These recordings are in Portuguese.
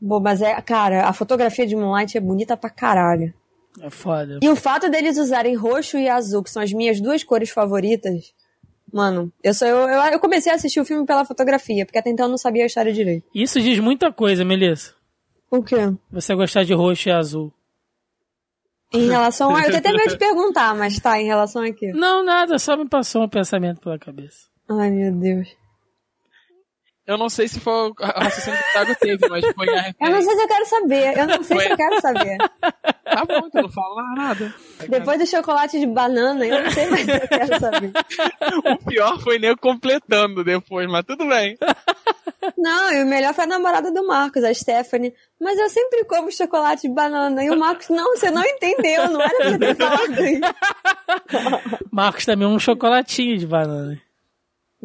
Bom, mas é, cara, a fotografia de Moonlight é bonita pra caralho. É foda. E o fato deles usarem roxo e azul, que são as minhas duas cores favoritas, mano, eu, eu, eu, eu comecei a assistir o filme pela fotografia, porque até então eu não sabia a história direito. Isso diz muita coisa, Melissa. O quê? Você gostar de roxo e azul. Em relação a. Eu tenho até medo de perguntar, mas tá, em relação a quê? Não, nada, só me passou um pensamento pela cabeça. Ai, meu Deus. Eu não sei se foi o raciocínio que o Thiago teve, mas foi a Eu não sei se eu quero saber. Eu não sei se eu quero saber. Tá bom, então não falo nada. Depois do chocolate de banana, eu não sei mais se eu quero saber. O pior foi nem eu completando depois, mas tudo bem. Não, e o melhor foi a namorada do Marcos, a Stephanie. Mas eu sempre como chocolate de banana. E o Marcos, não, você não entendeu, não era pra você ter falado isso. Marcos também é um chocolatinho de banana.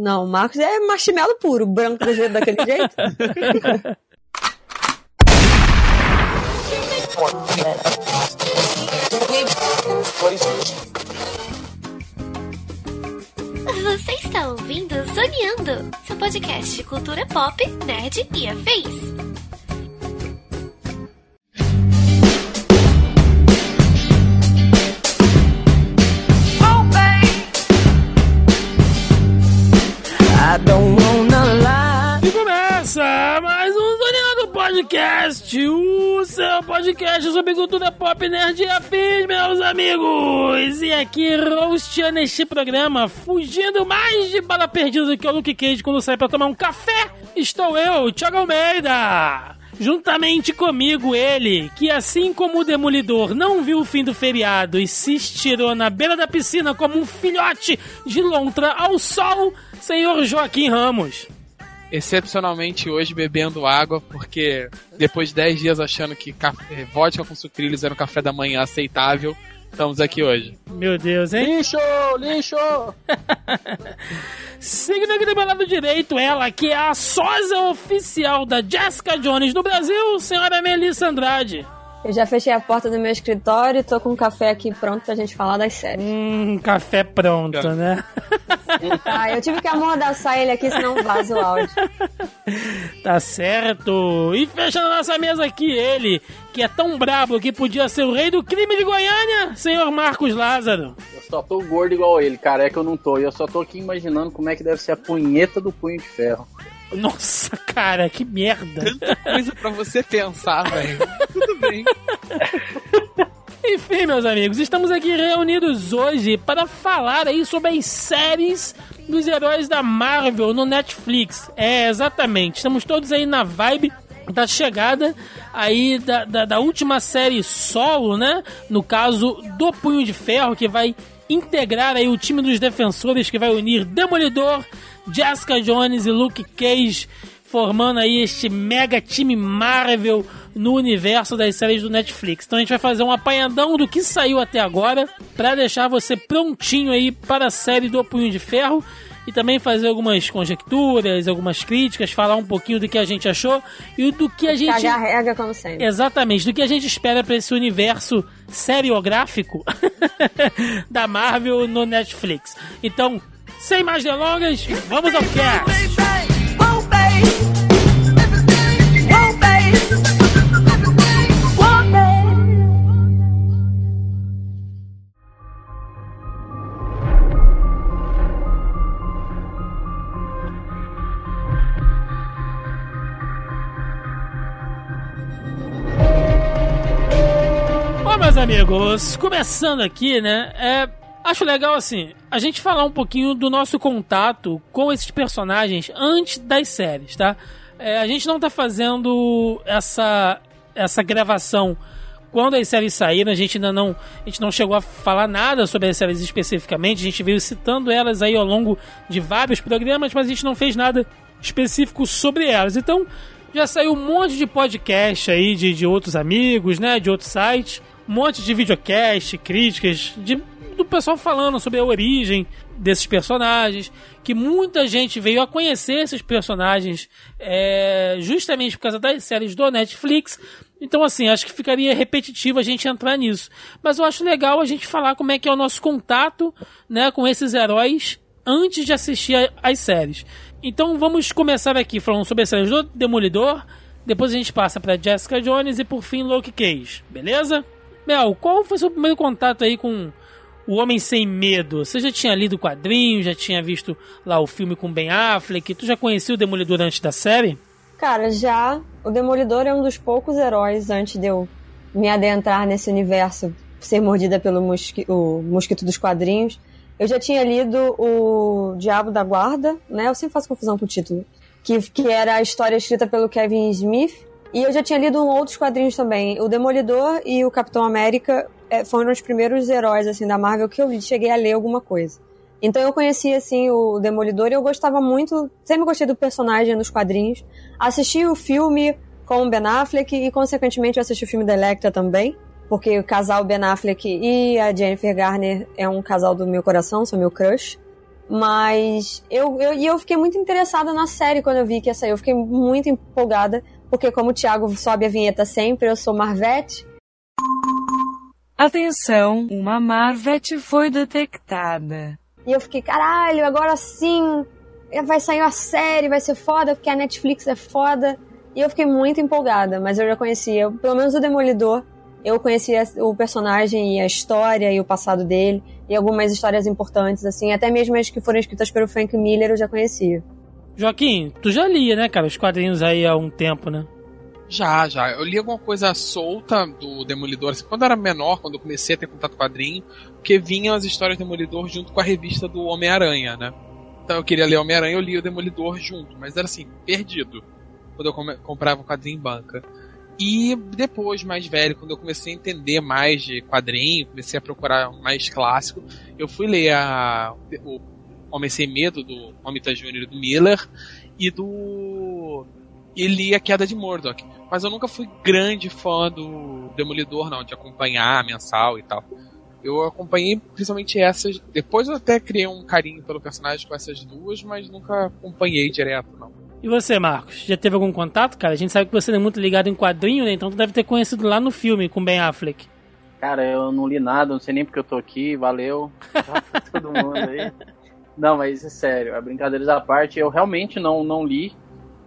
Não, o Marcos é marshmallow puro, branco daquele jeito. Você está ouvindo Zoneando, seu podcast de cultura pop, nerd e afins. E começa mais um Zoneando Podcast, o seu podcast sobre cultura pop, nerd e afins, meus amigos. E aqui, rosteando este programa, fugindo mais de bala perdida do que o Luke Cage quando sai pra tomar um café, estou eu, Thiago Almeida. Juntamente comigo, ele, que assim como o Demolidor não viu o fim do feriado e se estirou na beira da piscina como um filhote de lontra ao sol, senhor Joaquim Ramos. Excepcionalmente hoje bebendo água, porque depois de 10 dias achando que café, vodka com sucrilhos era um café da manhã aceitável, estamos aqui hoje. Meu Deus, hein? Lixo! Lixo! Seguindo aqui do meu lado direito, ela que é a sósia oficial da Jessica Jones no Brasil, senhora Melissa Andrade. Eu já fechei a porta do meu escritório e tô com um café aqui pronto pra gente falar das séries. Hum, café pronto, né? Ah, eu tive que amordaçar ele aqui, senão vaza o áudio. Tá certo. E fechando a nossa mesa aqui, ele, que é tão brabo que podia ser o rei do crime de Goiânia, senhor Marcos Lázaro. Eu só tô gordo igual ele, careca eu não tô. E eu só tô aqui imaginando como é que deve ser a punheta do punho de ferro. Nossa, cara, que merda. Tanta coisa pra você pensar, velho. Tudo bem. Enfim, meus amigos, estamos aqui reunidos hoje para falar aí sobre as séries dos heróis da Marvel no Netflix. É, exatamente. Estamos todos aí na vibe da chegada aí da, da, da última série solo, né? No caso do Punho de Ferro, que vai integrar aí o time dos defensores, que vai unir Demolidor, Jessica Jones e Luke Cage, formando aí este mega time Marvel no universo das séries do Netflix. Então a gente vai fazer um apanhadão do que saiu até agora para deixar você prontinho aí para a série do Punho de Ferro e também fazer algumas conjecturas, algumas críticas, falar um pouquinho do que a gente achou e do que a gente Cagar regra, como sempre. Exatamente, do que a gente espera para esse universo seriográfico da Marvel no Netflix. Então, sem mais delongas, vamos ao cast. Amigos, começando aqui, né? É, acho legal assim, a gente falar um pouquinho do nosso contato com esses personagens antes das séries, tá? É, a gente não tá fazendo essa essa gravação quando as séries saíram, a gente ainda não, a gente não chegou a falar nada sobre as séries especificamente, a gente veio citando elas aí ao longo de vários programas, mas a gente não fez nada específico sobre elas. Então, já saiu um monte de podcast aí de, de outros amigos, né, de outros sites, um monte de videocast, críticas, de, do pessoal falando sobre a origem desses personagens, que muita gente veio a conhecer esses personagens é, justamente por causa das séries do Netflix. Então, assim, acho que ficaria repetitivo a gente entrar nisso. Mas eu acho legal a gente falar como é que é o nosso contato né, com esses heróis antes de assistir as séries. Então vamos começar aqui falando sobre as séries do Demolidor, Depois a gente passa pra Jessica Jones e por fim Luke Cage, beleza? Mel, qual foi o seu primeiro contato aí com o Homem Sem Medo? Você já tinha lido o quadrinho, já tinha visto lá o filme com Ben Affleck? Tu já conhecia o Demolidor antes da série? Cara, já. O Demolidor é um dos poucos heróis antes de eu me adentrar nesse universo, ser mordida pelo mosqui o mosquito dos quadrinhos. Eu já tinha lido o Diabo da Guarda, né? Eu sempre faço confusão com o título. Que, que era a história escrita pelo Kevin Smith. E eu já tinha lido outros quadrinhos também. O Demolidor e o Capitão América é, foram os primeiros heróis assim da Marvel que eu cheguei a ler alguma coisa. Então eu conheci assim o Demolidor e eu gostava muito, sempre gostei do personagem nos quadrinhos. Assisti o filme com o Ben Affleck e consequentemente eu assisti o filme da Electra também, porque o casal Ben Affleck e a Jennifer Garner é um casal do meu coração, são meu crush. Mas eu, eu, eu fiquei muito interessada na série quando eu vi que ia sair. Eu fiquei muito empolgada, porque como o Thiago sobe a vinheta sempre, eu sou Marvete. Atenção, uma Marvete foi detectada. E eu fiquei, caralho, agora sim vai sair uma série, vai ser foda, porque a Netflix é foda. E eu fiquei muito empolgada, mas eu já conhecia, pelo menos o Demolidor, eu conhecia o personagem e a história e o passado dele, e algumas histórias importantes, assim, até mesmo as que foram escritas pelo Frank Miller eu já conhecia. Joaquim, tu já lia, né, cara, os quadrinhos aí há um tempo, né? Já, já. Eu li alguma coisa solta do Demolidor, assim, quando eu era menor, quando eu comecei a ter contato com quadrinho, porque vinham as histórias do Demolidor junto com a revista do Homem-Aranha, né? Então eu queria ler Homem-Aranha, eu li o Demolidor junto, mas era assim, perdido. Quando eu comprava o quadrinho em banca. E depois, mais velho, quando eu comecei a entender mais de quadrinho, comecei a procurar mais clássico, eu fui ler a, o Homem Sem Medo, do Romita Jr. e do Miller, e do. e li A Queda de Murdoch. Mas eu nunca fui grande fã do Demolidor, não, de acompanhar mensal e tal. Eu acompanhei principalmente essas. Depois eu até criei um carinho pelo personagem com essas duas, mas nunca acompanhei direto, não. E você, Marcos? Já teve algum contato, cara? A gente sabe que você não é muito ligado em quadrinho, né? Então tu deve ter conhecido lá no filme com Ben Affleck. Cara, eu não li nada, não sei nem porque eu tô aqui, valeu. todo mundo aí. Não, mas é sério, a brincadeiras à parte, eu realmente não, não li.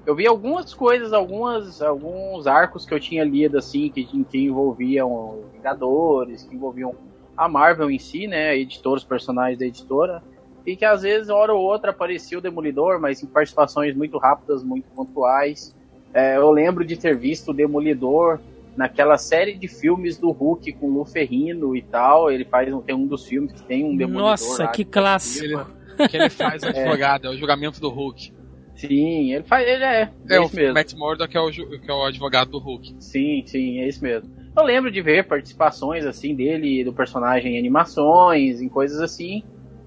Eu vi algumas coisas, algumas, alguns arcos que eu tinha lido, assim, que, que envolviam Vingadores, que envolviam a Marvel em si, né? Editora, os personagens da editora. E que às vezes, hora ou outra, aparecia o Demolidor, mas em participações muito rápidas, muito pontuais. É, eu lembro de ter visto o Demolidor naquela série de filmes do Hulk com o Lu Ferrino e tal. Ele faz tem um dos filmes que tem um Demolidor. Nossa, que clássico! Que ele faz o advogado, é. é o julgamento do Hulk. Sim, ele faz. Ele é. É, é isso mesmo. Matt Murdock é o, que é o advogado do Hulk. Sim, sim, é isso mesmo. Eu lembro de ver participações assim dele, do personagem em animações, em coisas assim.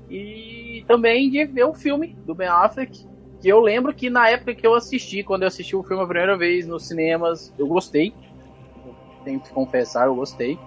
E também de ver o filme do Ben Affleck. Que eu lembro que na época que eu assisti, quando eu assisti o filme a primeira vez nos cinemas, eu gostei. Tenho que confessar, eu gostei.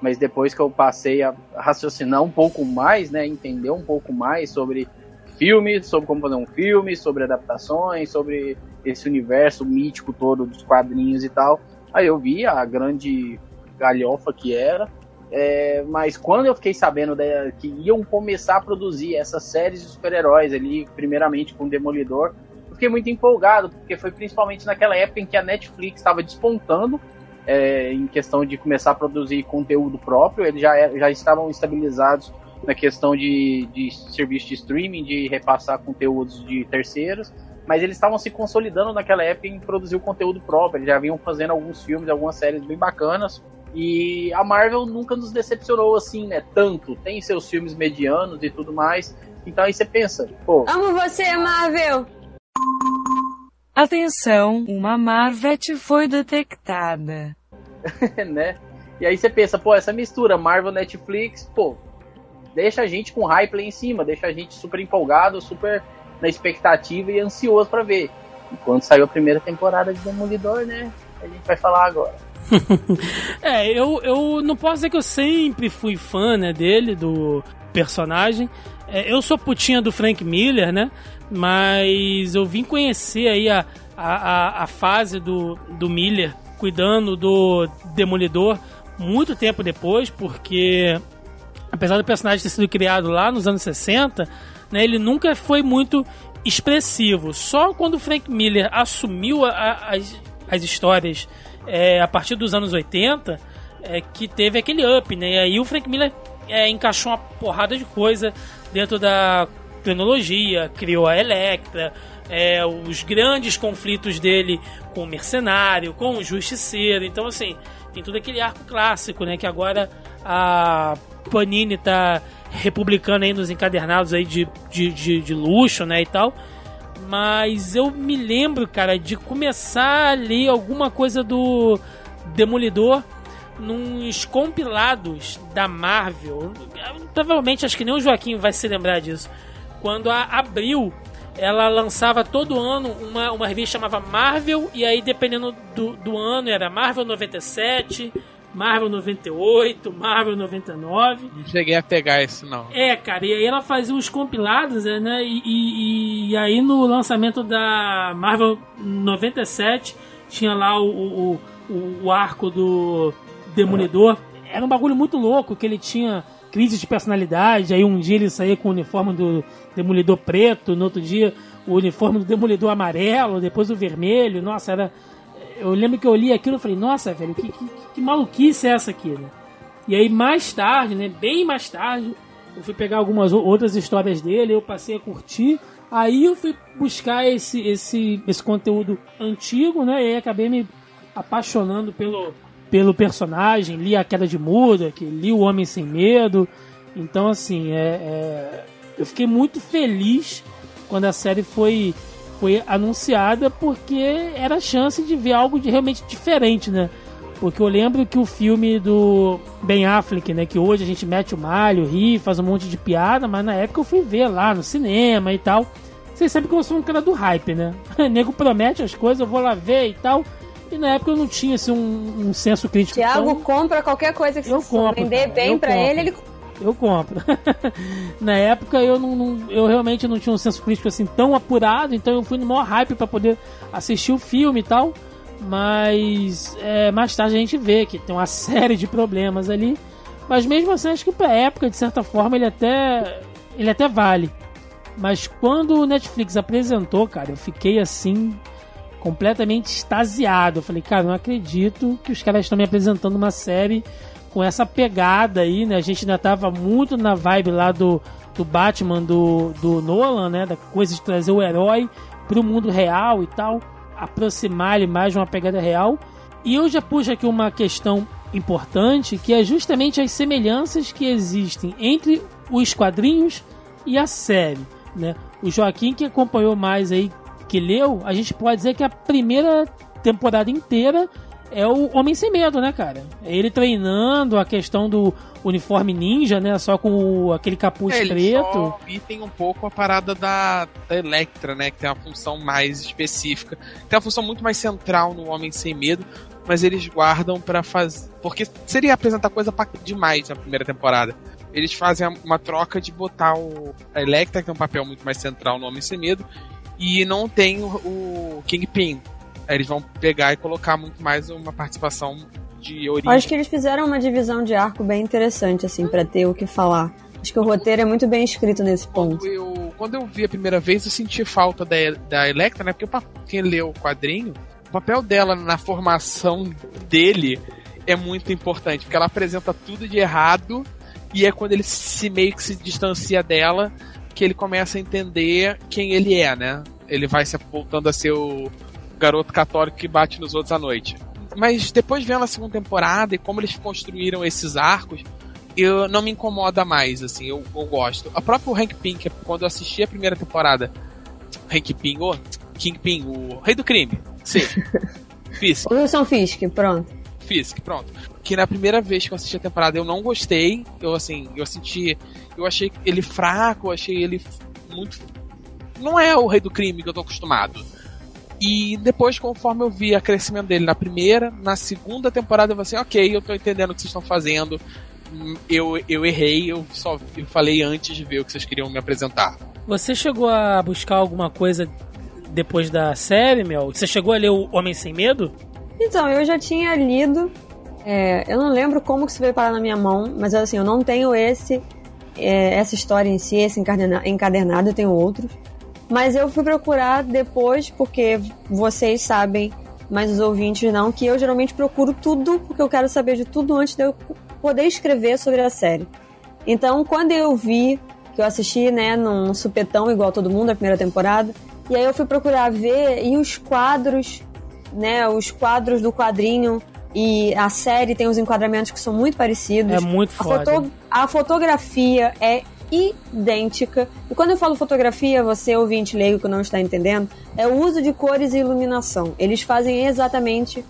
Mas depois que eu passei a raciocinar um pouco mais, né, entender um pouco mais sobre filme, sobre como fazer um filme, sobre adaptações, sobre esse universo mítico todo dos quadrinhos e tal. Aí eu vi a grande galhofa que era. É, mas quando eu fiquei sabendo que iam começar a produzir essas séries de super-heróis ali, primeiramente com Demolidor, eu fiquei muito empolgado, porque foi principalmente naquela época em que a Netflix estava despontando é, em questão de começar a produzir conteúdo próprio, eles já, já estavam estabilizados na questão de, de serviço de streaming, de repassar conteúdos de terceiros, mas eles estavam se consolidando naquela época em produzir o conteúdo próprio, eles já vinham fazendo alguns filmes, algumas séries bem bacanas, e a Marvel nunca nos decepcionou assim, né, tanto, tem seus filmes medianos e tudo mais, então aí você pensa, pô... Amo você, Marvel! Atenção, uma Marvet foi detectada. né? E aí você pensa, pô, essa mistura Marvel Netflix, pô, deixa a gente com hype lá em cima, deixa a gente super empolgado, super na expectativa e ansioso para ver. E quando saiu a primeira temporada de Demolidor, né? A gente vai falar agora. é, eu, eu não posso dizer que eu sempre fui fã né, dele, do personagem. É, eu sou putinha do Frank Miller, né? Mas eu vim conhecer aí a, a, a fase do, do Miller cuidando do Demolidor muito tempo depois, porque apesar do personagem ter sido criado lá nos anos 60, né, ele nunca foi muito expressivo. Só quando o Frank Miller assumiu a, a, as histórias é, a partir dos anos 80, é, que teve aquele up, né? E aí o Frank Miller é, encaixou uma porrada de coisa dentro da cronologia, criou a Electra, é, os grandes conflitos dele com o mercenário, com o justiceiro. Então, assim, tem todo aquele arco clássico, né? Que agora a Panini tá republicando aí nos encadernados aí de, de, de, de luxo, né? E tal. Mas eu me lembro, cara, de começar a ler alguma coisa do Demolidor nos compilados da Marvel. Provavelmente, acho que nem o Joaquim vai se lembrar disso. Quando a Abril ela lançava todo ano uma, uma revista chamava Marvel, e aí dependendo do, do ano era Marvel 97, Marvel 98, Marvel 99. Não cheguei a pegar isso, não. É, cara, e aí ela fazia os compilados, né? E, e, e aí no lançamento da Marvel 97 tinha lá o, o, o, o arco do Demolidor. Era um bagulho muito louco, que ele tinha crise de personalidade. Aí um dia ele saía com o uniforme do Demolidor preto, no outro dia o uniforme do Demolidor amarelo, depois o vermelho. Nossa, era. Eu lembro que eu li aquilo e falei, nossa, velho, que, que, que, maluquice é essa aqui, né? E aí mais tarde, né? Bem mais tarde, eu fui pegar algumas outras histórias dele, eu passei a curtir. Aí eu fui buscar esse, esse, esse conteúdo antigo, né? E aí acabei me apaixonando pelo, pelo personagem, li A Queda de Muda, que li O Homem Sem Medo. Então, assim, é, é, eu fiquei muito feliz quando a série foi, foi anunciada, porque era a chance de ver algo de realmente diferente, né? Porque eu lembro que o filme do Ben Affleck, né? Que hoje a gente mete o malho, ri, faz um monte de piada, mas na época eu fui ver lá no cinema e tal. Vocês sabem que eu sou um cara do hype, né? O nego promete as coisas, eu vou lá ver e tal. E na época eu não tinha assim, um, um senso crítico. Tiago então... compra qualquer coisa que eu você compro, vender cara, bem compro. ele, ele Eu compro. na época eu não, não- eu realmente não tinha um senso crítico assim tão apurado, então eu fui no maior hype pra poder assistir o filme e tal. Mas é, mais tarde a gente vê que tem uma série de problemas ali. Mas mesmo assim, acho que pra época, de certa forma, ele até. ele até vale. Mas quando o Netflix apresentou, cara, eu fiquei assim completamente extasiado. Eu falei, cara, não acredito que os caras estão me apresentando uma série com essa pegada aí, né? A gente ainda tava muito na vibe lá do, do Batman do, do Nolan, né? Da coisa de trazer o herói pro mundo real e tal, aproximar ele mais de uma pegada real. E eu já puxo aqui uma questão importante, que é justamente as semelhanças que existem entre os quadrinhos e a série, né? O Joaquim que acompanhou mais aí, que leu, a gente pode dizer que a primeira temporada inteira é o Homem Sem Medo, né, cara? É ele treinando a questão do uniforme ninja, né? Só com aquele capuz É, preto. só omitem um pouco a parada da, da Electra, né? Que tem uma função mais específica. Tem uma função muito mais central no Homem Sem Medo, mas eles guardam pra fazer. Porque seria apresentar coisa pra... demais na primeira temporada. Eles fazem uma troca de botar o... a Electra, que tem um papel muito mais central no Homem Sem Medo, e não tem o, o Kingpin. Eles vão pegar e colocar muito mais uma participação de origem. Acho que eles fizeram uma divisão de arco bem interessante, assim, pra ter o que falar. Acho que o roteiro é muito bem escrito nesse ponto. Quando eu, quando eu vi a primeira vez, eu senti falta da, da Electra, né? Porque o pa- quem leu o quadrinho, o papel dela na formação dele é muito importante, porque ela apresenta tudo de errado e é quando ele se meio que se distancia dela que ele começa a entender quem ele é, né? Ele vai se voltando a ser o garoto católico que bate nos outros à noite. Mas depois vendo a segunda temporada e como eles construíram esses arcos, eu não me incomoda mais, assim, eu, eu gosto. A própria Hank Pink, quando eu assisti a primeira temporada, Hank Pink, oh, Kingpin, o rei do crime, sim, Fisk, Wilson Fisk, pronto. Fisk, pronto. Que na primeira vez que eu assisti a temporada eu não gostei, eu assim, eu senti, eu achei ele fraco, eu achei ele muito... Não é o rei do crime que eu tô acostumado. E depois, conforme eu vi o crescimento dele na primeira, na segunda temporada, eu falei assim, ok, eu tô entendendo o que vocês estão fazendo. Eu, eu errei, eu só eu falei antes de ver o que vocês queriam me apresentar. Você chegou a buscar alguma coisa depois da série, Mel? Você chegou a ler o Homem Sem Medo? Então, eu já tinha lido. é, eu não lembro como que isso veio parar na minha mão, mas assim, eu não tenho esse é, essa história em si, esse encadernado, eu tenho outros. Mas eu fui procurar depois, porque vocês sabem mas os ouvintes não, que eu geralmente procuro tudo, porque eu quero saber de tudo antes de eu poder escrever sobre a série. Então, quando eu vi, que eu assisti, né, num supetão igual todo mundo, a primeira temporada, e aí eu fui procurar ver, e os quadros, né, os quadros do quadrinho e a série tem os enquadramentos que são muito parecidos. É muito A, foda. foto- a fotografia é idêntica. E quando eu falo fotografia, você ouvinte leigo que não está entendendo, é o uso de cores e iluminação. Eles fazem exatamente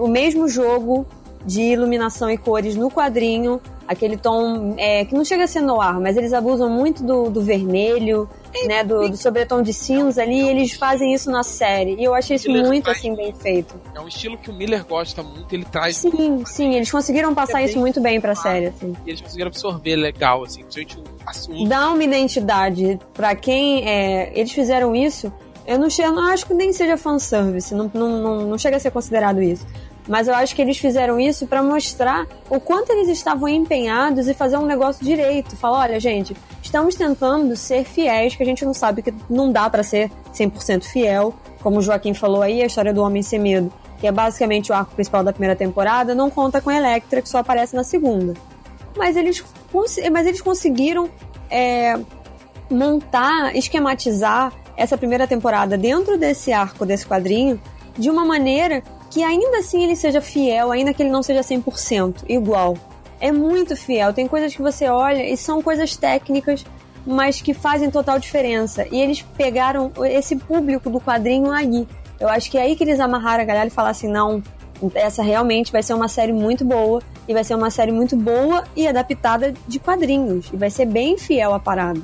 o mesmo jogo de iluminação e cores no quadrinho, aquele tom é, que não chega a ser noir, mas eles abusam muito do, do vermelho, né, do, do sobretom de cinza ali, e eles fazem isso na série. E eu achei isso Miller muito faz- assim bem feito. É um estilo que o Miller gosta muito, ele traz. Sim, sim, eles conseguiram passar É isso muito bem pra série, assim. E eles conseguiram absorver legal, assim, o assunto. Dá uma identidade pra quem é, eles fizeram isso. Eu não, eu não acho que nem seja fanservice, não, não, não, não chega a ser considerado isso. Mas eu acho que eles fizeram isso pra mostrar o quanto eles estavam empenhados em fazer um negócio direito. Falar, olha, gente, estamos tentando ser fiéis, que a gente não sabe que não dá pra ser 100% fiel. Como o Joaquim falou aí, a história do Homem Sem Medo, que é basicamente o arco principal da primeira temporada, não conta com a Electra, que só aparece na segunda. Mas eles, mas eles conseguiram é, montar, esquematizar essa primeira temporada dentro desse arco, desse quadrinho, de uma maneira que ainda assim ele seja fiel, ainda que ele não seja 100% igual. É muito fiel. Tem coisas que você olha e são coisas técnicas, mas que fazem total diferença. E eles pegaram esse público do quadrinho aí. Eu acho que é aí que eles amarraram a galera e falaram assim: não, essa realmente vai ser uma série muito boa. E vai ser uma série muito boa e adaptada de quadrinhos. E vai ser bem fiel à parada.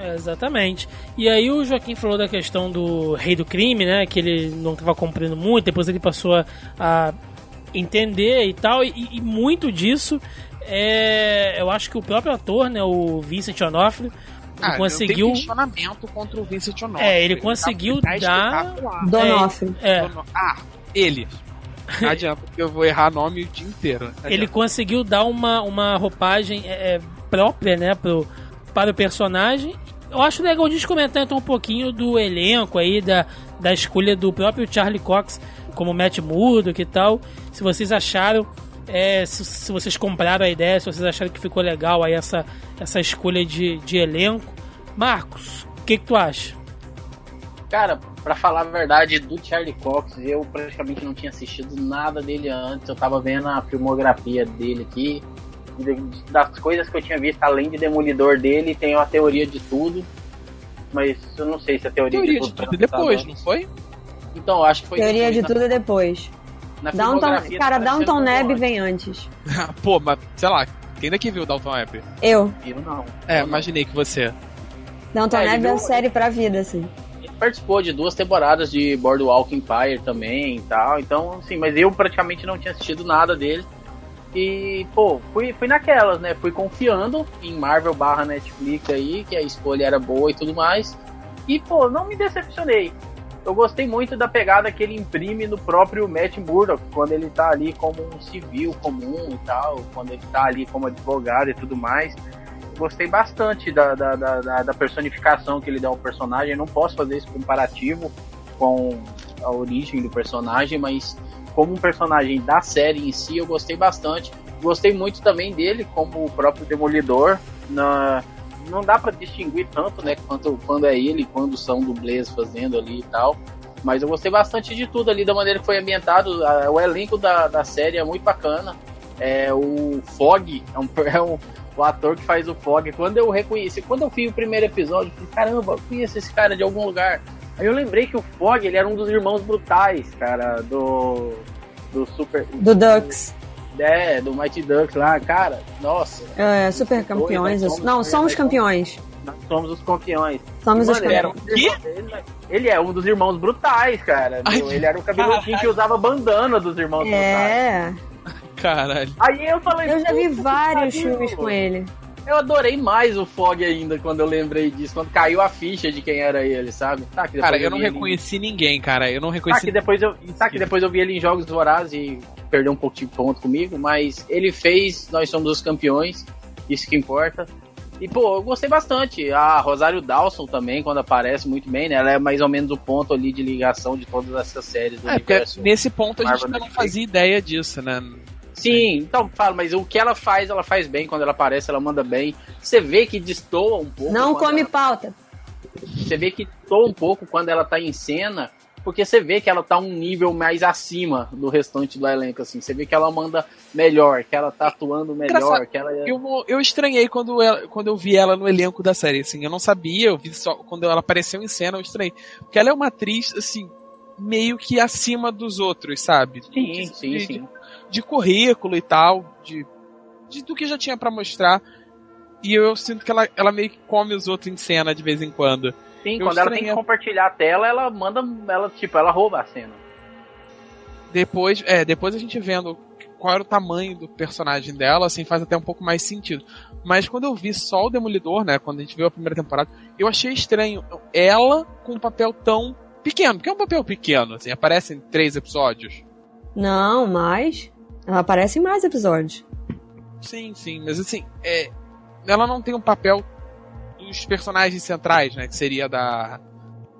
É, exatamente. E aí o Joaquim falou da questão do rei do crime, né? Que ele não estava cumprindo muito, depois ele passou a, a entender e tal. E, e muito disso é. Eu acho que o próprio ator, né? O Vincent Onofre, ele Ah, conseguiu. Não tem questionamento contra o Vincent Onofre. É, ele tá- conseguiu tá dar-. Donofre. É, Dono- Ah, ele. Não adianta, porque eu vou errar nome o dia inteiro. Ele conseguiu dar uma, uma roupagem é, é, própria, né, pro, para o personagem. Eu acho legal a gente comentar então um pouquinho do elenco aí, da, da escolha do próprio Charlie Cox como Matt Murdock e tal. Se vocês acharam, é, se, se vocês compraram a ideia, se vocês acharam que ficou legal aí essa, essa escolha de, de elenco. Marcos, o que, que tu acha? Cara, pra falar a verdade, do Charlie Cox, eu praticamente não tinha assistido nada dele antes. Eu tava vendo a filmografia dele aqui. De- Das coisas que eu tinha visto, além de Demolidor dele, tem a teoria de tudo. Mas eu não sei se a teoria, Teoria de de tudo. tudo e depois, tá não foi? Então, eu acho que foi Teoria depois, de na- tudo é depois. na Downton, filmografia cara, tá Downton Neb vem antes. Pô, mas sei lá, quem daqui viu Dalton Web? Eu. Eu não. É, Eu não. imaginei que você. Downton É, é viu- a série pra vida, assim. Ele participou de duas temporadas de Boardwalk Empire também e tal. Então, assim, mas eu praticamente não tinha assistido nada dele. E, pô, fui, fui naquelas, né? Fui confiando em Marvel barra Netflix aí, que a escolha era boa e tudo mais. E, pô, não me decepcionei. Eu gostei muito da pegada que ele imprime no próprio Matt Murdock, quando ele tá ali como um civil comum e tal, quando ele tá ali como advogado e tudo mais. Gostei bastante da, da, da, da- personificação que ele dá ao personagem. Não posso fazer esse comparativo com a origem do personagem, mas como um personagem da série em si, eu gostei bastante. Gostei muito também dele como o próprio Demolidor. Na, não dá pra distinguir tanto, né, quanto quando é ele, quando são dublês fazendo ali e tal. Mas eu gostei bastante de tudo ali, da maneira que foi ambientado. A- O elenco da, da série é muito bacana. É, o Fog é um, é um o ator que faz o Fog. Quando eu reconheci, quando eu vi o primeiro episódio, eu falei, caramba, eu conheço esse cara de algum lugar. Aí eu lembrei que o Fog, ele era um dos irmãos brutais, cara, do do Super Do Ducks. É, do Mighty Ducks lá, cara. Nossa, É, super campeões. Dois, Não, somos campeões. nós somos os campeões. Somos os Mano, ele, era um campeões. dos irmãos- ele- ele é um dos irmãos brutais, cara. Ai, ele era o cabeludinho que usava bandana dos irmãos brutais. É. Caralho. Aí eu falei, Eu já vi "Puta que vários pariu". filmes com ele. Eu adorei mais o Fog ainda quando eu lembrei disso, quando caiu a ficha de quem era ele, sabe? Tá, Cara, eu não vi ele- reconheci ninguém, cara. Eu não Tá reconheci. que, depois eu, tá que depois eu vi ele em Jogos Vorazes e perdeu um pouquinho de ponto comigo, mas ele fez Nós Somos os Campeões, isso que importa. E, pô, eu gostei bastante. A Rosário Dawson também, quando aparece muito bem, né? Ela é mais ou menos o ponto ali de ligação de todas essas séries do É, nesse ponto a gente ainda não fazia ideia disso, né? Sim, então fala, mas o que ela faz, ela faz bem. Quando ela aparece, ela manda bem. Você vê que destoa um pouco. Não come ela- pauta. Você vê que destoa um pouco quando ela tá em cena. Porque você vê que ela tá um nível mais acima do restante do elenco, assim. Você vê que ela manda melhor, que ela tá atuando melhor, Engraçado. que ela é... Eu, eu estranhei quando, ela- quando eu vi ela no elenco da série, assim, eu não sabia, eu vi só quando ela apareceu em cena, eu estranhei. Porque ela é uma atriz, assim, meio que acima dos outros, sabe? Sim, De- sim, sim. De currículo e tal, de, de do que já tinha pra mostrar. E eu sinto que ela, ela meio que come os outros em cena de vez em quando. Sim, Eu quando ela tem que compartilhar a tela, ela manda, ela, tipo, ela rouba a cena. Depois, é, depois a gente vendo qual era o tamanho do personagem dela, assim, faz até um pouco mais sentido. Mas quando eu vi só o Demolidor, né, quando a gente viu a primeira temporada, eu achei estranho ela com um papel tão pequeno, porque é um papel pequeno, assim, aparece em três episódios. Não, mas. Ela aparece em mais episódios. Sim, sim, mas assim, é, ela não tem um papel dos personagens centrais, né, que seria da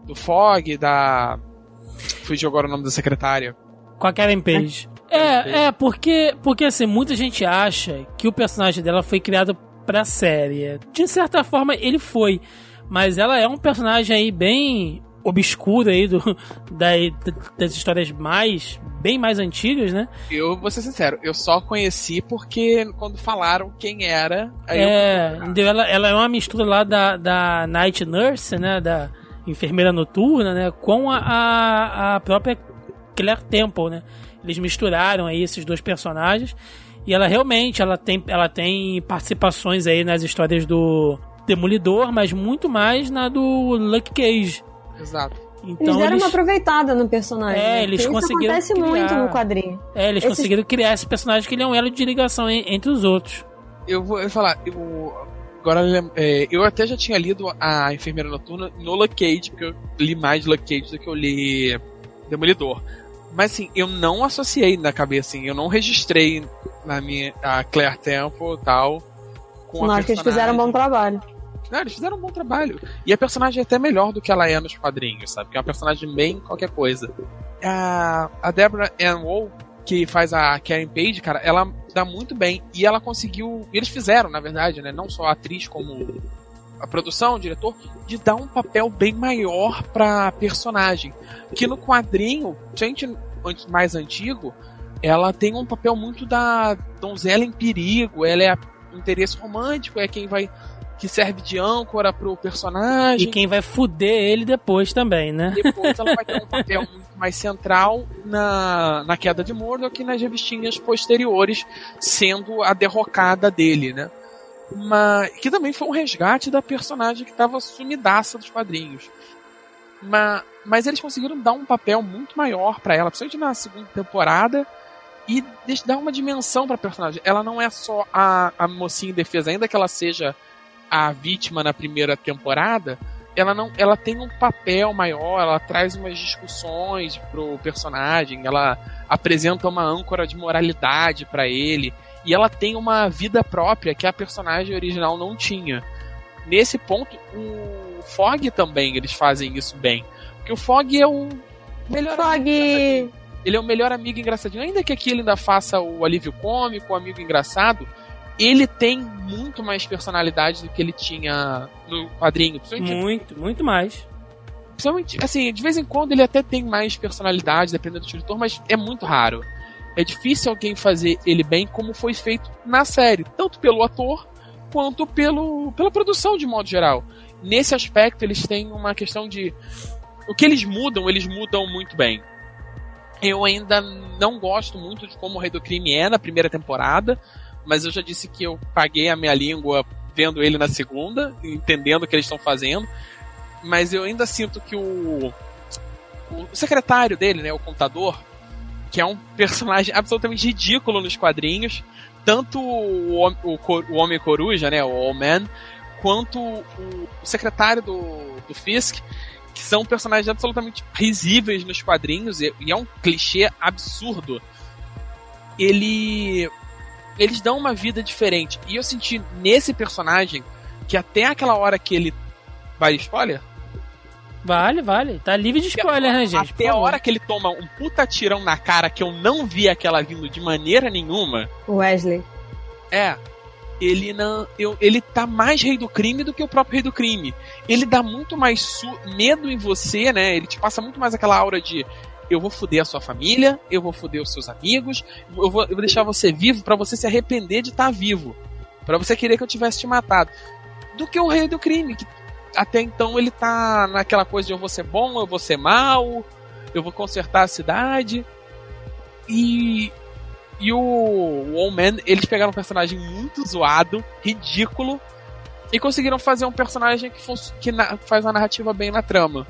do Fog, da fugiu agora o nome da secretária. Com a Karen Page. É, é, porque, porque assim, muita gente acha que o personagem dela foi criado pra série. De certa forma, ele foi. Mas ela é um personagem aí bem obscuro aí do, da, das histórias mais, bem mais antigas, né? Eu vou ser sincero, eu só conheci porque quando falaram quem era, É, eu ela, ela é uma mistura lá da, da Night Nurse, né? Da enfermeira noturna, né? Com a, a, a própria Claire Temple, né? Eles misturaram aí esses dois personagens. E ela realmente ela tem, ela tem participações aí nas histórias do Demolidor, mas muito mais na do Luke Cage. Exato. Eles Então deram eles, uma aproveitada no personagem. É, né? eles Porque conseguiram Isso acontece criar- muito no quadrinho. é, eles esses- conseguiram criar esse personagem que ele é um elo de ligação en- entre os outros. Eu vou falar, eu, agora é, eu até já tinha lido a Enfermeira Noturna no Cage, porque eu li mais Luke Cage do que eu li Demolidor. Mas assim, eu não associei na cabeça, assim, eu não registrei na minha a Claire Temple e tal. Com Não, a acho que eles fizeram um bom trabalho. Eles fizeram um bom trabalho. E a personagem é até melhor do que ela é nos quadrinhos, sabe? Que é uma personagem bem qualquer coisa. A, a Deborah Ann Woll, que faz a Karen Page, cara, ela dá muito bem. E ela conseguiu. Eles fizeram, na verdade, né? Não só a atriz, como a produção, o diretor, de dar um papel bem maior pra personagem. Que no quadrinho, gente mais antigo, ela tem um papel muito da donzela em perigo. Ela é interesse romântico, é quem vai que serve de âncora pro E personagem. quem vai fuder ele depois também, né? Depois ela vai ter um papel muito mais central na, na queda de Murdoch e nas revistinhas posteriores, sendo a derrocada dele, né? Mas, que também foi um resgate da personagem que estava sumidaça dos quadrinhos. Mas, mas eles conseguiram dar um papel muito maior para ela, principalmente na segunda temporada, e dar uma dimensão para personagem. Ela não é só a, a mocinha em defesa, ainda que ela seja a vítima na primeira temporada, ela não ela tem um papel maior, ela traz umas discussões pro personagem, ela apresenta uma âncora de moralidade para ele e ela tem uma vida própria que a personagem original não tinha. Nesse ponto, o Fog também eles fazem isso bem, porque o Fog é o melhor Fog! ele é o melhor amigo engraçadinho. Ainda que aqui ele ainda faça o alívio cômico, o amigo engraçado, ele tem muito mais personalidade do que ele tinha no quadrinho. Muito, muito mais. principalmente, assim, de vez em quando ele até tem mais personalidade, dependendo do diretor, mas é muito raro. É difícil alguém fazer ele bem como foi feito na série, tanto pelo ator quanto pelo, pela produção de modo geral. Nesse aspecto, eles têm uma questão de. O que eles mudam, eles mudam muito bem. Eu ainda não gosto muito de como o Rei do Crime é na primeira temporada, mas eu já disse que eu paguei a minha língua vendo ele na segunda, entendendo o que eles estão fazendo. Mas eu ainda sinto que o, o secretário dele, né, o contador, que é um personagem absolutamente ridículo nos quadrinhos, tanto o, o, o Homem Coruja, né, o All Man, quanto o, o secretário do, do Fisk, que são personagens absolutamente risíveis nos quadrinhos, e, e é um clichê absurdo. Ele. Eles dão uma vida diferente. E eu senti nesse personagem que até aquela hora que ele. Vai spoiler? Vale, vale. Tá livre de spoiler, né, gente? Até a hora que ele toma um puta tirão na cara que eu não vi aquela vindo de maneira nenhuma. Wesley. É. Ele não. Eu, ele tá mais rei do crime do que o próprio rei do crime. Ele dá muito mais medo em você, né? Ele te passa muito mais aquela aura de. Eu vou foder a sua família, eu vou foder os seus amigos, eu vou, eu vou deixar você vivo pra você se arrepender de estar vivo. Pra você querer que eu tivesse te matado. Do que o rei do crime, que até então ele tá naquela coisa de eu vou ser bom, eu vou ser mal, eu vou consertar a cidade. E. E o, o Old Man, eles pegaram um personagem muito zoado, ridículo, e conseguiram fazer um personagem que, fosse, que na- faz uma narrativa bem na trama.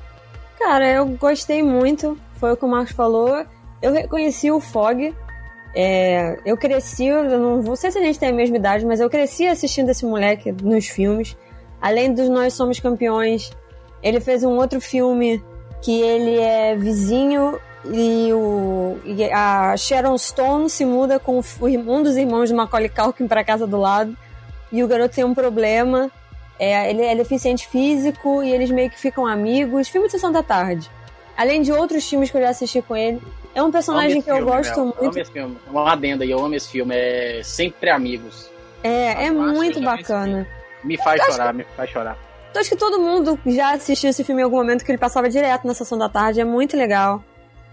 Cara, eu gostei muito. Foi o que o Marcos falou. Eu reconheci o Fog. É, eu cresci, eu não sei se a gente tem a mesma idade, mas eu cresci assistindo esse moleque nos filmes. Além dos Nós Somos Campeões, ele fez um outro filme que ele é vizinho e, o, e a Sharon Stone se muda com o, um dos irmãos de Macaulay Culkin para casa do lado e o garoto tem um problema. É, ele é deficiente físico e eles meio que ficam amigos. Filme de sessão da tarde. Além de outros filmes que eu já assisti com ele. É um personagem que eu esse filme, gosto Mel. Eu muito. amo esse filme. Uma adenda aí, eu amo esse filme. É Sempre Amigos. É, é Eu muito que eu bacana. Me faz chorar, me faz chorar. Então, acho que todo mundo já assistiu esse filme em algum momento que ele passava direto na sessão da tarde. É muito legal.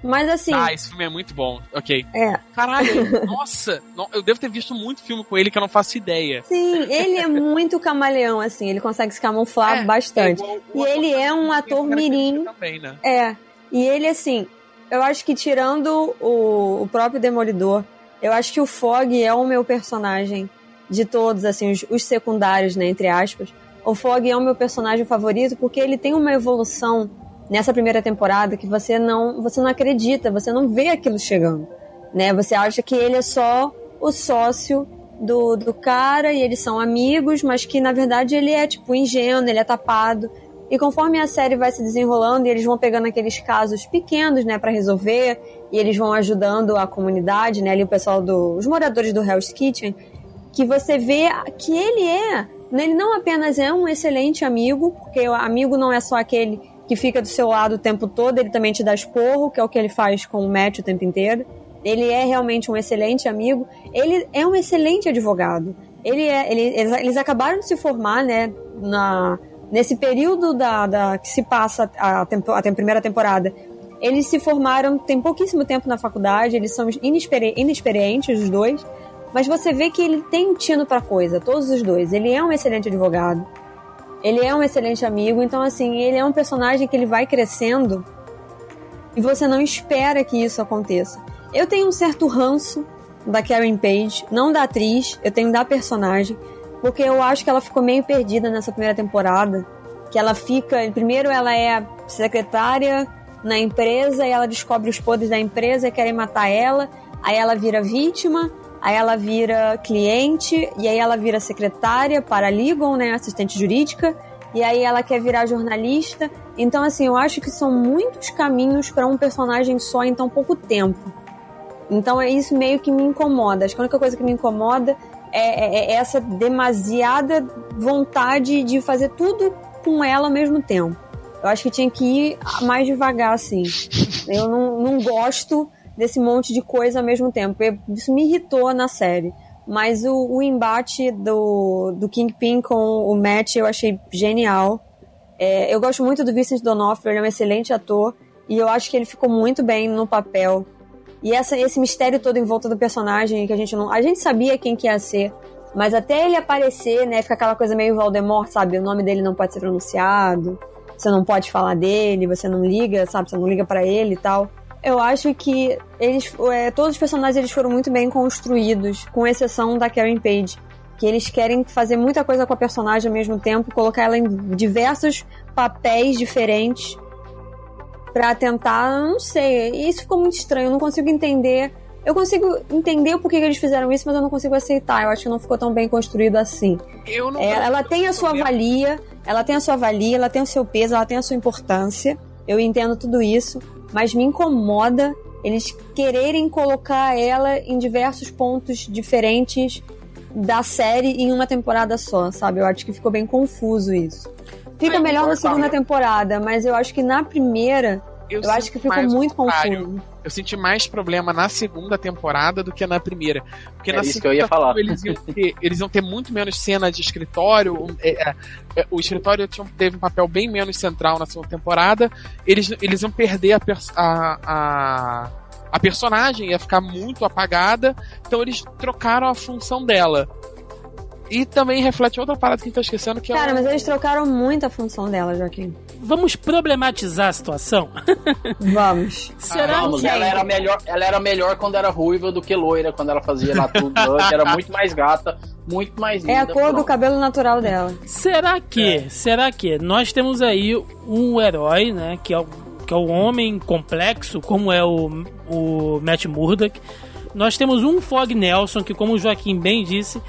Mas assim, Ah, esse filme é muito bom. Ok. é. Caralho, nossa, no- eu devo ter visto muito filme com ele que eu não faço ideia. Sim, ele é muito camaleão, assim. Ele consegue se camuflar É, bastante. é igual E ele é um ator mirim. Também, né? É. E ele, assim, eu acho que tirando o, o próprio Demolidor, eu acho que o Fog é o meu personagem de todos, assim, os, os secundários, né, entre aspas. O Fog é o meu personagem favorito porque ele tem uma evolução nessa primeira temporada que você não, você não acredita, você não vê aquilo chegando, né? Você acha que ele é só o sócio do, do cara e eles são amigos, mas que na verdade ele é tipo ingênuo, ele é tapado. E conforme a série vai se desenrolando e eles vão pegando aqueles casos pequenos, né, para resolver, e eles vão ajudando a comunidade, né, ali o pessoal dos moradores do Hell's Kitchen, que você vê que ele é, né, ele não apenas é um excelente amigo, porque o amigo não é só aquele que fica do seu lado o tempo todo, ele também te dá esporro, que é o que ele faz com o Matt o tempo inteiro. Ele é realmente um excelente amigo. Ele é um excelente advogado. Ele é, ele, eles, acabaram de se formar, né, na, nesse período da, da que se passa a, tempo, a primeira temporada. Eles se formaram, tem pouquíssimo tempo na faculdade, eles são inexperi inexperientes, os dois. Mas você vê que ele tem tino pra coisa, todos os dois. Ele é um excelente advogado. Ele é um excelente amigo, então assim, ele é um personagem que ele vai crescendo e você não espera que isso aconteça. Eu tenho um certo ranço da Karen Page, não da atriz, eu tenho da personagem, porque eu acho que ela ficou meio perdida nessa primeira temporada, que ela fica, primeiro ela é secretária na empresa e ela descobre os podres da empresa e querem matar ela, aí ela vira vítima, aí ela vira cliente e aí ela vira secretária, paralegal, né, assistente jurídica, e aí ela quer virar jornalista. Então, assim, eu acho que são muitos caminhos para um personagem só em tão pouco tempo. Então, é isso meio que me incomoda. Acho que a única coisa que me incomoda é, é- é essa demasiada vontade de fazer tudo com ela ao mesmo tempo. Eu acho que tinha que ir mais devagar, assim. Eu não, não gosto desse monte de coisa ao mesmo tempo. Isso me irritou na série. Mas o, o embate do, do Kingpin com o Matt eu achei genial. É, eu gosto muito do Vincent D'Onofrio, ele é um excelente ator. E eu acho que ele ficou muito bem no papel. E essa, esse mistério todo em volta do personagem que a gente não. A gente sabia quem que ia ser. Mas até ele aparecer, né, fica aquela coisa meio Voldemort, sabe? O nome dele não pode ser pronunciado. Você não pode falar dele, você não liga, sabe? Você não liga pra ele e tal. Eu acho que eles, é, todos os personagens eles foram muito bem construídos, com exceção da Karen Page, que eles querem fazer muita coisa com a personagem ao mesmo tempo, colocar ela em diversos papéis diferentes pra tentar, não sei, isso ficou muito estranho, eu não consigo entender. Eu consigo entender o porquê que eles fizeram isso, mas eu não consigo aceitar. Eu acho que não ficou tão bem construído assim. Eu não É, ela tem a sua valia, ela tem a sua valia, ela tem o seu peso, ela tem a sua importância. Eu entendo tudo isso, mas me incomoda eles quererem colocar ela em diversos pontos diferentes da série em uma temporada só, sabe? Eu acho que ficou bem confuso isso. Fica É, melhor na segunda temporada, mas eu acho que na primeira, eu, acho sinto que ficou muito contrário. confuso. Eu senti mais problema na segunda temporada do que na primeira. Porque É na isso que eu ia falar. Eles iam, ter, eles iam ter muito menos cena de escritório. é, é, é, o escritório tinha, teve um papel bem menos central na segunda temporada. Eles, eles iam perder a, a, a, a personagem, ia ficar muito apagada. Então eles trocaram a função dela. E também reflete outra parada que a gente tá esquecendo, que Cara, é o... mas eles trocaram muito a função dela, Joaquim. Vamos problematizar a situação? Vamos. Será Vamos, que ela era melhor, ela era melhor quando era ruiva do que loira, quando ela fazia lá tudo, era muito mais gata, muito mais linda. É a cor do pronto. cabelo natural dela. Será que, É. será que nós temos aí um herói, né, que é o, que é o homem complexo, como é o, o Matt Murdock. Nós temos um Fog Nelson, que como o Joaquim bem disse,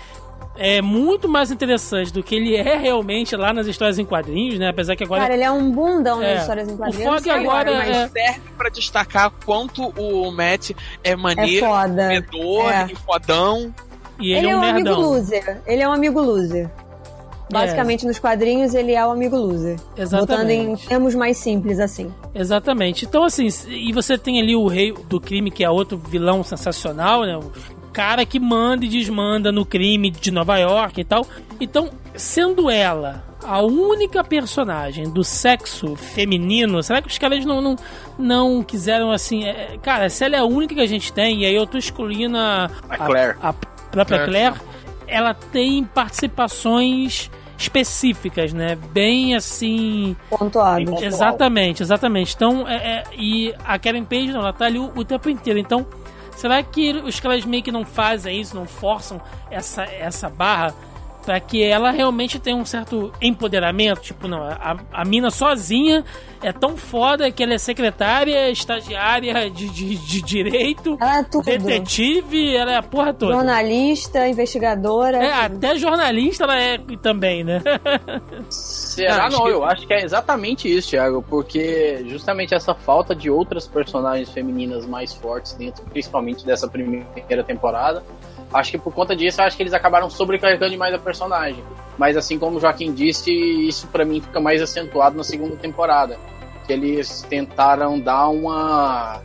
é muito mais interessante do que ele é realmente lá nas histórias em quadrinhos, né, apesar que agora... Cara, ele é um bundão É. nas histórias em O quadrinhos. Fog agora mas é- serve pra destacar quanto o Matt é é maneiro, foda. comedor É. e fodão. E Ele, ele, é um amigo nerdão. loser. Ele é um amigo loser. Basicamente, nos quadrinhos, ele é o amigo loser. Botando em Exatamente. termos mais simples, assim. Exatamente. Então, assim, e você tem ali o rei do crime, que é outro vilão sensacional, né? Cara que manda e desmanda no crime de Nova York e tal. Então, sendo ela a única personagem do sexo feminino, será que os caras não, não, não quiseram assim. é, cara, se ela é a única que a gente tem, e aí eu tô excluindo a, A Claire. a própria Claire, ela tem participações específicas, né? Bem assim. Pontuado. Pontual. Exatamente, exatamente. Então, é, é- e a Karen Page não, ela tá ali o, o tempo inteiro. Então, será que os caras meio que não fazem isso, não forçam essa, essa barra pra que ela realmente tenha um certo empoderamento? Tipo, não, a, a mina sozinha é tão foda que ela é secretária, estagiária de, de, de direito, Ela é tudo. detetive, ela é a porra toda. Jornalista, investigadora. É, até jornalista ela é também, né? Será não? que- Eu acho que é exatamente isso, Thiago, porque justamente essa falta de outras personagens femininas mais fortes dentro, principalmente dessa primeira temporada, acho que por conta disso, acho que eles acabaram sobrecarregando demais a personagem. Mas assim como o Joaquim disse, isso pra mim fica mais acentuado na segunda temporada, que eles tentaram dar uma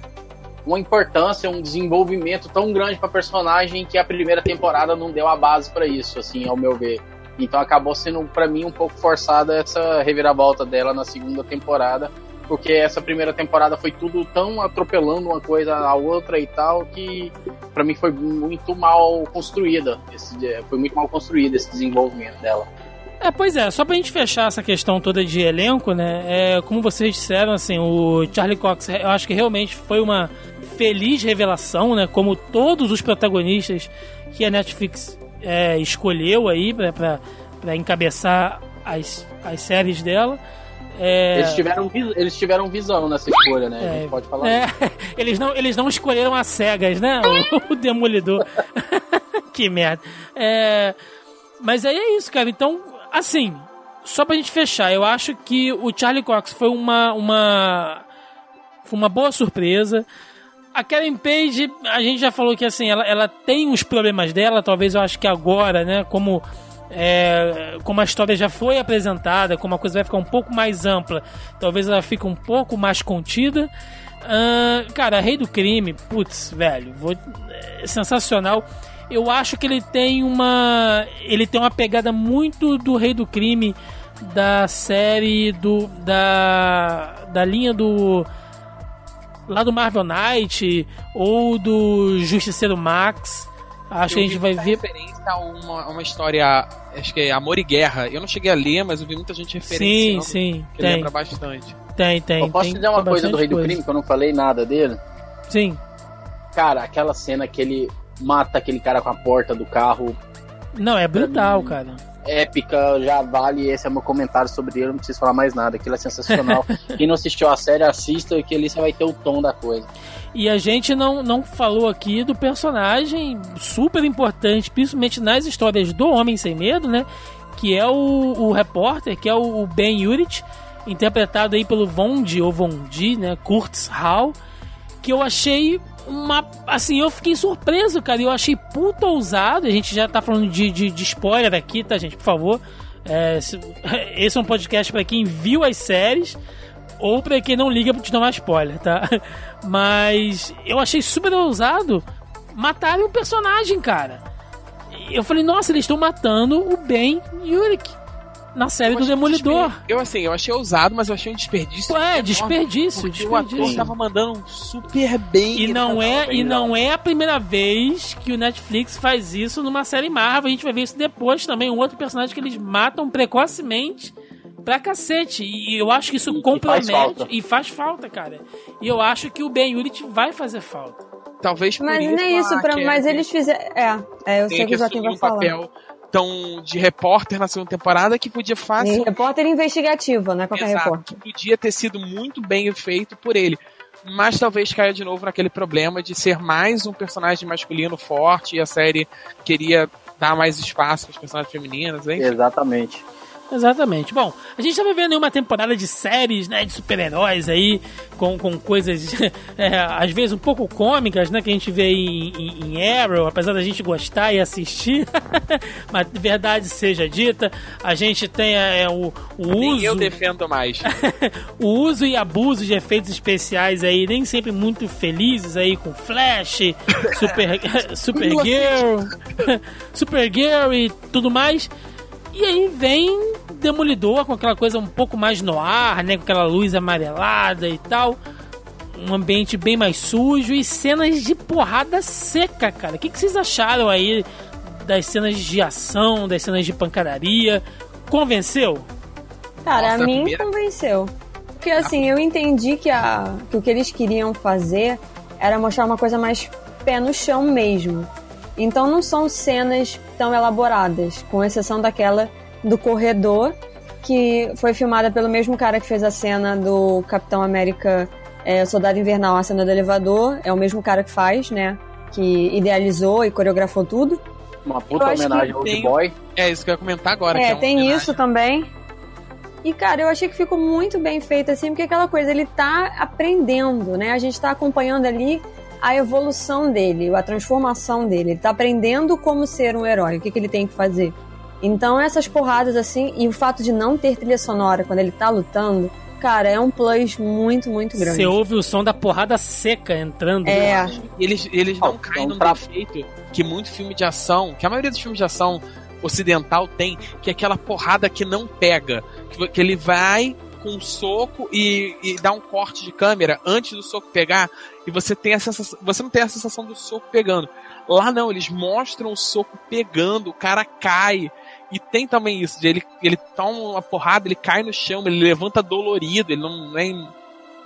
uma importância, um desenvolvimento tão grande pra personagem que a primeira temporada não deu a base pra isso, assim, ao meu ver. Então acabou sendo pra mim um pouco forçada essa reviravolta dela na segunda temporada, porque essa primeira temporada foi tudo tão atropelando uma coisa a outra e tal que pra mim foi muito mal construída. Esse, foi muito mal construído esse desenvolvimento dela. É, pois é, só pra gente fechar essa questão toda de elenco, né? É, como vocês disseram, assim, o Charlie Cox, eu acho que realmente foi uma feliz revelação, né? Como todos os protagonistas que a Netflix é, escolheu aí pra, pra, pra encabeçar as, as séries dela. É, Eles, tiveram, eles tiveram visão nessa escolha, né? A É, gente pode falar. é, eles, não, eles não escolheram as cegas, né? O, o Demolidor. que merda. É, mas aí é isso, cara. Então, assim, só pra gente fechar, eu acho que o Charlie Cox foi uma, uma, foi uma boa surpresa. A Karen Page, a gente já falou que assim, ela, ela tem os problemas dela, talvez eu acho que agora, né, como é, como a história já foi apresentada, como a coisa vai ficar um pouco mais ampla, talvez ela fique um pouco mais contida. Ahn, cara, Rei do Crime, putz, velho, vou- é sensacional. Eu acho que ele tem uma. Ele tem uma pegada muito do Rei do Crime da série do. da. da linha do. lá do Marvel Knight ou do Justiceiro Max. Acho que a gente vai ver. referência a uma, a uma história, acho que é Amor e Guerra. Eu não cheguei a ler, mas eu vi muita gente Sim, referenciando. sim, Que tem, lembra bastante. tem, tem. Eu posso tem, dizer uma coisa do Rei do coisa. Crime, que eu não falei nada dele? Sim. Cara, aquela cena que ele mata aquele cara com a porta do carro Não, é brutal, mim- cara. épica, já vale. Esse é meu comentário sobre ele, não preciso falar mais nada. Aquilo é sensacional. Quem não assistiu a série, assista, que ali você vai ter o tom da coisa. E a gente não, não falou aqui do personagem super importante, principalmente nas histórias do Homem Sem Medo, né? Que é o, o repórter, que é o, Ben Urich, interpretado aí pelo Vondi, ou Vondi, né? Kurtz Hall, que eu achei uma. Assim, eu fiquei surpreso, cara. Eu achei puta ousado. A gente já tá falando de, de, de spoiler aqui, tá, gente? Por favor. É, se- esse é um podcast pra quem viu as séries ou pra quem não liga pra te tomar spoiler, tá? Mas eu achei super ousado matarem um personagem, cara. Eu falei, nossa, eles estão matando o Ben Yurik na série Eu do Demolidor. desper- Eu, assim, eu achei ousado, mas eu achei um desperdício. É, desperdício, porque O ator desperdício. tava mandando super bem. E não é, e legal. não é a primeira vez que o Netflix faz isso numa série Marvel. A gente vai ver isso depois também, um outro personagem que eles matam precocemente pra cacete. E eu acho que isso E- e faz e faz falta, cara. E eu acho que o Ben Urich vai fazer falta. Talvez por Mas isso. nem isso, pra, mas eles fizeram. É, é, eu sei tem que o Joaquim vai um falar. papel tão de repórter na segunda temporada que podia E fácil. repórter investigativo, né? Qualquer Exato, repórter. que podia ter sido muito bem feito por ele. Mas talvez caia de novo naquele problema de ser mais um personagem masculino forte e a série queria dar mais espaço para os personagens femininos. Enfim. Exatamente. Exatamente. Bom, a gente tá vivendo aí uma temporada de séries, né, de super-heróis aí, com, com coisas, é, às vezes um pouco cômicas, né, que a gente vê em, em, em Arrow, apesar da gente gostar e assistir, mas verdade seja dita, a gente tem é, o, o Nem uso... eu defendo mais. o uso e abuso de efeitos especiais aí, nem sempre muito felizes aí, com Flash, Super, Supergirl, Supergirl e tudo mais. E aí vem Demolidor com aquela coisa um pouco mais no ar, né? Com aquela luz amarelada e tal. Um ambiente bem mais sujo e cenas de porrada seca, cara. O que, que vocês acharam aí das cenas de ação, das cenas de pancadaria? Convenceu? Cara, Nossa, a mim primeira- convenceu. Porque assim, eu entendi que, a, que o que eles queriam fazer era mostrar uma coisa mais pé no chão mesmo. Então não são cenas tão elaboradas, com exceção daquela do corredor, que foi filmada pelo mesmo cara que fez a cena do Capitão América é, Soldado Invernal, a cena do elevador. É o mesmo cara que faz, né? Que idealizou e coreografou tudo. Uma puta Eu homenagem ao tem- Old Boy. É isso que eu ia comentar agora. que É, uma tem homenagem. isso também. E, cara, eu achei que ficou muito bem feito, assim, porque aquela coisa, ele tá aprendendo, né? A gente tá acompanhando ali a evolução dele, a transformação dele. Ele tá aprendendo como ser um herói, o que, que ele tem que fazer. Então, essas porradas, assim, e o fato de não ter trilha sonora quando ele tá lutando, cara, é um plus muito, muito grande. Você ouve o som da porrada seca entrando. É, Eles, eles não Oh, caem num defeito que muito filme de ação, que a maioria dos filmes de ação ocidental tem, que é aquela porrada que não pega. Que, que ele vai com um soco e, e dá um corte de câmera antes do soco pegar, e você tem a sensação. Você não tem a sensação do soco pegando. Lá não, eles mostram o soco pegando, o cara cai. E tem também isso, de ele, ele toma uma porrada, ele cai no chão, ele levanta dolorido, ele não, não é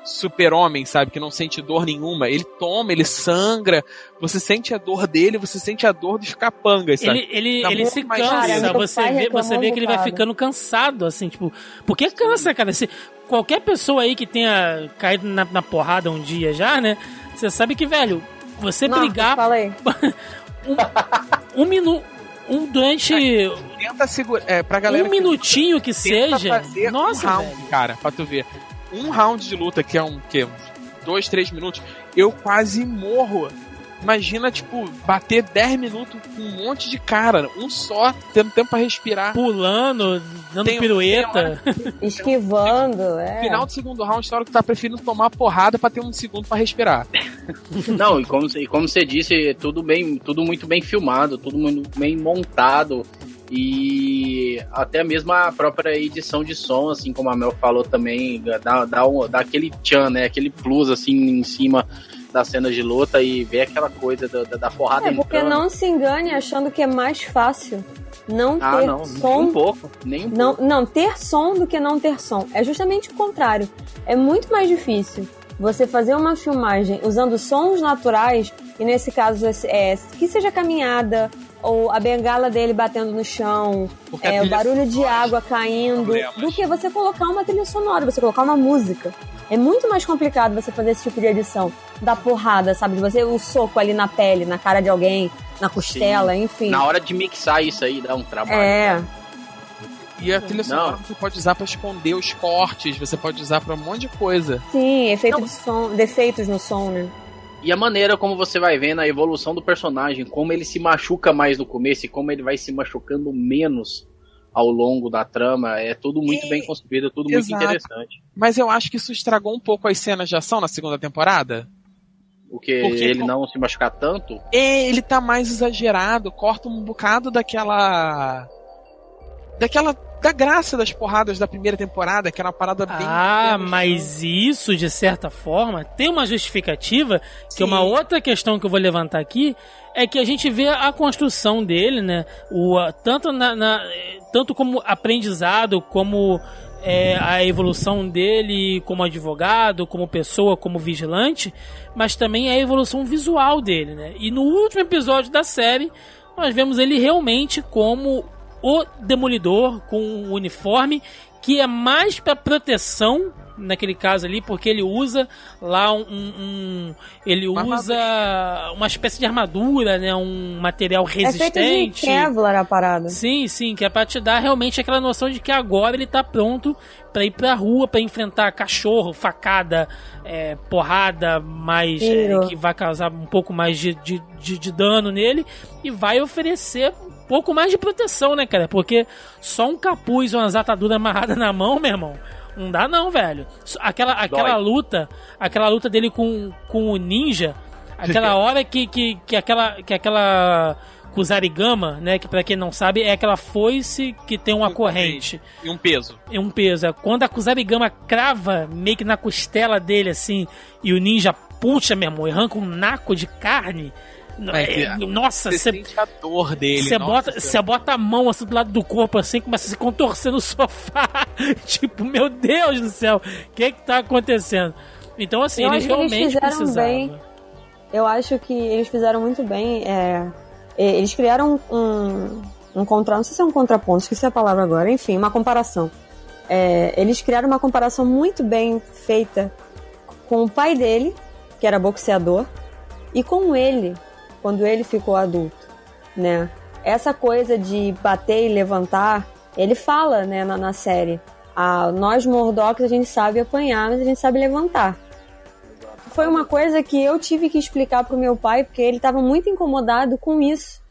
super-homem, sabe? Que não sente dor nenhuma. Ele toma, ele sangra, você sente a dor dele, você sente a dor dos capangas, sabe? Ele, ele, ele se cansa, você vê, você vê um que ele vai ficando cansado, assim, tipo. Porque cansa, cara. Se, qualquer pessoa aí que tenha caído na, na porrada um dia já, né? Você sabe que, velho, você Não, brigar fala aí. um minuto. Um, durante Tenta segurar. É, pra galera. um que minutinho que tenta seja. fazer Nossa, um round, velho. cara, pra tu ver. Um round de luta, que é um que uns dois, três minutos, eu quase morro. Imagina, tipo, bater 10 minutos com um monte de cara, um só, tendo tempo pra respirar. Pulando, dando Tem- pirueta. Esquivando, é. Final do segundo round, na hora que tu tá preferindo tomar porrada pra ter um segundo pra respirar. Não, e como, e como você disse, tudo bem, tudo muito bem filmado, tudo muito bem montado e até mesmo a própria edição de som, assim como a Mel falou também, dá, dá, um, dá aquele tchan, né? Aquele plus assim em cima das cenas de luta e ver aquela coisa da, da, da porrada É, porque entrando. não se engane achando que é mais fácil não Ah, ter não, nem som um pouco, nem um Não, pouco. não, ter som do que não ter som. É justamente o contrário. É muito mais difícil você fazer uma filmagem usando sons naturais, e nesse caso é, que seja caminhada, ou a bengala dele batendo no chão, é, o barulho de água caindo, problemas. do que você colocar uma trilha sonora, você colocar uma música. É muito mais complicado você fazer esse tipo de edição. Da porrada, sabe? De você, o soco ali na pele, na cara de alguém, na costela, enfim. Na hora de mixar isso aí dá um trabalho. É, E a trilha Não. sonora você pode usar pra esconder os cortes, você pode usar pra um monte de coisa. sim, efeito de som, defeitos no som, né? E a maneira como você vai vendo a evolução do personagem, como ele se machuca mais no começo e como ele vai se machucando menos ao longo da trama, é tudo muito E- bem construído, tudo Exato. muito interessante. Mas eu acho que isso estragou um pouco as cenas de ação na segunda temporada. O que Porque ele com- não se machucar tanto, É, ele tá mais exagerado, corta um bocado daquela. Daquela. Da graça das porradas da primeira temporada, que era uma parada bem. Ah, mas isso, de certa forma, tem uma justificativa, que Sim. uma outra questão que eu vou levantar aqui é que a gente vê a construção dele, né? O, tanto, na, na- tanto como aprendizado, como é, a evolução dele como advogado, como pessoa, como vigilante, mas também a evolução visual dele, né? E no último episódio da série, nós vemos ele realmente como o Demolidor com um uniforme que é mais para proteção naquele caso ali, porque ele usa lá um, um- ele Uma usa uma espécie de armadura, né, um material É feito de resistente. Kevlar a parada. Sim, sim, que é pra te dar realmente aquela noção de que agora ele tá pronto pra ir pra rua, pra enfrentar cachorro, facada, é, porrada, mais é, que vai causar um pouco mais de, de, de, de dano nele e vai oferecer pouco mais de proteção, né, cara? Porque só um capuz ou umas ataduras amarradas na mão, meu irmão. Não dá não, velho. Aquela, aquela luta, aquela luta dele com, com o ninja, aquela hora que, que, que aquela que aquela Kusarigama, né, que pra quem não sabe é aquela foice que tem uma corrente E um peso. e um peso. É Quando a Kusarigama crava meio que na costela dele assim e o ninja puxa, meu irmão, e arranca um naco de carne. É, nossa, Você você sente a dor dele. você bota, você bota a mão assim do lado do corpo, assim, começa a se contorcer no sofá. tipo, meu Deus do céu, o que que tá acontecendo? Então, assim, Eu eles acho que eles realmente fizeram precisavam. bem. Eu acho que eles fizeram muito bem. é, eles criaram um, um contra, não sei se é um contraponto, esqueci a palavra agora. Enfim, uma comparação. É, eles criaram uma comparação muito bem feita com o pai dele, que era boxeador, e com ele, quando ele ficou adulto, né? Essa coisa de bater e levantar, ele fala, né, na, na série. Ah, nós Mordocks a gente sabe apanhar, mas a gente sabe levantar foi uma coisa que eu tive que explicar pro meu pai, porque ele tava muito incomodado com isso.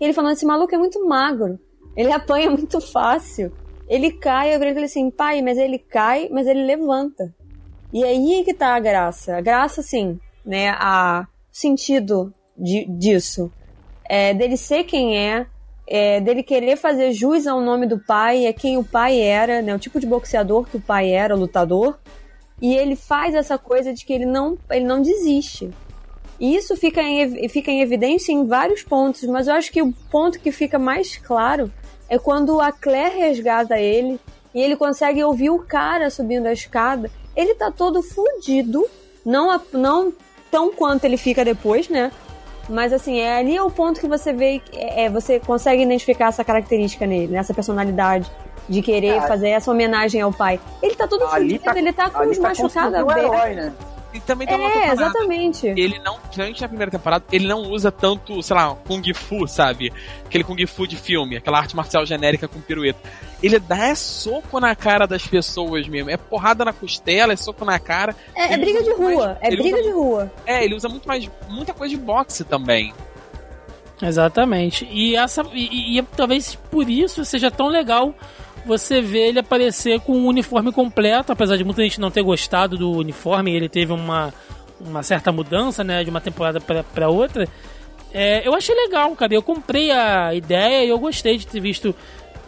Ele falando, esse maluco é muito magro. Ele apanha muito fácil. Ele cai, eu falei assim, pai, mas ele cai, mas ele levanta. E aí que tá a graça. A graça, assim, né, a sentido de, disso. É dele ser quem é, é, dele querer fazer jus ao nome do pai, é quem o pai era, né, o tipo de boxeador que o pai era, lutador. E ele faz essa coisa de que ele não, ele não desiste. E isso fica em, fica em evidência em vários pontos, mas eu acho que o ponto que fica mais claro é quando a Claire resgata ele e ele consegue ouvir o cara subindo a escada. Ele tá todo fudido, não, não tão quanto ele fica depois, né? Mas assim, é ali é o ponto que você vê, é, é, você consegue identificar essa característica nele, nessa personalidade de querer É. fazer essa homenagem ao pai. Ele tá todo fudido, tá- ele tá com os tá machucados abertos. herói, né? E também tem uma outra É, parada. exatamente. Ele não, principalmente na primeira temporada, ele não usa tanto, sei lá, Kung Fu, sabe? Aquele Kung Fu de filme, aquela arte marcial genérica com pirueta. Ele dá é soco na cara das pessoas mesmo. É porrada na costela, é soco na cara. É, é briga de rua, mais- é briga usa de rua. É, ele usa muito mais, muita coisa de boxe também. Exatamente. E essa e, e- e talvez por isso seja tão legal você ver ele aparecer com um uniforme completo, apesar de muita gente não ter gostado do uniforme, ele teve uma, uma certa mudança, né, de uma temporada para outra. É, eu achei legal, cara. Eu comprei a ideia e eu gostei de ter visto.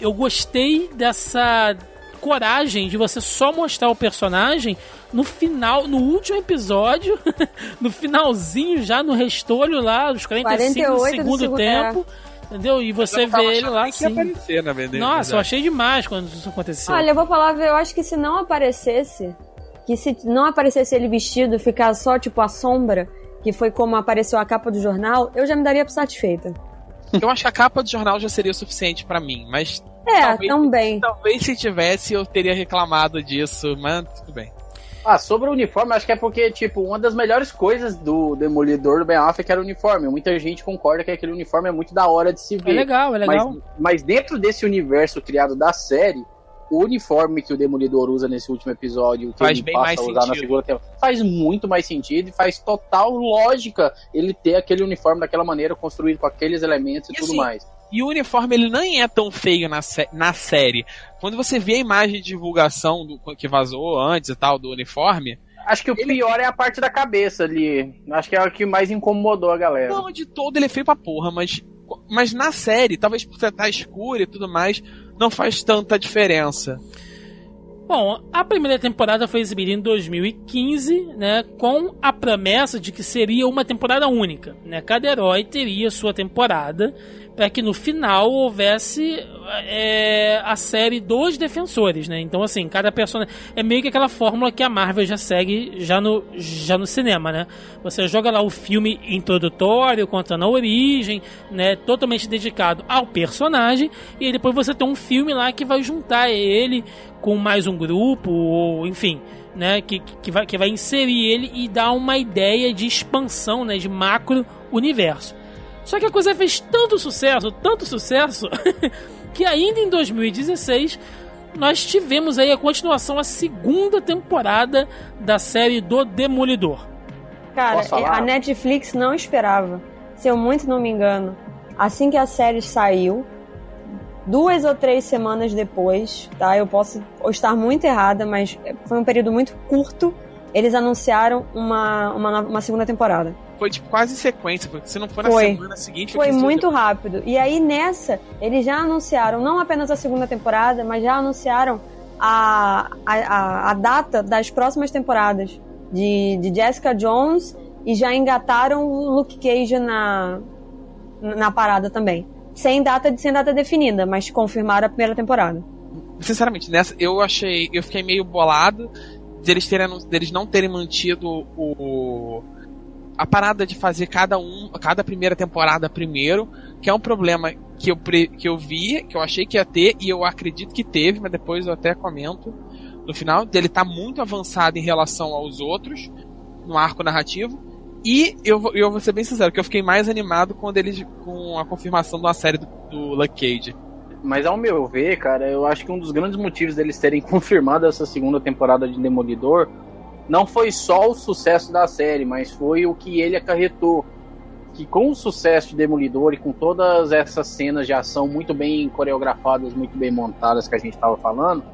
Eu gostei dessa coragem de você só mostrar o personagem no final, no último episódio, no finalzinho já, no restolho lá, os 45 do 48 do segundo segundo- tempo. Entendeu? E você vê ele lá assim. aparecer, na verdade. Nossa, eu achei demais quando isso aconteceu. Olha, eu vou falar, eu acho que se não aparecesse, que se não aparecesse ele vestido, ficar só tipo a sombra, que foi como apareceu a capa do jornal, eu já me daria por satisfeita. Eu acho que a capa do jornal já seria o suficiente pra mim, mas É, Talvez- também. talvez se tivesse eu teria reclamado disso, mas tudo bem. Ah, sobre o uniforme, acho que é porque, tipo, uma das melhores coisas do Demolidor do Ben Affleck era o uniforme. Muita gente concorda que aquele uniforme é muito da hora de se É ver. legal, é legal. Mas, mas dentro desse universo criado da série, o uniforme que o Demolidor usa nesse último episódio, que Faz ele bem passa mais a usar na sentido. segunda temporada, faz muito mais sentido e faz total lógica ele ter aquele uniforme daquela maneira, construído com aqueles elementos e, E tudo assim, mais. E o uniforme ele nem é tão feio na, sé- na série. Quando você vê a imagem de divulgação do, que vazou antes e tal do uniforme, Acho que o pior é a parte da cabeça ali. Acho que é o que mais incomodou a galera. não, de todo ele é feio pra porra, mas, mas na série, talvez por estar escuro e tudo mais, não faz tanta diferença. Bom, a primeira temporada foi exibida em 2015, né, com a promessa de que seria uma temporada única, né? Cada herói teria sua temporada para que no final houvesse é, a série dos defensores, né? Então assim, cada personagem é meio que aquela fórmula que a Marvel já segue já no já no cinema, né? Você joga lá o filme introdutório contando a origem, né, totalmente dedicado ao personagem e depois você tem um filme lá que vai juntar ele com mais um grupo, ou enfim, né, que, que, vai, que vai inserir ele e dar uma ideia de expansão, né, de macro universo. Só que a coisa fez tanto sucesso, tanto sucesso, que ainda em 2016 nós tivemos aí a continuação, a segunda temporada da série do Demolidor. Cara, falar? a Netflix não esperava. Se eu muito não me engano, assim que a série saiu, duas ou três semanas depois, tá? Eu posso estar muito errada, mas foi um período muito curto. Eles anunciaram uma, uma, uma segunda temporada. Foi tipo quase sequência, porque se não for na Foi. semana seguinte, Foi muito rápido. E aí nessa, eles já anunciaram não apenas a segunda temporada, mas já anunciaram a, a, a, data das próximas temporadas de, de Jessica Jones e já engataram o Luke Cage na, na parada também. Sem data, sem data definida, mas confirmaram a primeira temporada. Sinceramente, nessa eu achei. Eu fiquei meio bolado deles, terem, deles não terem mantido o. A parada de fazer cada um, cada primeira temporada primeiro, que é um problema que eu, que eu vi, que eu achei que ia ter, e eu acredito que teve, mas depois eu até comento no final, dele tá muito avançado em relação aos outros, no arco narrativo. E eu, eu vou ser bem sincero, que eu fiquei mais animado quando eles. com a confirmação uma série do, do Cage. Mas ao meu ver, cara, eu acho que um dos grandes motivos deles terem confirmado essa segunda temporada de Demolidor não foi só o sucesso da série, mas foi o que ele acarretou. Que com o sucesso de Demolidor e com todas essas cenas de ação muito bem coreografadas, muito bem montadas que a gente estava falando,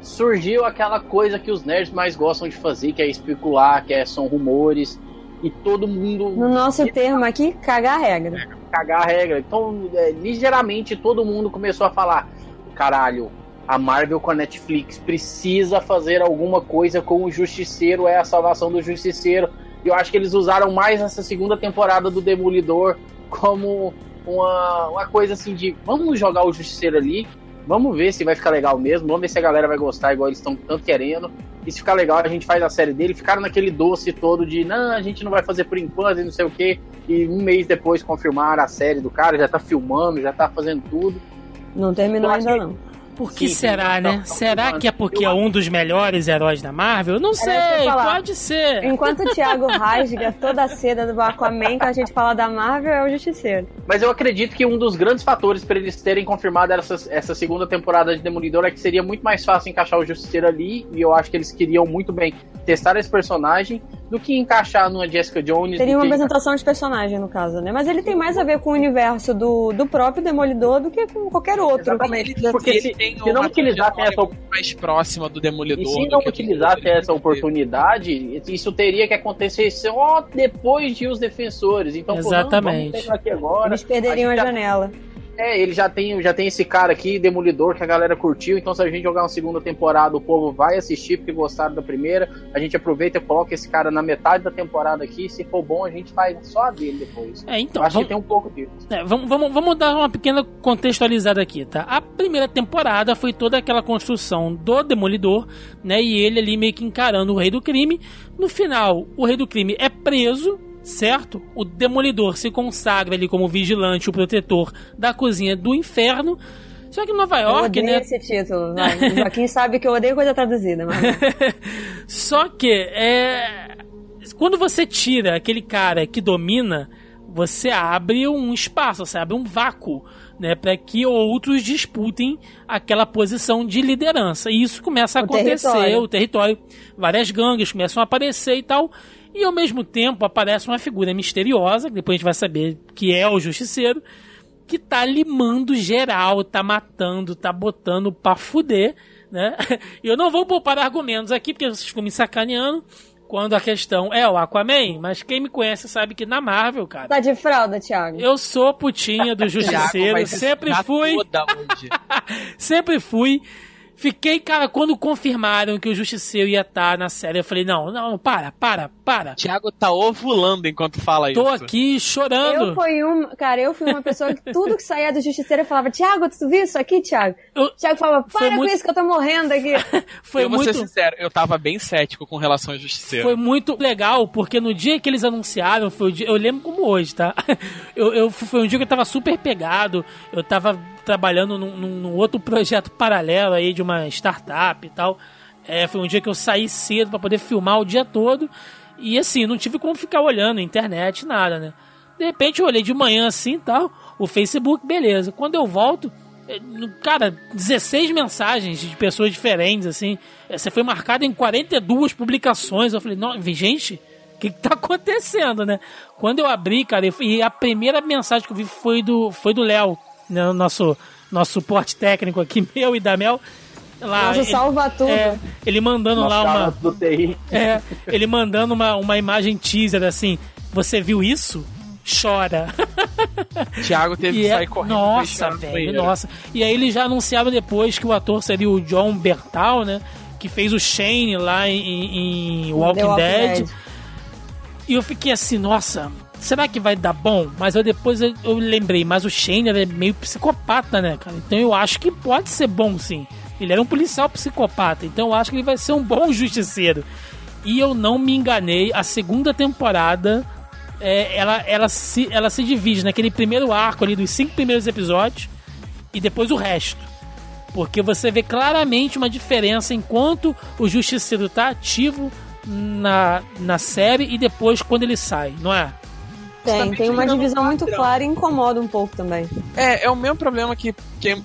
surgiu aquela coisa que os nerds mais gostam de fazer, que é especular, que é, são rumores, e todo mundo No nosso termo aqui, cagar a regra. cagar a regra. Então, é, ligeiramente todo mundo começou a falar: caralho, a Marvel com a Netflix precisa fazer alguma coisa com o Justiceiro, é a salvação do Justiceiro. E eu acho que eles usaram mais essa segunda temporada do Demolidor como uma, uma coisa assim de vamos jogar o Justiceiro ali, vamos ver se vai ficar legal mesmo, vamos ver se a galera vai gostar igual eles estão tanto querendo. E se ficar legal, a gente faz a série dele. Ficaram naquele doce todo de não, a gente não vai fazer por enquanto e não sei o que. E um mês depois confirmaram a série do cara, já tá filmando, já tá fazendo tudo. Não terminou ainda que- não. Por que Sim, será, né? não, será não, que é porque eu é um dos melhores heróis da Marvel? Não sei, pode ser. Enquanto o Thiago rasga toda a seda do Aquaman quando a gente fala da Marvel, é o Justiceiro. Mas eu acredito que um dos grandes fatores para eles terem confirmado essa, essa segunda temporada de Demolidor é que seria muito mais fácil encaixar o Justiceiro ali. E eu acho que eles queriam muito bem testar esse personagem do que encaixar numa Jessica Jones. Teria uma que apresentação de personagem, no caso, né? Mas ele tem mais a ver com o universo do, do próprio Demolidor do que com qualquer outro. Exatamente. Ele- Porque ele se, tem se não utilizassem essa mais próxima do Demolidor. E se não que do utilizasse Demolidor, essa oportunidade, isso teria que acontecer só depois de os defensores. Então, pô, não, Exatamente. vamos agora. Eles perderiam a, gente já- janela. É, ele já tem, já tem esse cara aqui, Demolidor, que a galera curtiu. Então, se a gente jogar uma segunda temporada, o povo vai assistir porque gostaram da primeira. A gente aproveita e coloca esse cara na metade da temporada aqui. Se for bom, a gente faz só a dele depois. É, então, Eu acho vamos, que tem um pouco disso. é, vamos, vamos, vamos dar uma pequena contextualizada aqui, tá? A primeira temporada foi toda aquela construção do Demolidor, né? E ele ali meio que encarando o Rei do Crime. No final, o Rei do Crime é preso, certo? O Demolidor se consagra ali como vigilante, o protetor da cozinha do inferno. Só que em Nova Eu York, odeio né? esse título. O Joaquim sabe que eu odeio coisa traduzida, mas... Só que é quando você tira aquele cara que domina, você abre um espaço, você abre um vácuo, né, para que outros disputem aquela posição de liderança. E isso começa a O acontecer, território. o território, várias gangues começam a aparecer e tal. E ao mesmo tempo aparece uma figura misteriosa, que depois a gente vai saber que é o justiceiro, que tá limando geral, tá matando, tá botando pra fuder, né? E eu não vou poupar argumentos aqui, porque vocês ficam me sacaneando quando a questão é o Aquaman, mas quem me conhece sabe que na Marvel, cara, Tá de fralda, Thiago? eu sou putinha do Justiceiro, sempre fui, sempre fui. Fiquei, cara, quando confirmaram que o Justiceiro ia estar na série, eu falei, não, não, para, para, para. Thiago tá ovulando enquanto fala Tô isso. aqui chorando. Eu fui um, cara, eu fui uma pessoa que tudo que saía do justiceiro eu falava, Thiago, tu viu isso aqui, Thiago? Eu- Thiago falava, Foi para com muito- isso que eu tô morrendo aqui. Foi eu vou muito... ser sincero, eu tava bem cético com relação ao Justiceiro. Foi muito legal, porque no dia que eles anunciaram, foi o dia, eu lembro como hoje, tá? Eu, eu- foi um dia que eu tava super pegado, eu tava trabalhando num, num- outro projeto paralelo aí de uma startup e tal. É, foi um dia que eu saí cedo pra poder filmar o dia todo. E assim, não tive como ficar olhando internet, nada, né? De repente eu olhei de manhã assim e tal, o Facebook, beleza. Quando eu volto, no- cara, 16 mensagens de pessoas diferentes, assim. Eh, Você foi marcado em 42 publicações. Eu falei, não, gente, o que, que tá acontecendo, né? Quando eu abri, cara, e a primeira mensagem que eu vi foi do foi do Léo, né, nosso, nosso suporte técnico aqui, meu e da Mel. Lá, Nossa, ele- salva tudo. é, ele mandando Nossa, lá uma. do TI. É, ele mandando uma, uma imagem teaser assim. Você viu isso? Chora. Thiago teve E que é- sair correndo. Nossa, velho, nossa. E aí eles já anunciaram depois que o ator seria o John Bertal, né? Que fez o Shane lá em, em Walking, Walking Dead. Dead. E eu fiquei assim, nossa, será que vai dar bom? Mas eu depois eu, eu lembrei, mas o Shane é meio psicopata, né, cara? Então eu acho que pode ser bom sim. Ele era um policial psicopata, então eu acho que ele vai ser um bom justiceiro. E eu não me enganei, a segunda temporada é, ela, ela, se, ela se divide naquele primeiro arco ali dos cinco primeiros episódios e depois o resto. Porque você vê claramente uma diferença enquanto o Justiceiro tá ativo na, na série e depois quando ele sai, não é? Tem, tem uma divisão muito clara e incomoda um pouco também. É, é o mesmo problema que, que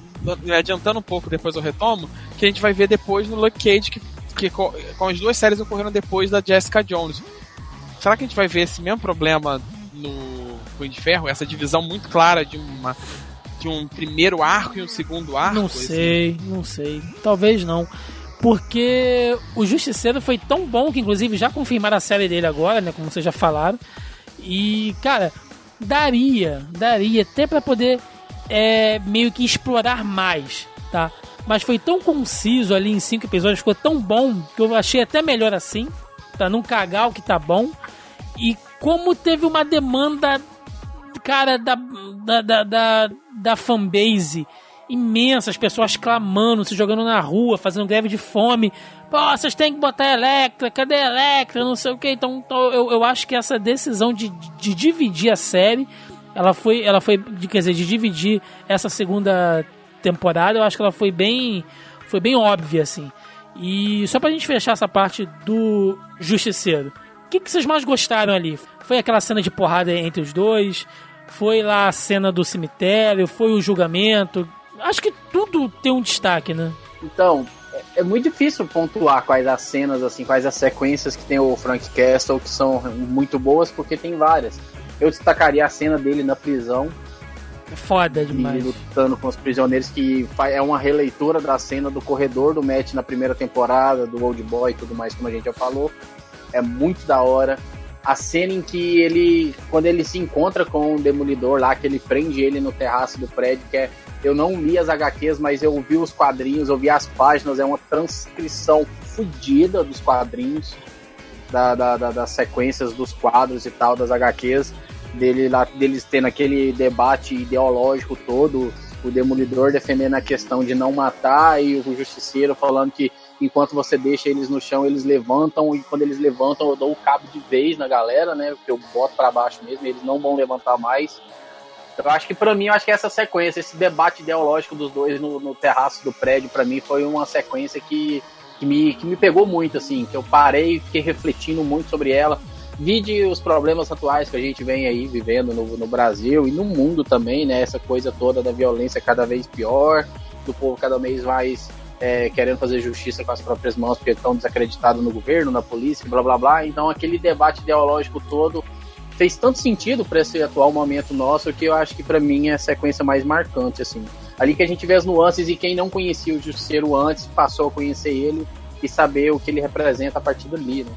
adiantando um pouco, depois eu retomo, que a gente vai ver depois no Luke Cage, que, que co- com, as duas séries ocorreram depois da Jessica Jones. Será que a gente vai ver esse mesmo problema no Punho de Ferro? Essa divisão muito clara de uma de um primeiro arco e um segundo arco? Não assim? sei, não sei. Talvez não. Porque o Justiceiro foi tão bom que, inclusive, já confirmaram a série dele agora, né? Como vocês já falaram. E, cara, daria, daria até pra poder é, meio que explorar mais, tá? Mas foi tão conciso ali em cinco episódios, ficou tão bom que eu achei até melhor assim, pra não cagar o que tá bom. E como teve uma demanda cara, da, da, da, da, da fanbase imensa, as pessoas clamando, se jogando na rua, fazendo greve de fome. Pô, vocês têm que botar Electra, cadê Electra? Não sei o que. Então, então eu, eu acho que essa decisão de, de dividir a série, ela foi, ela foi, quer dizer, de dividir essa segunda temporada, eu acho que ela foi bem, foi bem óbvia, assim. E só pra gente fechar essa parte do Justiceiro, o que, que vocês mais gostaram ali? Foi aquela cena de porrada entre os dois? Foi lá a cena do cemitério? Foi o julgamento? Acho que tudo tem um destaque, né? Então, é, é muito difícil pontuar quais as cenas, assim, quais as sequências que tem o Frank Castle que são muito boas, porque tem várias. Eu destacaria a cena dele na prisão, É foda demais. lutando com os prisioneiros, que é uma releitura da cena do corredor do Matt na primeira temporada, do Old Boy e tudo mais, como a gente já falou. É muito da hora. A cena em que ele, quando ele se encontra com o Demolidor lá, que ele prende ele no terraço do prédio, que é. Eu não li as HQs, mas eu vi os quadrinhos, eu vi as páginas, é uma transcrição fodida dos quadrinhos, da, da- da- das sequências dos quadros e tal, das HQs dele lá, deles tendo aquele debate ideológico todo, o Demolidor defendendo a questão de não matar e o Justiceiro falando que enquanto você deixa eles no chão, eles levantam e quando eles levantam eu dou o cabo de vez na galera, né? Porque eu boto pra baixo mesmo, eles não vão levantar mais. Eu acho que pra mim, eu acho que essa sequência, esse debate ideológico dos dois no, no terraço do prédio, pra mim foi uma sequência que, que, me, que me pegou muito, assim, que eu parei e fiquei refletindo muito sobre ela. Vide os problemas atuais que a gente vem aí vivendo no, no Brasil e no mundo também, né? Essa coisa toda da violência cada vez pior, do povo cada vez mais é, querendo fazer justiça com as próprias mãos porque estão desacreditados no governo, na polícia, blá blá blá. Então aquele debate ideológico todo fez tanto sentido para esse atual momento nosso que eu acho que para mim é a sequência mais marcante assim. Ali que a gente vê as nuances e quem não conhecia o Justiceiro antes passou a conhecer ele e saber o que ele representa a partir dali, né?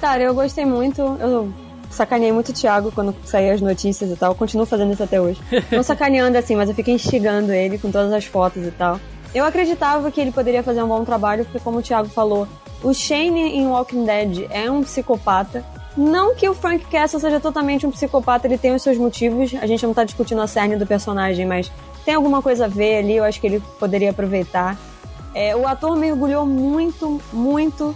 Cara, eu gostei muito. Eu sacaneei muito o Thiago quando saí as notícias e tal. Eu continuo fazendo isso até hoje. Não sacaneando assim, mas eu fiquei instigando ele com todas as fotos e tal. Eu acreditava que ele poderia fazer um bom trabalho, porque como o Thiago falou, o Shane em Walking Dead é um psicopata. Não que o Frank Castle seja totalmente um psicopata, ele tem os seus motivos. A gente não tá discutindo a cerne do personagem, mas tem alguma coisa a ver ali, eu acho que ele poderia aproveitar. É, o ator mergulhou muito, muito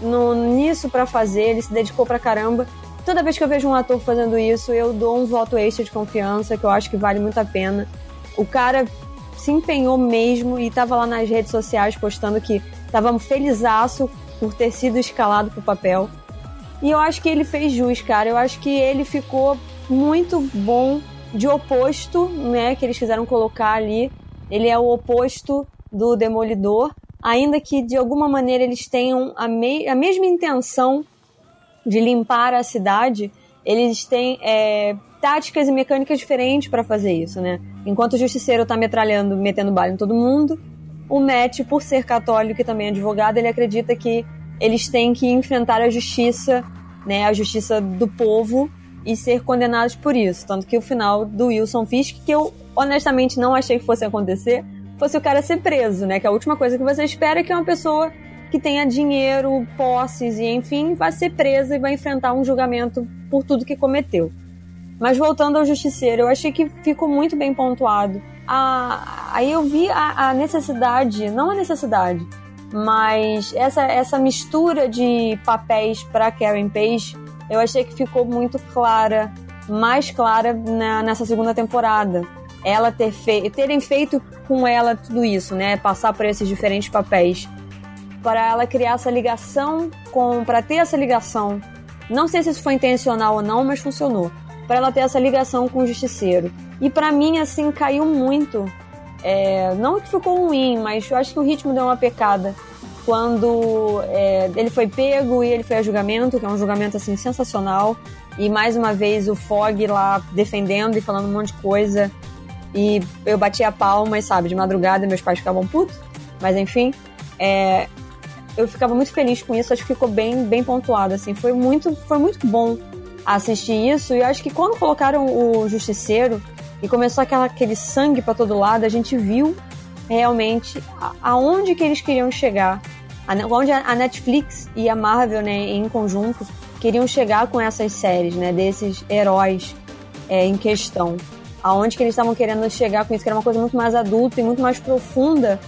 no, nisso para fazer, ele se dedicou pra caramba. Toda vez que eu vejo um ator fazendo isso, eu dou um voto extra de confiança, que eu acho que vale muito a pena. O cara se empenhou mesmo e tava lá nas redes sociais postando que tava felizaço por ter sido escalado pro papel. E eu acho que ele fez jus, cara. Eu acho que ele ficou muito bom de oposto, né, que eles quiseram colocar ali. Ele é o oposto do Demolidor, ainda que de alguma maneira eles tenham a, me a mesma intenção de limpar a cidade, eles têm é, táticas e mecânicas diferentes para fazer isso, né? Enquanto o Justiceiro tá metralhando, metendo bala em todo mundo, o Matt, por ser católico e também advogado, ele acredita que eles têm que enfrentar a justiça, né, a justiça do povo e ser condenados por isso. Tanto que o final do Wilson Fisk, que eu honestamente não achei que fosse acontecer, fosse o cara ser preso, né? Que a última coisa que você espera é que uma pessoa que tenha dinheiro, posses e enfim, vai ser presa e vai enfrentar um julgamento por tudo que cometeu. Mas voltando ao Justiceiro, eu achei que ficou muito bem pontuado. Ah, aí eu vi a, a necessidade, não a necessidade, mas essa, essa mistura de papéis para Karen Page, eu achei que ficou muito clara, mais clara na, nessa segunda temporada. Ela ter fe terem feito com ela tudo isso, né? Passar por esses diferentes papéis. Para ela criar essa ligação com. para ter essa ligação. Não sei se isso foi intencional ou não, mas funcionou para ela ter essa ligação com o justiceiro. E para mim, assim, caiu muito. É, não que ficou ruim, mas eu acho que o ritmo deu uma pecada. Quando é, ele foi pego e ele foi a julgamento, que é um julgamento assim sensacional. E mais uma vez o Fog lá defendendo e falando um monte de coisa. E eu bati a palma, e, sabe, de madrugada meus pais ficavam putos. Mas enfim, é, eu ficava muito feliz com isso. Acho que ficou bem, bem pontuado, assim. Foi muito, foi muito bom assistir isso. E acho que quando colocaram o Justiceiro e começou aquela, aquele sangue para todo lado, a gente viu realmente aonde que eles queriam chegar. Onde a Netflix e a Marvel, né, em conjunto, queriam chegar com essas séries, né, desses heróis é, em questão. Aonde que eles estavam querendo chegar com isso, que era uma coisa muito mais adulta e muito mais profunda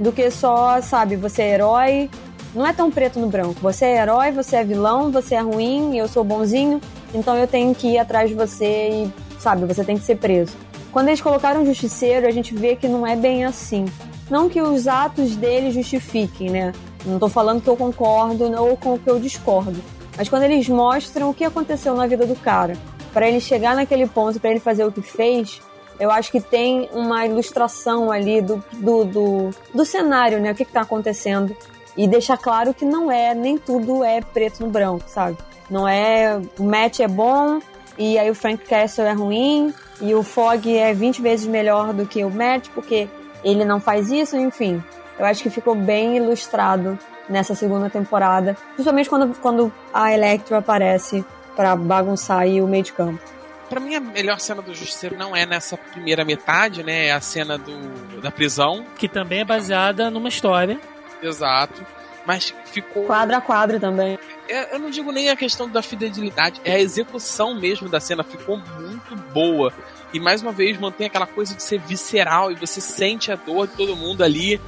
do que só, sabe, você é herói, não é tão preto no branco. Você é herói, você é vilão, você é ruim, eu sou bonzinho. Então eu tenho que ir atrás de você e, sabe, você tem que ser preso. Quando eles colocaram o justiceiro, a gente vê que não é bem assim. Não que os atos dele justifiquem, né? Não tô falando que eu concordo ou com o que eu discordo. Mas quando eles mostram o que aconteceu na vida do cara, para ele chegar naquele ponto, para ele fazer o que fez, eu acho que tem uma ilustração ali do, do, do, do cenário, né? O que, que tá acontecendo. E deixar claro que não é, nem tudo é preto no branco, sabe? Não é. O Matt é bom e aí o Frank Castle é ruim e o Fog é 20 vezes melhor do que o Matt porque ele não faz isso, enfim. Eu acho que ficou bem ilustrado nessa segunda temporada, principalmente quando, quando a Electro aparece para bagunçar aí o meio de campo. Pra mim, a melhor cena do Justiceiro não é nessa primeira metade, né? É a cena do, da prisão. Que também é baseada numa história. Exato. Mas ficou. Quadro a quadro também. É, eu não digo nem a questão da fidelidade, é a execução mesmo da cena ficou muito boa. E mais uma vez mantém aquela coisa de ser visceral e você sente a dor de todo mundo ali.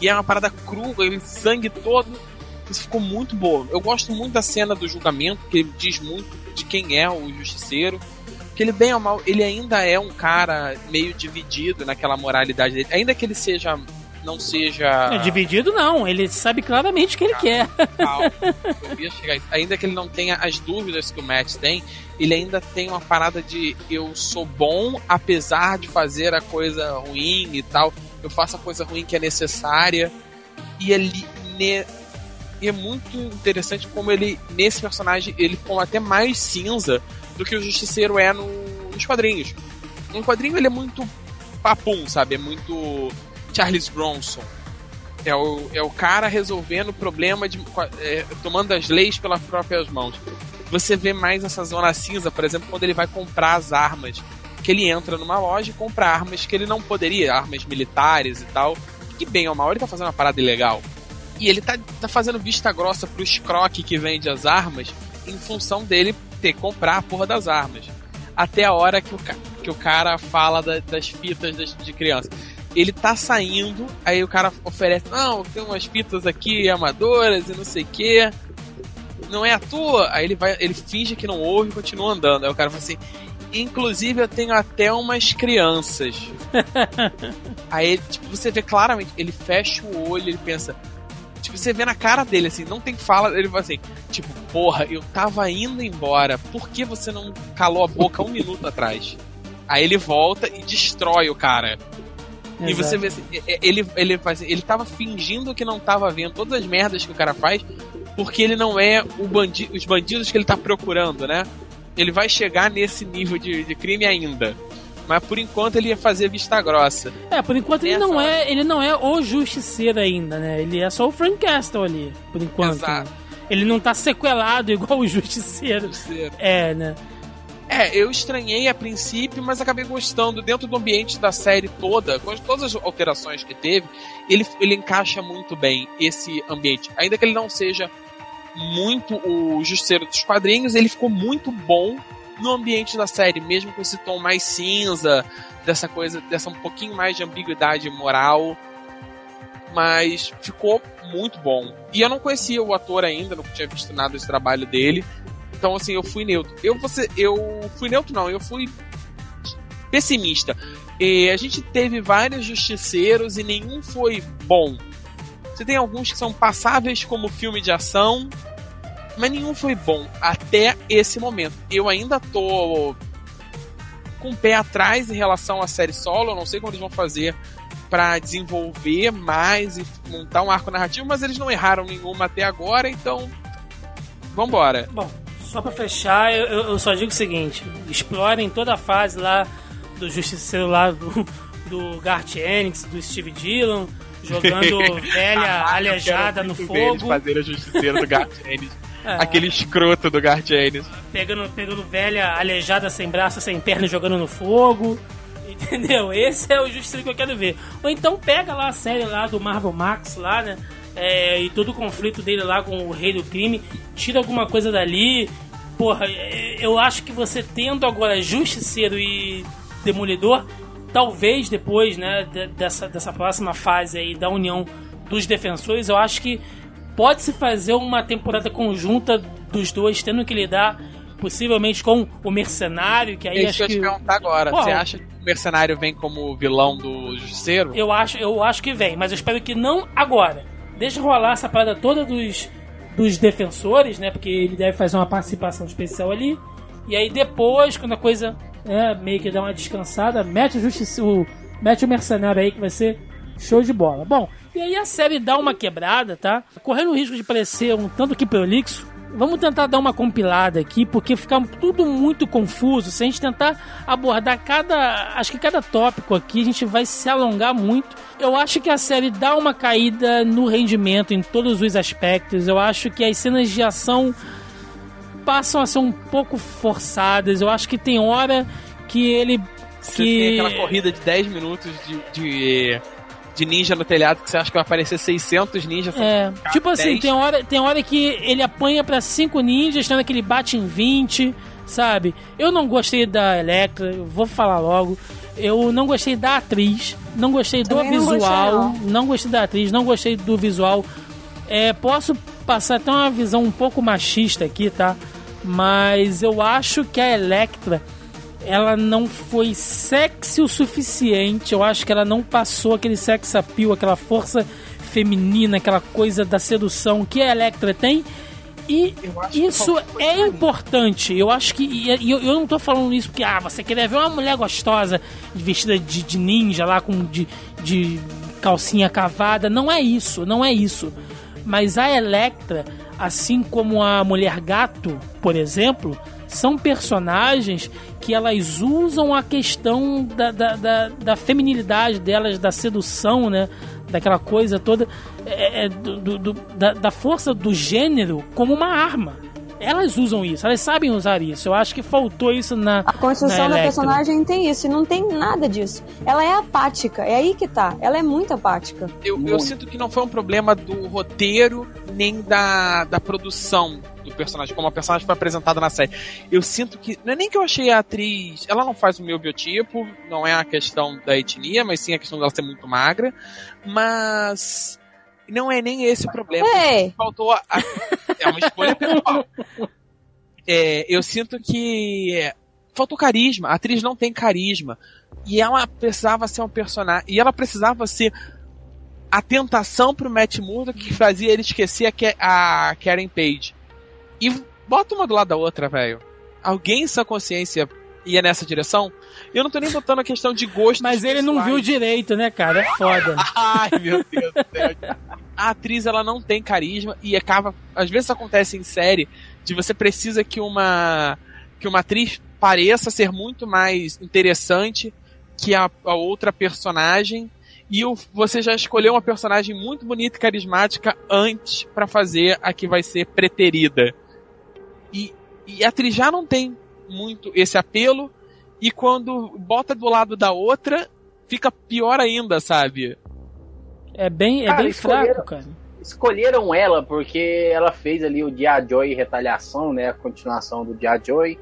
E é uma parada crua, aquele sangue todo. Isso ficou muito bom. Eu gosto muito da cena do julgamento, que ele diz muito de quem é o justiceiro. Que ele, bem ou mal, ele ainda é um cara meio dividido naquela moralidade dele. Ainda que ele seja não seja. É, dividido não, ele sabe claramente o que ele quer. Ainda que ele não tenha as dúvidas que o Matt tem, ele ainda tem uma parada de eu sou bom apesar de fazer a coisa ruim e tal. Eu faço a coisa ruim que é necessária. E ele. Ne... E é muito interessante como ele, nesse personagem, ele ficou até mais cinza do que o Justiceiro é no, nos quadrinhos. No quadrinho ele é muito papum, sabe? É muito Charles Bronson. É o, é o cara resolvendo o problema, de, é, tomando as leis pelas próprias mãos. Você vê mais essa zona cinza, por exemplo, quando ele vai comprar as armas. Que ele entra numa loja e compra armas que ele não poderia, armas militares e tal. Que bem ou mal, ele tá fazendo uma parada ilegal. E ele tá, tá fazendo vista grossa pro escroque que vende as armas em função dele ter comprar a porra das armas. Até a hora que o, que o cara fala da, das fitas das, de criança. Ele tá saindo, aí o cara oferece, não, tem umas fitas aqui amadoras e não sei o que. Não é a tua? Aí ele vai, ele finge que não ouve e continua andando. Aí o cara fala assim, Inclusive, eu tenho até umas crianças. Aí, tipo, você vê claramente, ele fecha o olho, ele pensa. Tipo, você vê na cara dele, assim, não tem fala, ele fala assim, tipo, porra, eu tava indo embora, por que você não calou a boca um minuto atrás? Aí ele volta e destrói o cara. Exato. E você vê assim, ele, ele, faz, ele tava fingindo que não tava vendo todas as merdas que o cara faz, porque ele não é o bandi os bandidos que ele tá procurando, né? Ele vai chegar nesse nível de, de crime ainda. Mas por enquanto ele ia fazer vista grossa. É, por enquanto ele não é, ele não é o justiceiro ainda, né? Ele é só o Frank Castle ali, por enquanto. Exato. Ele não tá sequelado igual o justiceiro. justiceiro. É, né? É, eu estranhei a princípio, mas acabei gostando. Dentro do ambiente da série toda, com todas as alterações que teve, ele, ele encaixa muito bem esse ambiente. Ainda que ele não seja muito o Justiceiro dos quadrinhos, ele ficou muito bom no ambiente da série, mesmo com esse tom mais cinza, dessa coisa, dessa um pouquinho mais de ambiguidade moral. Mas ficou muito bom. E eu não conhecia o ator ainda, não tinha visto nada desse trabalho dele. Então, assim, eu fui neutro. Eu, você, eu fui neutro, não, eu fui pessimista. E a gente teve vários justiceiros e nenhum foi bom. Você tem alguns que são passáveis como filme de ação, mas nenhum foi bom até esse momento. Eu ainda tô com o pé atrás em relação à série solo, eu não sei como eles vão fazer para desenvolver mais e montar um arco narrativo, mas eles não erraram nenhuma até agora, então vambora. Bom, só para fechar, eu, eu, só digo o seguinte: explorem toda a fase lá do Justiceiro lá do, do Garth Ennis, do Steve Dillon, jogando velha aleijada no fogo. fazer a Justiceiro do Garth Ennis. É. Aquele escroto do Gardianes. Pegando, pegando velha aleijada sem braço, sem perna jogando no fogo. Entendeu? Esse é o justiça que eu quero ver. Ou então pega lá a série lá do Marvel Max lá, né? É, e todo o conflito dele lá com o rei do crime. Tira alguma coisa dali. Porra, é, eu acho que você tendo agora Justiceiro e Demolidor, talvez depois, né, dessa, dessa próxima fase aí da união dos defensores, eu acho que pode-se fazer uma temporada conjunta dos dois, tendo que lidar possivelmente com o mercenário, que aí é acho que... eu te perguntar agora, Pô, você acha que o mercenário vem como vilão do Justiceiro? Eu acho, eu acho que vem, mas eu espero que não agora. Deixa rolar essa parada toda dos, dos defensores, né, porque ele deve fazer uma participação especial ali, e aí depois, quando a coisa é, meio que dá uma descansada, mete o, justiça, o, mete o mercenário aí que vai ser show de bola. Bom, e aí a série dá uma quebrada, tá? Correndo o risco de parecer um tanto que prolixo, vamos tentar dar uma compilada aqui, porque fica tudo muito confuso. Se a gente tentar abordar cada. Acho que cada tópico aqui, a gente vai se alongar muito. Eu acho que a série dá uma caída no rendimento em todos os aspectos. Eu acho que as cenas de ação passam a ser um pouco forçadas. Eu acho que tem hora que ele. Você que... tem aquela corrida de 10 minutos de, de de ninja no telhado que você acha que vai aparecer 600 ninjas. É, tipo assim, tem hora, tem hora que ele apanha para 5 ninjas, tendo que ele bate em 20, sabe? Eu não gostei da Electra, vou falar logo. Eu não gostei da atriz, não gostei do Também visual, não gostei, não. não gostei da atriz, não gostei do visual. É, posso passar até uma visão um pouco machista aqui, tá? Mas eu acho que a Electra ela não foi sexy o suficiente. Eu acho que ela não passou aquele sex appeal, aquela força feminina, aquela coisa da sedução que a Electra tem. E isso é importante. Eu acho que. E eu, eu não tô falando isso porque, ah, você queria ver uma mulher gostosa vestida de, de ninja lá com de, de calcinha cavada. Não é isso, não é isso. Mas a Electra, assim como a Mulher Gato, por exemplo, são personagens que elas usam a questão da, da, da, da feminilidade delas, da sedução, né? Daquela coisa toda, é, é, do, do, da, da força do gênero como uma arma elas usam isso, elas sabem usar isso. Eu acho que faltou isso na. A construção na da personagem tem isso, e não tem nada disso. Ela é apática, é aí que tá. Ela é muito apática. Eu, eu sinto que não foi um problema do roteiro nem da, da produção do personagem, como a personagem foi apresentada na série. Eu sinto que. Não é nem que eu achei a atriz. Ela não faz o meu biotipo, não é a questão da etnia, mas sim a questão dela ser muito magra. Mas não é nem esse o problema. Ei. Faltou a, a- é uma escolha pessoal. É, eu sinto que é, faltou carisma. A atriz não tem carisma. E ela precisava ser um personagem. E ela precisava ser a tentação pro Matt Murdock que fazia ele esquecer a, Ke- a Karen Page. E bota uma do lado da outra, velho. Alguém em sua consciência ia nessa direção? Eu não tô nem botando a questão de gosto. Mas ele não viu direito, né, cara? É foda. Ai, meu Deus do céu. A atriz, ela não tem carisma e acaba. Às vezes acontece em série de você precisa que uma. que uma atriz pareça ser muito mais interessante que a, a outra personagem. E o- você já escolheu uma personagem muito bonita e carismática antes pra fazer a que vai ser preterida. E, a atriz já não tem muito esse apelo. E quando bota do lado da outra, fica pior ainda, sabe? É bem, é Cara, bem fraco, cara. Escolheram ela porque ela fez ali o Dia Joy Retaliação, né? A continuação do Dia Joy.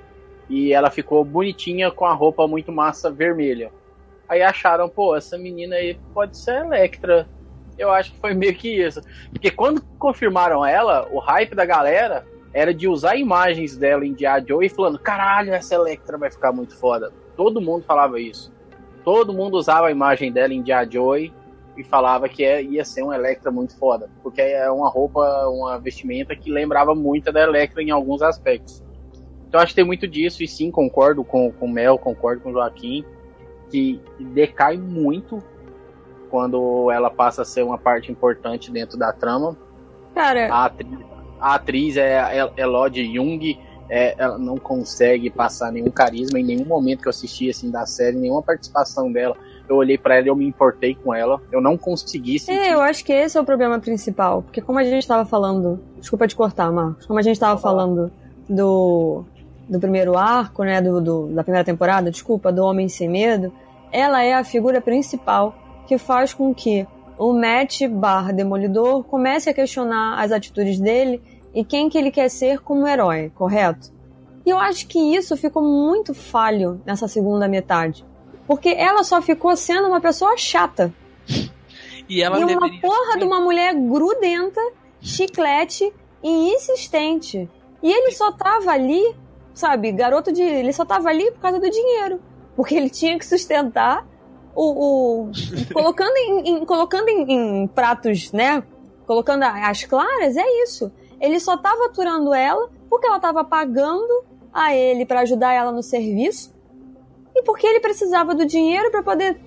E ela ficou bonitinha com a roupa muito massa vermelha. Aí acharam, pô, essa menina aí pode ser Electra. Eu acho que foi meio que isso. Porque quando confirmaram ela, o hype da galera era de usar imagens dela em Dia Joy e falando, caralho, essa Electra vai ficar muito foda. Todo mundo falava isso. Todo mundo usava a imagem dela em Dia Joy e falava que é- ia ser uma Electra muito foda. Porque é uma roupa, uma vestimenta que lembrava muito da Electra em alguns aspectos. Então acho que tem muito disso, e sim, concordo com, com o Mel, concordo com o Joaquim, que decai muito quando ela passa a ser uma parte importante dentro da trama. Cara, A atriz, a atriz é é Elodie Jung, é, ela não consegue passar nenhum carisma em nenhum momento que eu assisti assim da série, nenhuma participação dela. Eu olhei pra ela e eu me importei com ela. Eu não consegui sentir. É, eu acho que esse é o problema principal. Porque como a gente estava falando. Desculpa te cortar, Marcos. Como a gente estava falando do, do primeiro arco, né? Do, do- da primeira temporada, desculpa, do Homem Sem Medo, ela é a figura principal que faz com que o Matt barra Demolidor comece a questionar as atitudes dele e quem que ele quer ser como herói, correto? E eu acho que isso ficou muito falho nessa segunda metade. Porque ela só ficou sendo uma pessoa chata. E ela E uma porra ser- de uma mulher grudenta, chiclete e insistente. E ele só tava ali, sabe, garoto de. Ele só tava ali por causa do dinheiro. Porque ele tinha que sustentar o. o- colocando em, em- colocando em, em pratos, né? Colocando as claras, é isso. Ele só tava aturando ela porque ela tava pagando a ele pra ajudar ela no serviço. E porque ele precisava do dinheiro pra poder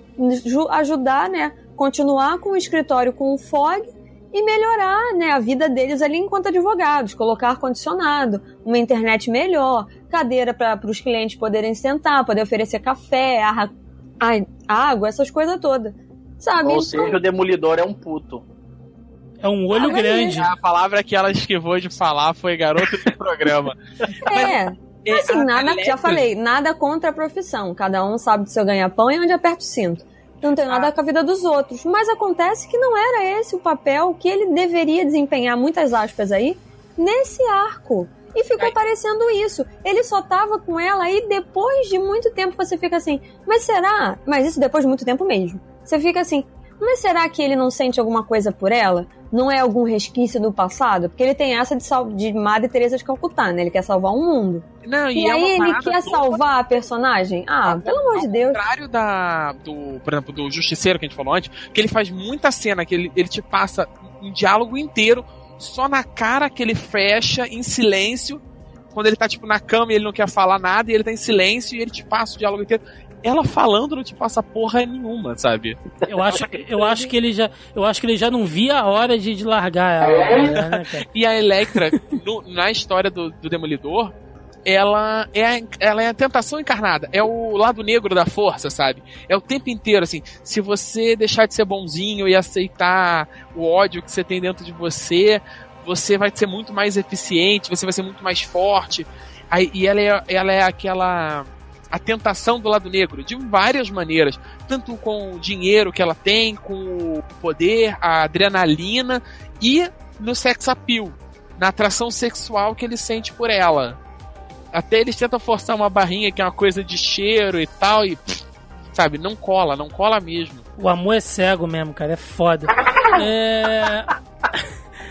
ju- ajudar, né? Continuar com o escritório com o FOG e melhorar né, a vida deles ali enquanto advogados, colocar ar-condicionado, uma internet melhor, cadeira para os clientes poderem sentar, poder oferecer café, ar- água, essas coisas todas. Sabe? Ou Então, seja, o Demolidor é um puto. É um olho Ah, mas grande. A palavra que ela esquivou de falar foi garoto de programa. é. É, Assim, a- nada, já falei, nada contra a profissão. Cada um sabe do seu ganha-pão e onde aperta o cinto. Não tem nada com a vida dos outros. Mas acontece que não era esse o papel que ele deveria desempenhar, muitas aspas aí, nesse arco. E ficou Ai. parecendo isso. Ele só tava com ela e depois de muito tempo você fica assim, mas será? Mas isso depois de muito tempo mesmo. Você fica assim, mas será que ele não sente alguma coisa por ela? não é algum resquício do passado? Porque ele tem essa de, sal de Madre Teresa de Calcutá, né? Ele quer salvar um mundo. Não, E, é aí ele quer salvar a personagem? Ah, pelo amor de Deus. Ao contrário da, do, por exemplo, do Justiceiro que a gente falou antes, que ele faz muita cena, que ele, ele te passa um diálogo inteiro só na cara que ele fecha em silêncio, quando ele tá, tipo, na cama e ele não quer falar nada, e ele tá em silêncio e ele te passa o diálogo inteiro. Ela falando não te passa porra nenhuma, sabe? Eu acho, eu acho que ele já, eu acho que ele já não via a hora de, de largar ela, né, cara? E a Electra, no- na história do, do Demolidor, ela é, a, ela é a tentação encarnada. É o lado negro da força, sabe? É o tempo inteiro, assim. Se você deixar de ser bonzinho e aceitar o ódio que você tem dentro de você, você vai ser muito mais eficiente, você vai ser muito mais forte. Aí, e ela é, ela é aquela. A tentação do lado negro, de várias maneiras. Tanto com o dinheiro que ela tem, com o poder, a adrenalina e no sex appeal, na atração sexual que ele sente por ela. Até eles tentam forçar uma barrinha que é uma coisa de cheiro e tal, e pff, sabe, não cola, não cola mesmo. O amor é cego mesmo, cara, é foda. É,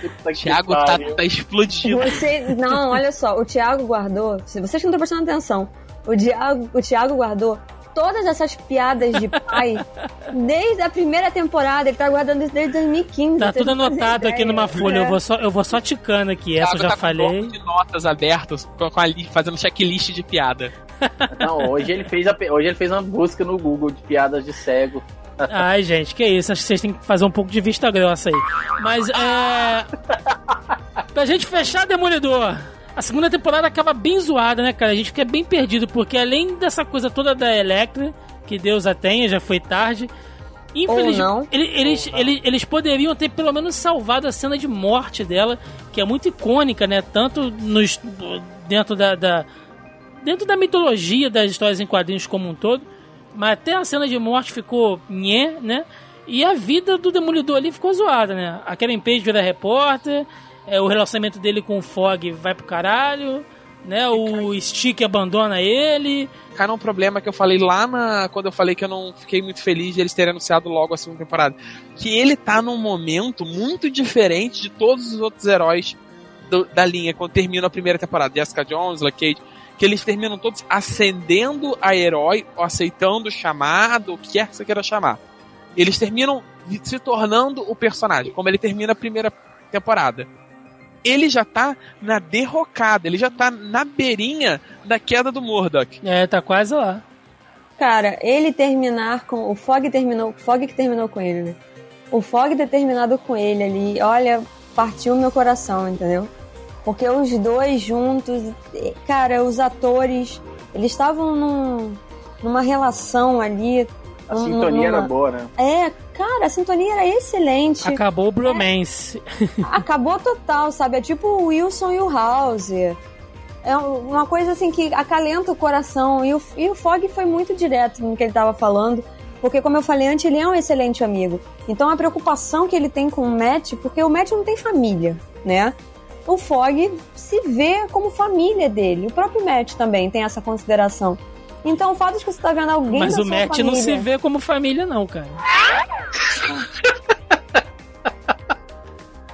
Puta que Thiago tá, tá explodindo. Você, não, olha só, o Thiago guardou. Se vocês que não estão prestando atenção, o Thiago, o Thiago guardou todas essas piadas de pai desde a primeira temporada. Ele tá guardando isso desde 2015. tá tudo anotado aqui numa folha, eu vou só, eu vou só ticando aqui, essa eu já tá com um falei. de notas abertas, com a li- fazendo checklist de piada. Não, hoje ele, fez a, hoje ele fez uma busca no Google de piadas de cego. Ai, gente, que isso, acho que vocês têm que fazer um pouco de vista grossa aí. Mas é. Pra gente fechar Demolidor. A segunda temporada acaba bem zoada, né, cara? A gente fica bem perdido, porque além dessa coisa toda da Electra, que Deus a tenha, já foi tarde. Infelizmente, não. ele- eles, ele- eles poderiam ter pelo menos salvado a cena de morte dela, que é muito icônica, né? Tanto nos, dentro da, da- dentro da mitologia das histórias em quadrinhos como um todo, mas até a cena de morte ficou nhé, né? E a vida do Demolidor ali ficou zoada, né? A Karen Page vira repórter, é, o relacionamento dele com o Fog vai pro caralho, né? O Stick abandona ele. Cara, um problema que eu falei lá na. Quando eu falei que eu não fiquei muito feliz de eles terem anunciado logo a segunda temporada. Que ele tá num momento muito diferente de todos os outros heróis do- da linha quando termina a primeira temporada. Jessica Jones, Luke Cage. Que eles terminam todos ascendendo a herói, aceitando o chamado, o que quer que você queira chamar. Eles terminam se tornando o personagem, como ele termina a primeira temporada. Ele já tá na derrocada, ele já tá na beirinha da queda do Murdoch. É, tá quase lá. Cara, ele terminar com. O Fog terminou. O Fog que terminou com ele, né? O Fog ter terminado com ele ali, olha, partiu meu coração, entendeu? Porque os dois juntos, cara, os atores, eles estavam num, numa relação ali. A sintonia era boa, né? É, cara, a sintonia era excelente. Acabou o bromance. Acabou total, sabe? É tipo o Wilson e o House. É uma coisa assim que acalenta o coração. E o, e o Fog foi muito direto no que ele tava falando. Porque, como eu falei antes, ele é um excelente amigo. Então a preocupação que ele tem com o Matt, porque o Matt não tem família, né? O Fog se vê como família dele. O próprio Matt também tem essa consideração. Então o fato de que você tá vendo alguém Mas da o sua Matt não se família- vê como família, não, cara.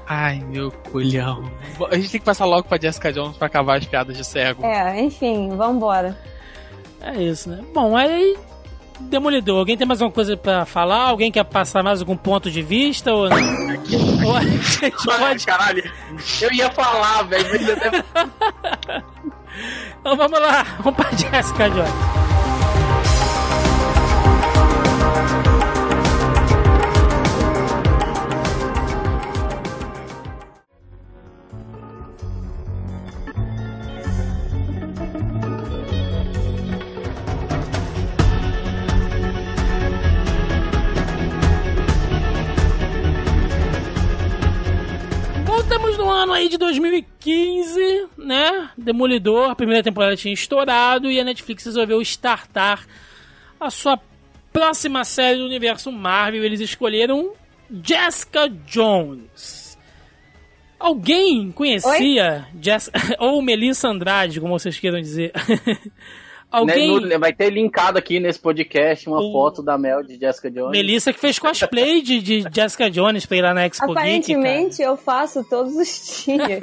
Ai, meu culhão. A gente tem que passar logo pra Jessica Jones pra acabar as piadas de cego. É, enfim, vambora. É isso, né? Bom, aí. Demolidor, alguém tem mais alguma coisa pra falar? Alguém quer passar mais algum ponto de vista? Ou não? ou a gente pode. Caralho, eu ia falar, velho, mas eu deve... Então vamos lá, vamos pra Jessica Jones. Voltamos no ano aí de 2015, né? Demolidor, a primeira temporada tinha estourado e a Netflix resolveu startar a sua próxima série do universo Marvel. Eles escolheram Jessica Jones. Alguém conhecia Jess... ou Melissa Andrade, como vocês queiram dizer. Alguém. Né, no- vai ter linkado aqui nesse podcast uma O- foto da Mel de Jessica Jones. Melissa que fez cosplay de, de Jessica Jones pra ir lá na Expo Geek. Aparentemente eu faço todos os dias.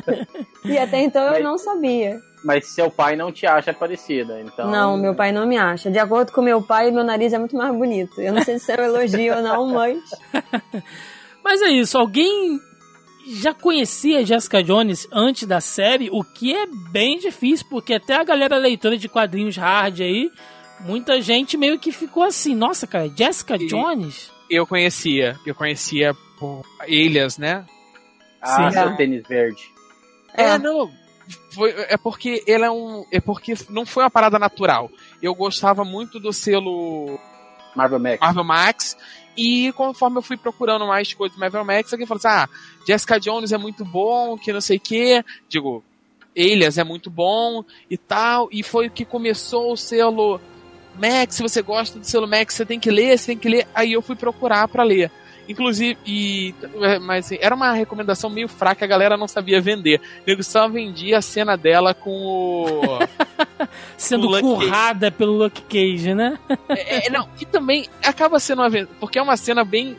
e até então eu Mas- não sabia. Mas seu pai não te acha parecida, então. Não, meu pai não me acha. De acordo com meu pai, meu nariz é muito mais bonito. Eu não sei se é um elogio ou não, mas. Mas é isso, alguém já conhecia Jessica Jones antes da série, o que é bem difícil, porque até a galera leitora de quadrinhos hard aí, muita gente meio que ficou assim, nossa, cara, Jessica E- Jones? Eu conhecia, eu conhecia por Ilhas, né? Ah, Sim. seu tênis verde. É, É. não. Foi, é porque ele é um. É porque não foi uma parada natural. Eu gostava muito do selo Marvel Max. Marvel Max. E conforme eu fui procurando mais coisas do Marvel Max, alguém falou assim: ah, Jessica Jones é muito bom, que não sei o quê. Digo, Elias é muito bom e tal. E foi o que começou o selo Max. Se você gosta do selo Max, você tem que ler, você tem que ler. Aí eu fui procurar pra ler. Inclusive, e, mas assim, era uma recomendação meio fraca, a galera não sabia vender. Nego só vendia a cena dela com o. Sendo O currada pelo Luke Cage, né? É, é, não, e também acaba sendo uma porque é uma cena bem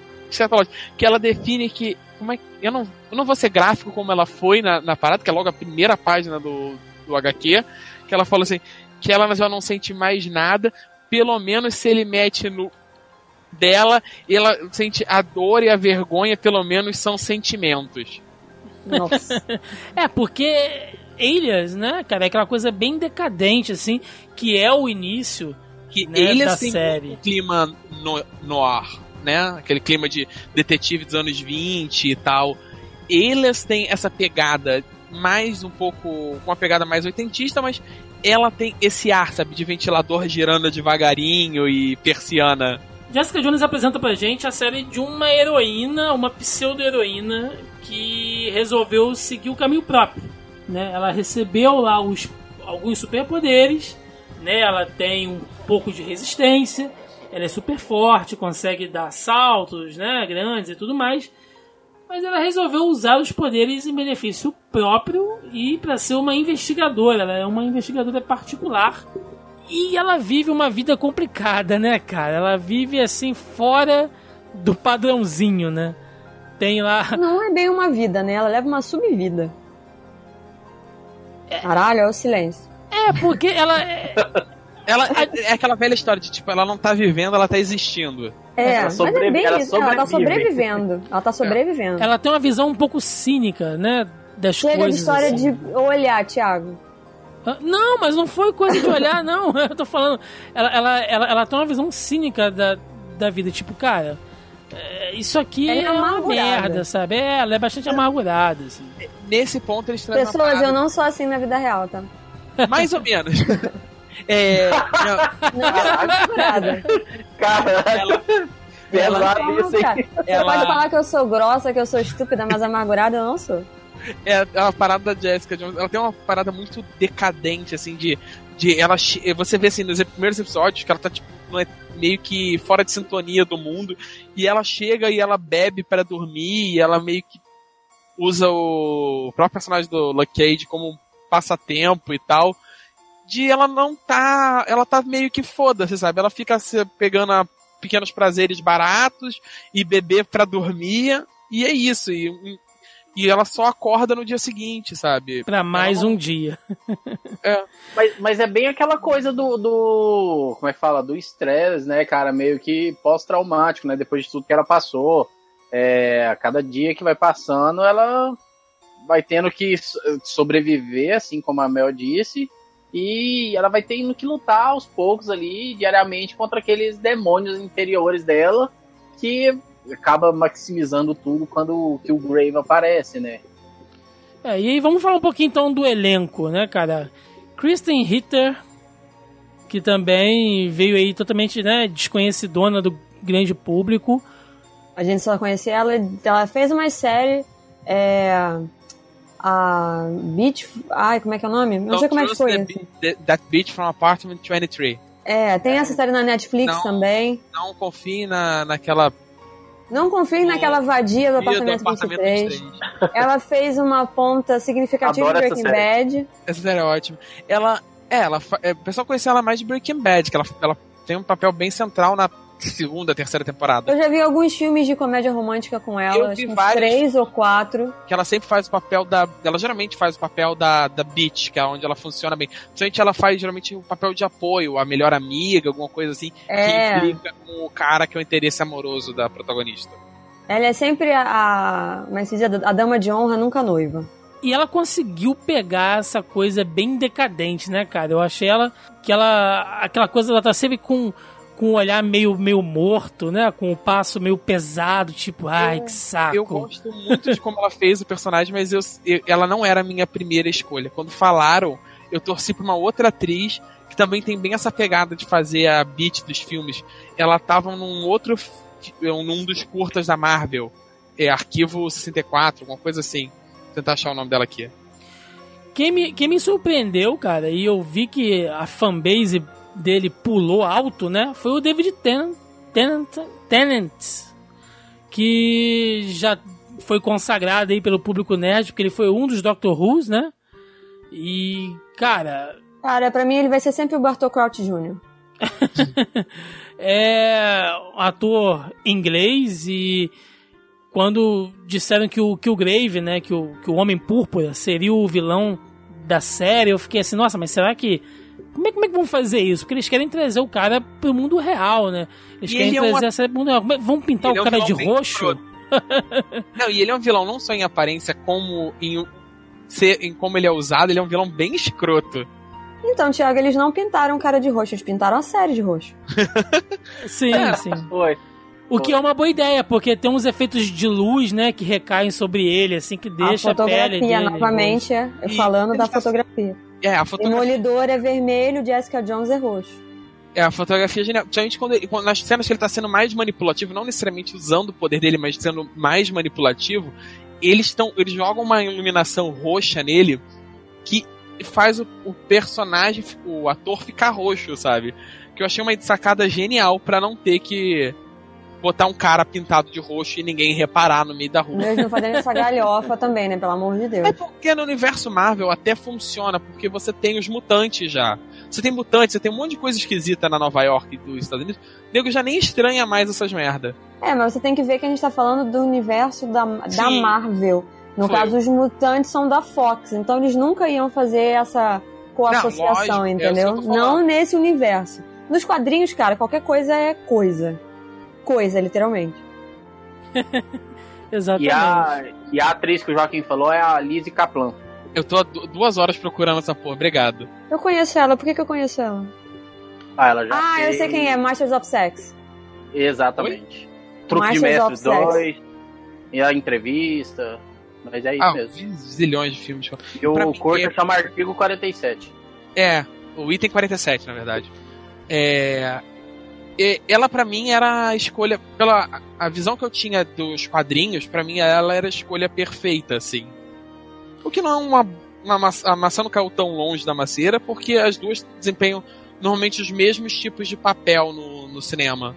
que ela define que. Como é, que- eu, não, eu não vou ser gráfico como ela foi na, na parada, que é logo a primeira página do, do HQ, que ela fala assim, que ela já não sente mais nada, pelo menos se ele mete no dela, ela sente a dor e a vergonha, pelo menos são sentimentos. Nossa. É, porque Elias, né, cara, é aquela coisa bem decadente, assim, que é o início Que né, eles da têm série. um clima no, noir, né? Aquele clima de detetive dos anos 20 e tal. Eles têm essa pegada mais um pouco. com uma pegada mais oitentista, mas ela tem esse ar, sabe, de ventilador girando devagarinho e persiana. Jessica Jones apresenta pra gente a série de uma heroína, uma pseudo-heroína, que resolveu seguir o caminho próprio. Né? Ela recebeu lá os, alguns superpoderes, né? ela tem um pouco de resistência, ela é super forte, consegue dar saltos né? grandes e tudo mais. Mas ela resolveu usar os poderes em benefício próprio e para ser uma investigadora. Ela é uma investigadora particular e ela vive uma vida complicada, né, cara? Ela vive assim fora do padrãozinho, né? Tem lá. Não é bem uma vida, né? Ela leva uma subvida. Caralho, olha o silêncio. É, porque ela. é- Ela é aquela velha história de tipo, ela não tá vivendo, ela tá existindo. É, Ela mas é sobrevive- bem ela isso. Ela tá sobrevive. sobrevivendo. Ela tá sobrevivendo. Ela tem uma visão um pouco cínica, né? Das Chega de coisas. história assim. de olhar, Thiago. Não, mas não foi coisa de olhar, não. Eu tô falando. Ela, ela, ela, ela tem uma visão cínica da, da vida. Tipo, cara, é, isso aqui Ela é é uma merda, sabe? É, ela é bastante amargurada, assim. Nesse ponto eles trazem uma Pessoas, parada eu não sou assim na vida real, tá? mais ou menos. É, não, Não, amargurada. Caralho. Hein? Você Ela- pode falar que eu sou grossa, que eu sou estúpida, mas amargurada eu não sou. É a parada da Jessica Jones, ela tem uma parada muito decadente, assim, de. de ela, você vê assim, nos primeiros episódios que ela tá tipo, é- meio que fora de sintonia do mundo, e ela chega e ela bebe pra dormir, e ela meio que usa o próprio personagem do Luke Cage como um passatempo e tal. De ela não tá. Ela tá meio que foda-se, sabe? Ela fica pegando a pequenos prazeres baratos e beber pra dormir, e é isso. E, e ela só acorda no dia seguinte, sabe? Pra mais não- um dia. Mas, mas é bem aquela coisa do, do. Como é que fala? Do estresse, né, cara? Meio que pós-traumático, né? Depois de tudo que ela passou. É, a cada dia que vai passando, ela vai tendo que so- sobreviver, assim como a Mel disse. E ela vai tendo que lutar aos poucos ali, diariamente, contra aqueles demônios interiores dela, que acaba maximizando tudo quando que o Grave aparece, né? É, e aí vamos falar um pouquinho então do elenco, né, cara? Kristen Ritter, que também veio aí totalmente, né, desconhecidona do grande público. A gente só conhecia ela, ela fez uma série, é, a Beach, ai, como é que é o nome? Não sei como é que foi. the the- That Beach from Apartment 23. É, tem essa série na Netflix Não. também. Não confie na, naquela. Não confie naquela vadia do Dia do apartamento, apartamento 23. 23. Ela fez uma ponta significativa Adoro de essa Breaking Bad. Essa série é ótima. Ela. É, ela, é, o pessoal conhece ela mais de Breaking Bad, que ela, ela tem um papel bem central na segunda, terceira temporada. Eu já vi alguns filmes de comédia romântica com ela, Eu acho vi vários. três ou quatro. Que ela sempre faz o papel da. Ela geralmente faz o papel da, da bitch, que é onde ela funciona bem. Principalmente ela faz geralmente o papel de apoio, a melhor amiga, alguma coisa assim, É. que implica com o cara que é o interesse amoroso da protagonista. Ela é sempre a, como é se a dama de honra, nunca noiva. E ela conseguiu pegar essa coisa bem decadente, né, cara? Eu achei ela que ela. aquela coisa, ela tá sempre com, com um olhar meio, meio morto, né? Com o passo meio pesado, tipo, ai, que saco. Eu gosto muito de como ela fez o personagem, mas eu, eu- ela não era a minha primeira escolha. Quando falaram, eu torci pra uma outra atriz que também tem bem essa pegada de fazer a beat dos filmes. Ela tava num outro. num dos curtas da Marvel. É Arquivo 64, alguma coisa assim. Vou tentar achar o nome dela aqui. Quem me, quem me surpreendeu, cara, e eu vi que a fanbase dele pulou alto, né? Foi o David Tennant, Tennant, Tennant que já foi consagrado aí pelo público nerd, porque ele foi um dos Doctor Who's, né? E, cara, Cara, pra mim ele vai ser sempre o Bartol Crouch Jr. é ator inglês e quando disseram que o, que o Grave, né, que o, que o Homem Púrpura seria o vilão da série, eu fiquei assim, nossa, mas será que como é, como é que vão fazer isso? Porque eles querem trazer o cara pro mundo real, né? Eles E querem ele é um trazer at- a série pro mundo real. Como é- Vão pintar Ele é o um cara de vilão bem roxo? Não, e ele é um vilão não só em aparência, como em, ser, em como ele é usado, ele é um vilão bem escroto. Então, Thiago, eles não pintaram o cara de roxo, eles pintaram a série de roxo. Sim, É. sim. Foi. O que é uma boa ideia, porque tem uns efeitos de luz, né, que recaem sobre ele, assim, que deixa a a, pele fotografia, dele. novamente, é, E falando da ele tá- fotografia. É, a fotografia, Demolidor é vermelho, Jessica Jones é roxo. é, a fotografia é genial. Principalmente quando ele, quando, nas cenas que ele tá sendo mais manipulativo, não necessariamente usando o poder dele, mas sendo mais manipulativo, eles estão. Eles jogam uma iluminação roxa nele que faz o, o personagem, o ator ficar roxo, sabe? Que eu achei uma sacada genial pra não ter que botar um cara pintado de roxo e ninguém reparar no meio da rua. Eles não fazendo essa galhofa também, né? Pelo amor de Deus. É porque no universo Marvel até funciona, porque você tem os mutantes já. Você tem mutantes, você tem um monte de coisa esquisita na Nova York dos Estados Unidos. O nego já nem estranha mais essas merda. É, mas você tem que ver que a gente tá falando do universo da, da. Marvel. No Foi. caso, os mutantes são da Fox, então eles nunca iam fazer essa coassociação, lógico, é entendeu? falando. Não nesse universo. Nos quadrinhos, cara, qualquer coisa é coisa. Coisa, literalmente. Exatamente. E a, e a atriz que o Joaquim falou é a Lizzie Kaplan. Eu tô há duas horas procurando essa porra, obrigado. Eu conheço ela, por que, que eu conheço ela? Ah, ela já Ah, eu fez- sei quem é, Masters of Sex. Exatamente. Truque de Masters of Mestres Sex. 2. E a entrevista. Mas é isso Ah, mesmo. zilhões de filmes. E o curta é- chama Artigo 47. É, o item 47, na verdade. É. Ela, pra mim, era a escolha. Pela a visão que eu tinha dos quadrinhos, pra mim, ela era a escolha perfeita, assim. O que não é uma. uma maçã, a maçã não caiu tão longe da macieira, porque as duas desempenham normalmente os mesmos tipos de papel no, no cinema.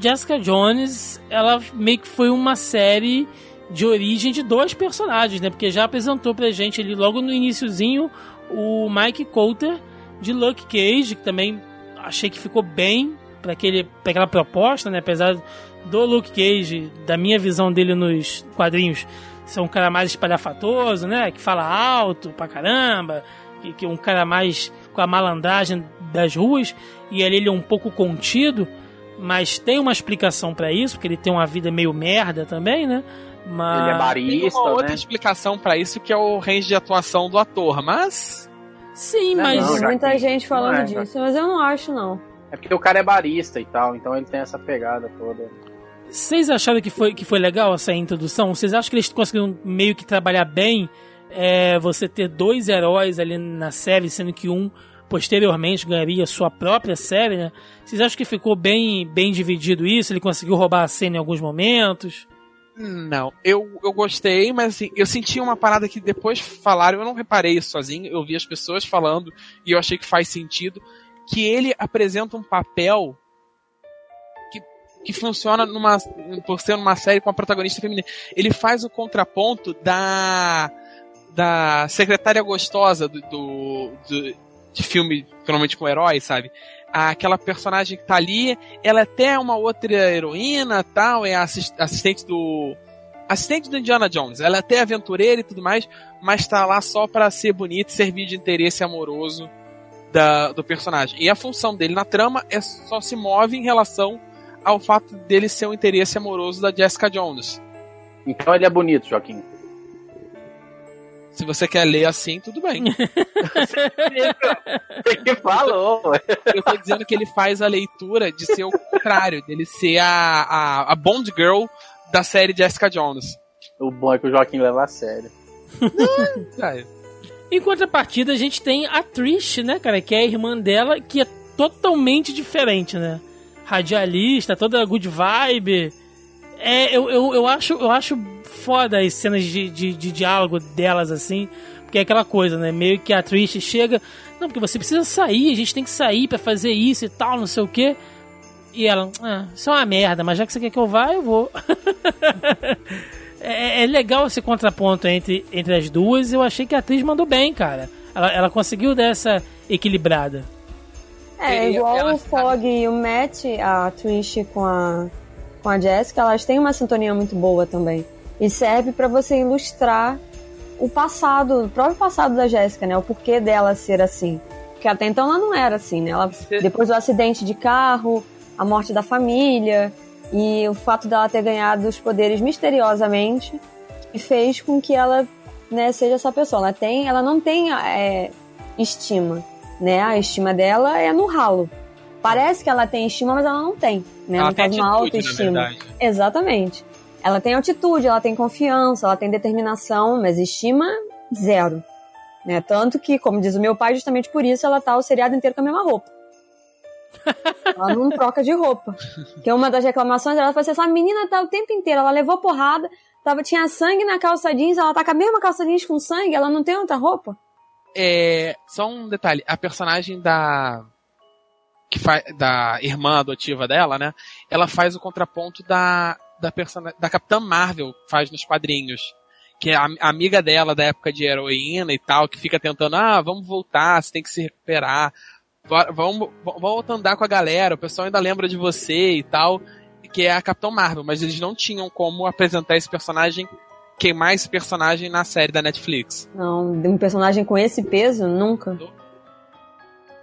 Jessica Jones, ela meio que foi uma série de origem de dois personagens, né? Porque já apresentou pra gente ali logo no iniciozinho o Mike Coulter de Luke Cage, que também achei que ficou bem para aquela proposta, né? Apesar do Luke Cage, da minha visão dele nos quadrinhos, ser um cara mais espalhafatoso, né? Que fala alto pra caramba, que, que é um cara mais com a malandragem das ruas, e ali ele é um pouco contido mas tem uma explicação pra isso, porque ele tem uma vida meio merda também, né? Mas Ele é Tem barista, uma outra né? explicação pra isso, que é o range de atuação do ator, mas. sim, Não, mas não, Muita tem. gente falando Não é, disso, mas eu não acho, não. É porque o cara é barista e tal, então ele tem essa pegada toda. vocês acharam que foi, que foi legal essa introdução? Vocês acham que eles conseguiram meio que trabalhar bem é, você ter dois heróis ali na série, sendo que um posteriormente ganharia sua própria série, né? Vocês acham que ficou bem, bem dividido isso? Ele conseguiu roubar a cena em alguns momentos? Não, eu, eu gostei, mas assim, eu senti uma parada que depois falaram, eu não reparei isso sozinho, eu vi as pessoas falando e eu achei que faz sentido, que ele apresenta um papel que, que funciona numa, por ser uma série com a protagonista feminina. Ele faz o contraponto da da secretária gostosa do, do, do- de filme, normalmente com herói, sabe? Aquela personagem que tá ali, ela é até uma outra heroína, tal, é assist assistente do assistente do Indiana Jones. Ela é até aventureira e tudo mais, mas tá lá só para ser bonita e servir de interesse amoroso da, do personagem. E a função dele na trama é só se move em relação ao fato dele ser um interesse amoroso da Jessica Jones. Então ele é bonito, Joaquim. Se você quer ler assim, tudo bem. Você que falou. Eu tô dizendo que ele faz a leitura de ser o contrário, dele ser a, a, a Bond Girl da série Jessica Jones. O bom é que o Joaquim leva a sério. Em contrapartida, a gente tem a Trish, né, cara, que é a irmã dela, que é totalmente diferente, né? Radialista, toda good vibe. É, eu, eu, eu, acho, eu acho foda as cenas de, de, de diálogo delas, assim. Porque é aquela coisa, né? Meio que a Trish chega. Não, porque você precisa sair, a gente tem que sair pra fazer isso e tal, não sei o quê. E ela, ah, isso é uma merda, mas já que você quer que eu vá, eu vou. é, é legal esse contraponto entre, entre as duas. Eu achei que a atriz mandou bem, cara. Ela, ela conseguiu dar essa equilibrada. É, E igual ela- o Fog e o Matt, a Trish com a, com a Jessica, elas têm uma sintonia muito boa também. E serve pra você ilustrar o passado, o próprio passado da Jéssica, né? O porquê dela ser assim. Porque até então ela não era assim, né? Ela, depois do acidente de carro, a morte da família e o fato dela ter ganhado os poderes misteriosamente fez com que ela né, seja essa pessoa. Ela tem, ela não tem é, estima, né? A estima dela é no ralo. Parece que ela tem estima, mas ela não tem, né? ela não tem faz uma atitude, autoestima. Exatamente. Ela tem altitude, ela tem confiança, ela tem determinação, mas estima zero. Né? Tanto que, como diz o meu pai, justamente por isso ela tá o seriado inteiro com a mesma roupa. Ela não troca de roupa. Que uma das reclamações dela foi assim: essa menina tá o tempo inteiro, ela levou porrada, tava, tinha sangue na calça jeans, ela tá com a mesma calça jeans com sangue, ela não tem outra roupa? É, só um detalhe, a personagem da que faz da irmã adotiva dela, né? Ela faz o contraponto da da persona, da Capitã Marvel faz nos quadrinhos, que é a amiga dela da época de heroína e tal, que fica tentando, ah, vamos voltar, você tem que se recuperar. Vamos, volta a andar com a galera, o pessoal ainda lembra de você e tal, que é a Capitã Marvel, mas eles não tinham como apresentar esse personagem, queimar esse personagem na série da Netflix. Não, um personagem com esse peso, nunca.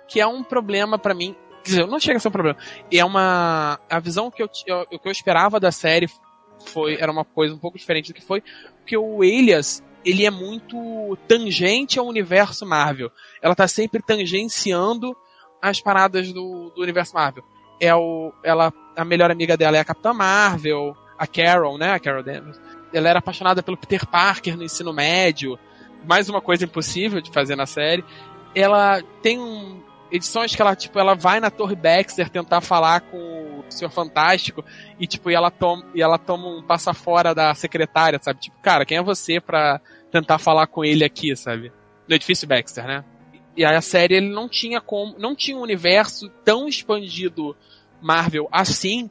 que é um problema pra mim. Quer dizer, não chega a ser um problema. É uma. A visão que eu, eu- que eu esperava da série foi era uma coisa um pouco diferente do que foi, porque o Elias ele é muito tangente ao universo Marvel. Ela tá sempre tangenciando as paradas do, do universo Marvel. É o, ela, a melhor amiga dela é a Capitã Marvel, a Carol, né? A Carol Danvers. Ela era apaixonada pelo Peter Parker no ensino médio. Mais uma coisa impossível de fazer na série. Ela tem um, edições que ela, tipo, ela vai na Torre Baxter tentar falar com o Senhor Fantástico e, tipo, e ela toma, e ela toma um passa fora da secretária, sabe? Tipo, cara, quem é você pra tentar falar com ele aqui, sabe? No edifício Baxter, né? E aí a série ele não tinha como, não tinha um universo tão expandido Marvel assim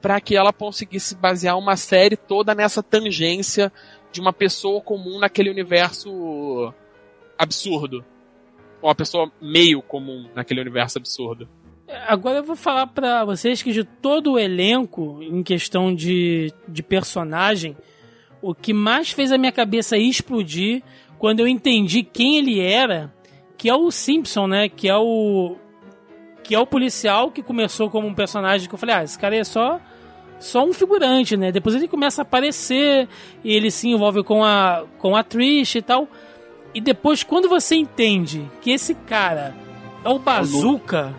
para que ela conseguisse basear uma série toda nessa tangência de uma pessoa comum naquele universo absurdo. Ou uma pessoa meio comum naquele universo absurdo. Agora eu vou falar pra vocês que de todo o elenco, em questão de, de personagem, o que mais fez a minha cabeça explodir quando eu entendi quem ele era, que é o Simpson, né? Que é o. Que é o policial que começou como um personagem que eu falei, ah, esse cara é só. Só um figurante, né? Depois ele começa a aparecer e ele se envolve com a, com a Trish e tal. E depois, quando você entende que esse cara é o Bazooka,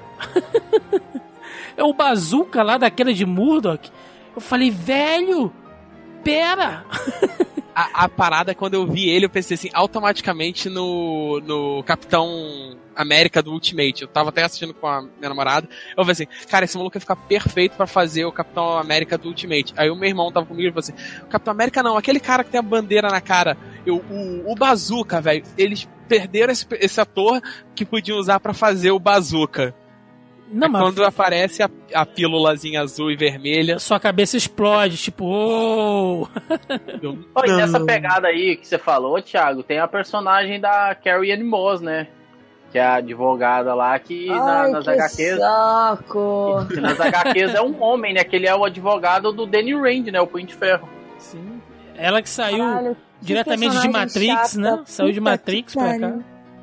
é o Bazooka lá daquela de Murdoch, eu falei, velho, pera! A, a parada quando eu vi ele, eu pensei assim, automaticamente no, no Capitão América do Ultimate. Eu tava até assistindo com a minha namorada. Eu falei assim, cara, esse maluco ia ficar perfeito pra fazer o Capitão América do Ultimate. Aí o meu irmão tava comigo e falou assim: Capitão América não, aquele cara que tem a bandeira na cara. Eu, o, o Bazooka, velho. Eles perderam esse, esse ator que podiam usar pra fazer o Bazooka. Não, Aí mas quando aparece a, a pílulazinha azul e vermelha. sua cabeça explode, tipo, oh! Oi, não. nessa pegada aí que você falou, Thiago, tem a personagem da Carrie Ann Moss, né? Que é a advogada lá que na- Ai, nas que HQs. saco. que nas HQs é um homem, né? Que ele é o advogado do Danny Rand, né? O Punho de Ferro. Sim. Ela que saiu Caralho, que diretamente de Matrix, chata, né? Saiu de Matrix pra cá.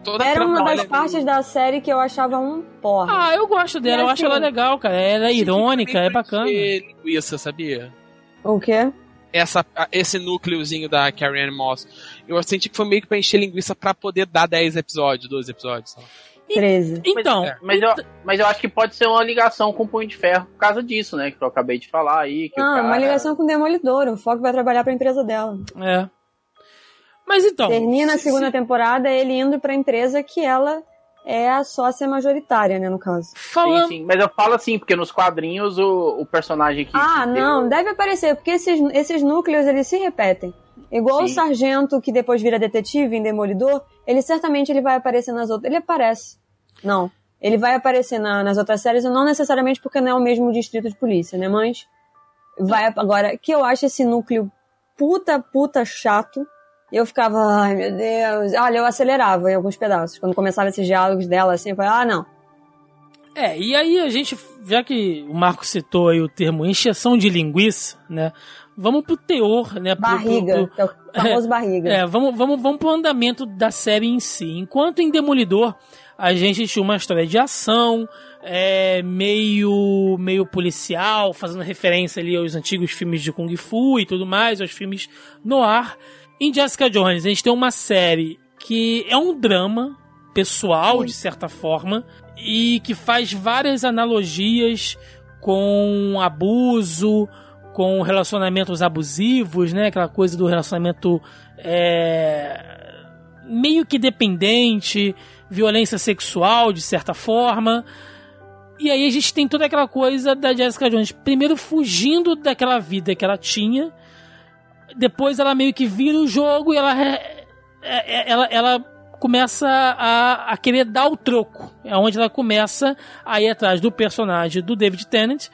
Toda Era uma das partes da série que eu achava um porra. Ah, eu gosto dela, E eu acho ela legal, cara. Ela é irônica, é bacana. Linguiça, sabia? O quê? Essa, esse núcleozinho da Carrie Ann Moss. Eu senti que foi meio que pra encher linguiça pra poder dar 10 episódios, 12 episódios. lá. 13. Então, é, Mas eu, mas eu acho que pode ser uma ligação com o Punho de Ferro por causa disso, né? Que eu acabei de falar aí. Que o Ah, cara... uma ligação com o Demolidor. O Foco vai trabalhar pra empresa dela. é. Mas então. Termina a se- segunda se- temporada ele indo pra empresa que ela é a sócia majoritária, né, no caso. Sim, Falando. sim. Mas eu falo assim, porque nos quadrinhos o, o personagem que. Ah, que não, deu- deve aparecer, porque esses, esses núcleos eles se repetem. Igual o Sim. sargento que depois vira detetive em Demolidor, ele certamente ele vai aparecer nas outras. Ele aparece. Não. Ele vai aparecer na- nas outras séries, não necessariamente porque não é o mesmo distrito de polícia, né? Mas vai agora que eu acho esse núcleo puta puta chato. Eu ficava, ai meu Deus, olha, eu acelerava em alguns pedaços. Quando começava esses diálogos dela assim, eu falei, ah, não. É, e aí a gente, já que o Marco citou aí o termo encheção de linguiça, né? Vamos pro teor, né? pro- pro- Barriga, pro- que é o famoso barriga. É, vamos, vamos, vamos pro andamento da série em si. Enquanto em Demolidor a gente tinha uma história de ação, é, meio, meio policial, fazendo referência ali aos antigos filmes de Kung Fu e tudo mais, aos filmes no ar. Em Jessica Jones a gente tem uma série que é um drama pessoal, de certa forma, e que faz várias analogias com abuso, com relacionamentos abusivos, né? Aquela coisa do relacionamento é, meio que dependente, violência sexual, de certa forma. E aí a gente tem toda aquela coisa da Jessica Jones, primeiro fugindo daquela vida que ela tinha, depois ela meio que vira o jogo e ela, é- é- ela, ela começa a, a querer dar o troco. É onde ela começa a ir atrás do personagem do David Tennant,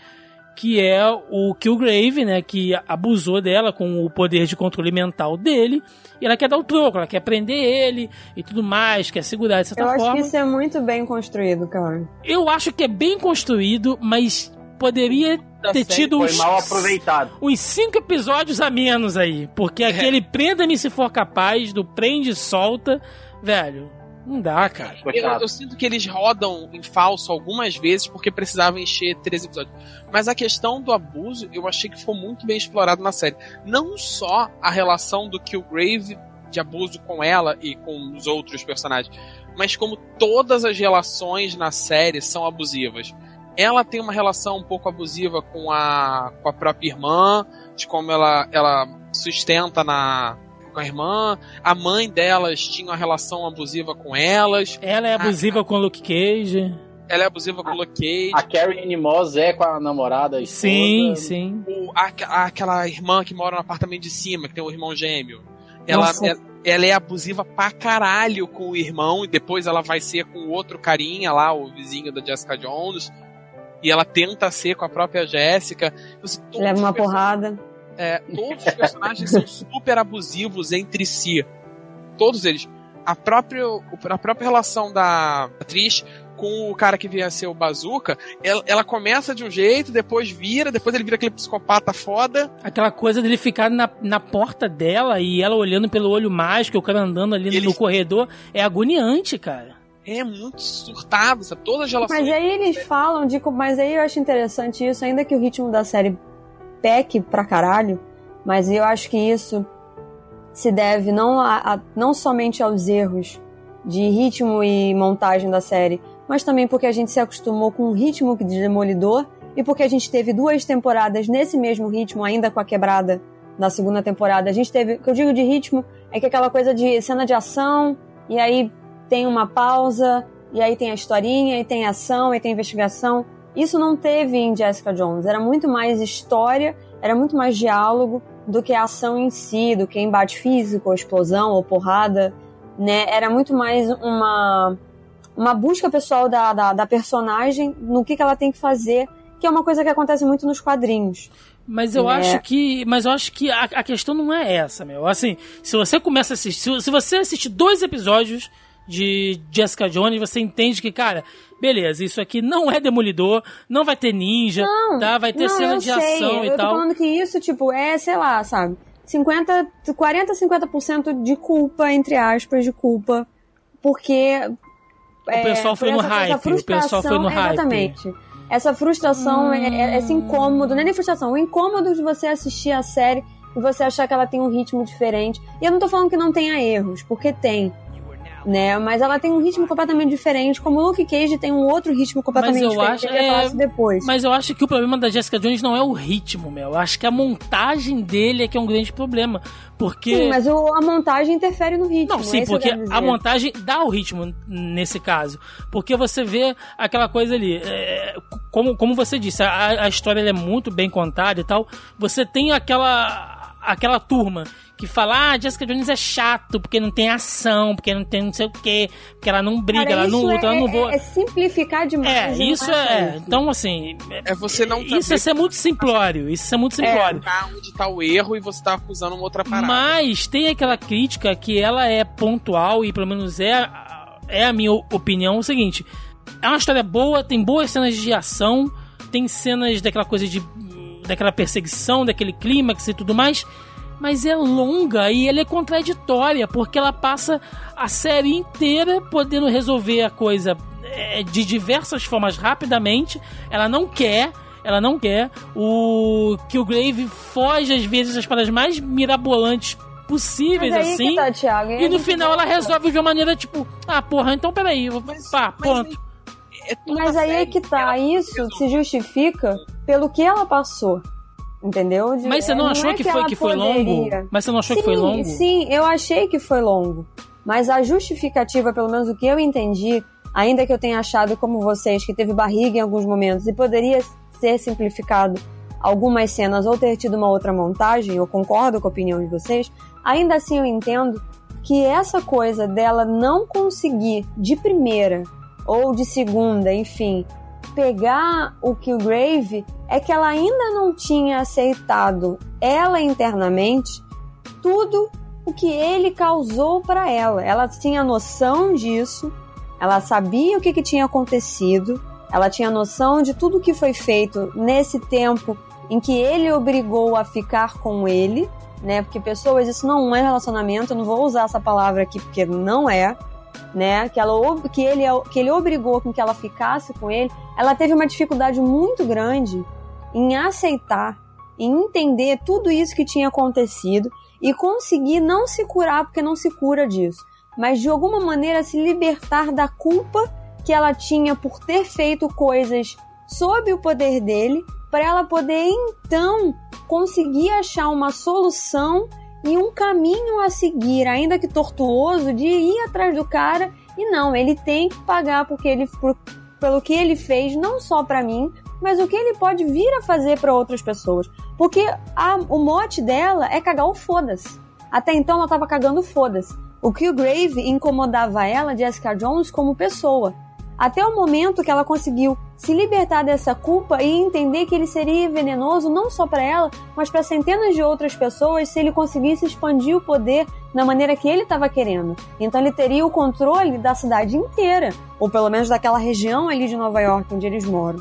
que é o Killgrave, né, que abusou dela com o poder de controle mental dele, e ela quer dar o troco, ela quer prender ele e tudo mais, quer segurar de certa Eu acho forma. que isso é muito bem construído, cara. Eu acho que é bem construído, mas poderia Da ter tido Foi uns, mal aproveitado. uns cinco episódios a menos aí, porque aquele prenda-me se for capaz, do prende e solta, velho, não dá, cara. Eu, eu sinto que eles rodam em falso algumas vezes porque precisavam encher três episódios. Mas a questão do abuso, eu achei que ficou muito bem explorado na série. Não só a relação do Killgrave de abuso com ela e com os outros personagens, mas como todas as relações na série são abusivas. Ela tem uma relação um pouco abusiva com a, com a própria irmã, de como ela, ela sustenta na, com a irmã. A mãe delas tinha uma relação abusiva com elas. Ela é abusiva com o Luke Cage. Ela é abusiva com o Luke Cage. A Carrie Ann Moss é com a namorada. a. Sim, sim. O- a- a- aquela irmã que mora no apartamento de cima, que tem um irmão gêmeo. Ela, ela, ela é abusiva pra caralho com o irmão, e depois ela vai ser com o outro carinha lá, o vizinho da Jessica Jones. E ela tenta ser com a própria Jéssica. Leva uma porrada. é, todos os personagens são super abusivos entre si. Todos eles. A própria, a própria relação da atriz com o cara que vinha ser o Bazooka, ela, ela começa de um jeito, depois vira, depois ele vira aquele psicopata foda. Aquela coisa dele ficar na, na porta dela e ela olhando pelo olho mágico, o cara andando ali Ele- no corredor, é agoniante, cara. É muito surtado, sabe? Todas as relações. Mas aí eles falam de. Mas aí eu acho interessante isso, ainda que o ritmo da série peque pra caralho, mas eu acho que isso se deve não, a, a- não somente aos erros de ritmo e montagem da série, mas também porque a gente se acostumou com o ritmo de Demolidor e porque a gente teve duas temporadas nesse mesmo ritmo, ainda com a quebrada da segunda temporada. A gente teve. O que eu digo de ritmo é que aquela coisa de cena de ação, e aí tem uma pausa, e aí tem a historinha, e tem ação, e tem investigação. Isso não teve em Jessica Jones. Era muito mais história, era muito mais diálogo do que a ação em si, do que embate físico, ou explosão, ou porrada, né? Era muito mais uma, uma busca pessoal da, da, da personagem no que, que ela tem que fazer, que é uma coisa que acontece muito nos quadrinhos. Mas eu É. acho que. Mas eu acho que a, a questão não é essa, meu. Assim, se você começa a assistir. Se, se você assistir dois episódios de Jessica Jones, você entende que, cara, beleza, isso aqui não é demolidor, não vai ter ninja, Não, tá? Vai ter não, cena eu de sei. ação eu e tô tal. falando que isso, tipo, é, sei lá, sabe? 50, 40, 50% de culpa, entre aspas, de culpa. Porque. O pessoal foi no hype, o pessoal foi no hype. Exatamente. Essa frustração, é, é- esse incômodo, não é nem frustração, o incômodo de você assistir a série e você achar que ela tem um ritmo diferente. E eu não tô falando que não tenha erros, porque tem. Né? Mas ela tem um ritmo completamente diferente, como o Luke Cage tem um outro ritmo completamente eu diferente. acho- que é- depois. Mas eu acho que o problema da Jessica Jones não é o ritmo, meu. Eu acho que a montagem dele é que é um grande problema. Porque. Sim, mas o- a montagem interfere no ritmo. Não, sim, é porque a montagem dá o ritmo nesse caso. Porque você vê aquela coisa ali, é, como, como você disse, a, a história é muito bem contada e tal. Você tem aquela, aquela turma que fala, ah, Jessica Jones é chato, porque não tem ação, porque não tem não sei o quê, porque ela não briga, Cara, ela não luta, é, ela não voa. É, é simplificar demais. É, isso é. isso. Então, assim. É você não Isso é ser muito simplório. Isso é muito simplório. tá onde tá o erro e você tá acusando uma outra parada. Mas tem aquela crítica que ela é pontual e pelo menos é, a- é a minha opinião o seguinte. É uma história boa, tem boas cenas de ação, tem cenas daquela coisa de. daquela perseguição, daquele clímax e tudo mais. Mas é longa e ela é contraditória, porque ela passa a série inteira podendo resolver a coisa é, de diversas formas rapidamente. Ela não quer, ela não quer. O Killgrave foge às vezes das paradas mais mirabolantes possíveis, Mas aí assim. que tá, Thiago. aí E no final ela resolve de uma maneira tipo, ah, porra, então peraí, Mas- pá, mas pronto. É Mas aí é que tá. Isso resolve. se justifica pelo que ela passou. Entendeu? De- Mas você não é, achou é que foi ela que foi longo? Mas você não achou sim, que foi longo? Sim, eu achei que foi longo. Mas a justificativa, pelo menos o que eu entendi, ainda que eu tenha achado como vocês que teve barriga em alguns momentos e poderia ser simplificado algumas cenas ou ter tido uma outra montagem, eu concordo com a opinião de vocês, ainda assim eu entendo que essa coisa dela não conseguir de primeira ou de segunda, enfim, pegar o Killgrave é que ela ainda não tinha aceitado ela internamente tudo o que ele causou para ela. Ela tinha noção disso, ela sabia o que, que tinha acontecido, ela tinha noção de tudo que foi feito nesse tempo em que ele obrigou a ficar com ele, né? Porque pessoas, isso não é relacionamento, eu não vou usar essa palavra aqui porque não é, né? Que, ela, que, ele, que ele obrigou com que ela ficasse com ele. Ela teve uma dificuldade muito grande em aceitar, em entender tudo isso que tinha acontecido e conseguir não se curar, porque não se cura disso, mas de alguma maneira se libertar da culpa que ela tinha por ter feito coisas sob o poder dele, para ela poder então conseguir achar uma solução e um caminho a seguir, ainda que tortuoso, de ir atrás do cara e não, ele tem que pagar porque ele por- pelo que ele fez, não só para mim, mas o que ele pode vir a fazer para outras pessoas. Porque a- o mote dela é cagar o foda-se. Até então ela tava cagando o foda-se. O Killgrave incomodava ela, Jessica Jones, como pessoa. Até o momento que ela conseguiu se libertar dessa culpa e entender que ele seria venenoso não só para ela, mas para centenas de outras pessoas se ele conseguisse expandir o poder da maneira que ele estava querendo. Então ele teria o controle da cidade inteira, ou pelo menos daquela região ali de Nova York onde eles moram.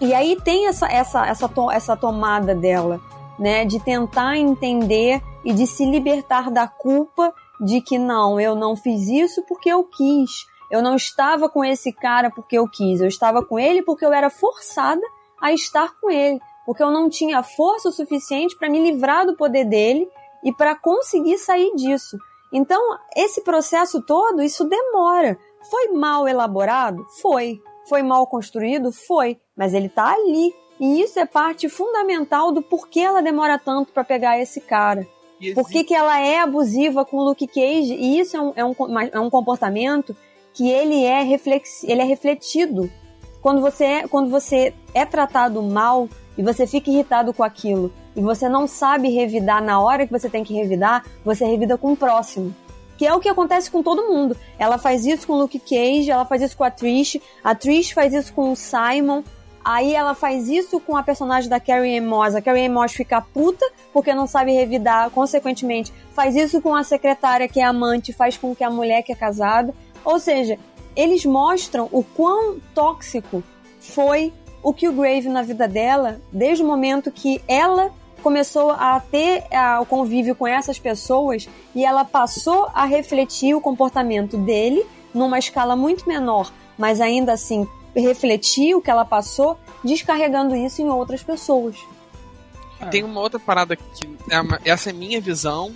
E aí tem essa, essa, essa, to- essa tomada dela, né? De tentar entender e de se libertar da culpa de que não, eu não fiz isso porque eu quis. Eu não estava com esse cara porque eu quis. Eu estava com ele porque eu era forçada a estar com ele. Porque eu não tinha força o suficiente para me livrar do poder dele e para conseguir sair disso. Então, esse processo todo, isso demora. Foi mal elaborado? Foi. Foi mal construído? Foi. Mas ele tá ali. E isso é parte fundamental do porquê ela demora tanto para pegar esse cara. Por que, que ela é abusiva com o Luke Cage? E isso é um, é um, é um comportamento que ele é, reflex, ele é refletido. Quando você, é, quando você é tratado mal e você fica irritado com aquilo e você não sabe revidar na hora que você tem que revidar, você revida com o próximo. Que é o que acontece com todo mundo. Ela faz isso com o Luke Cage, ela faz isso com a Trish, a Trish faz isso com o Simon. Aí ela faz isso com a personagem da Carrie Moss. A Carrie Moss fica puta porque não sabe revidar, consequentemente, faz isso com a secretária que é amante, faz com que a mulher que é casada. Ou seja, eles mostram o quão tóxico foi o Killgrave na vida dela desde o momento que ela começou a ter a, o convívio com essas pessoas e ela passou a refletir o comportamento dele numa escala muito menor, mas ainda assim refletir o que ela passou, descarregando isso em outras pessoas. Tem uma outra parada que é uma- essa é minha visão,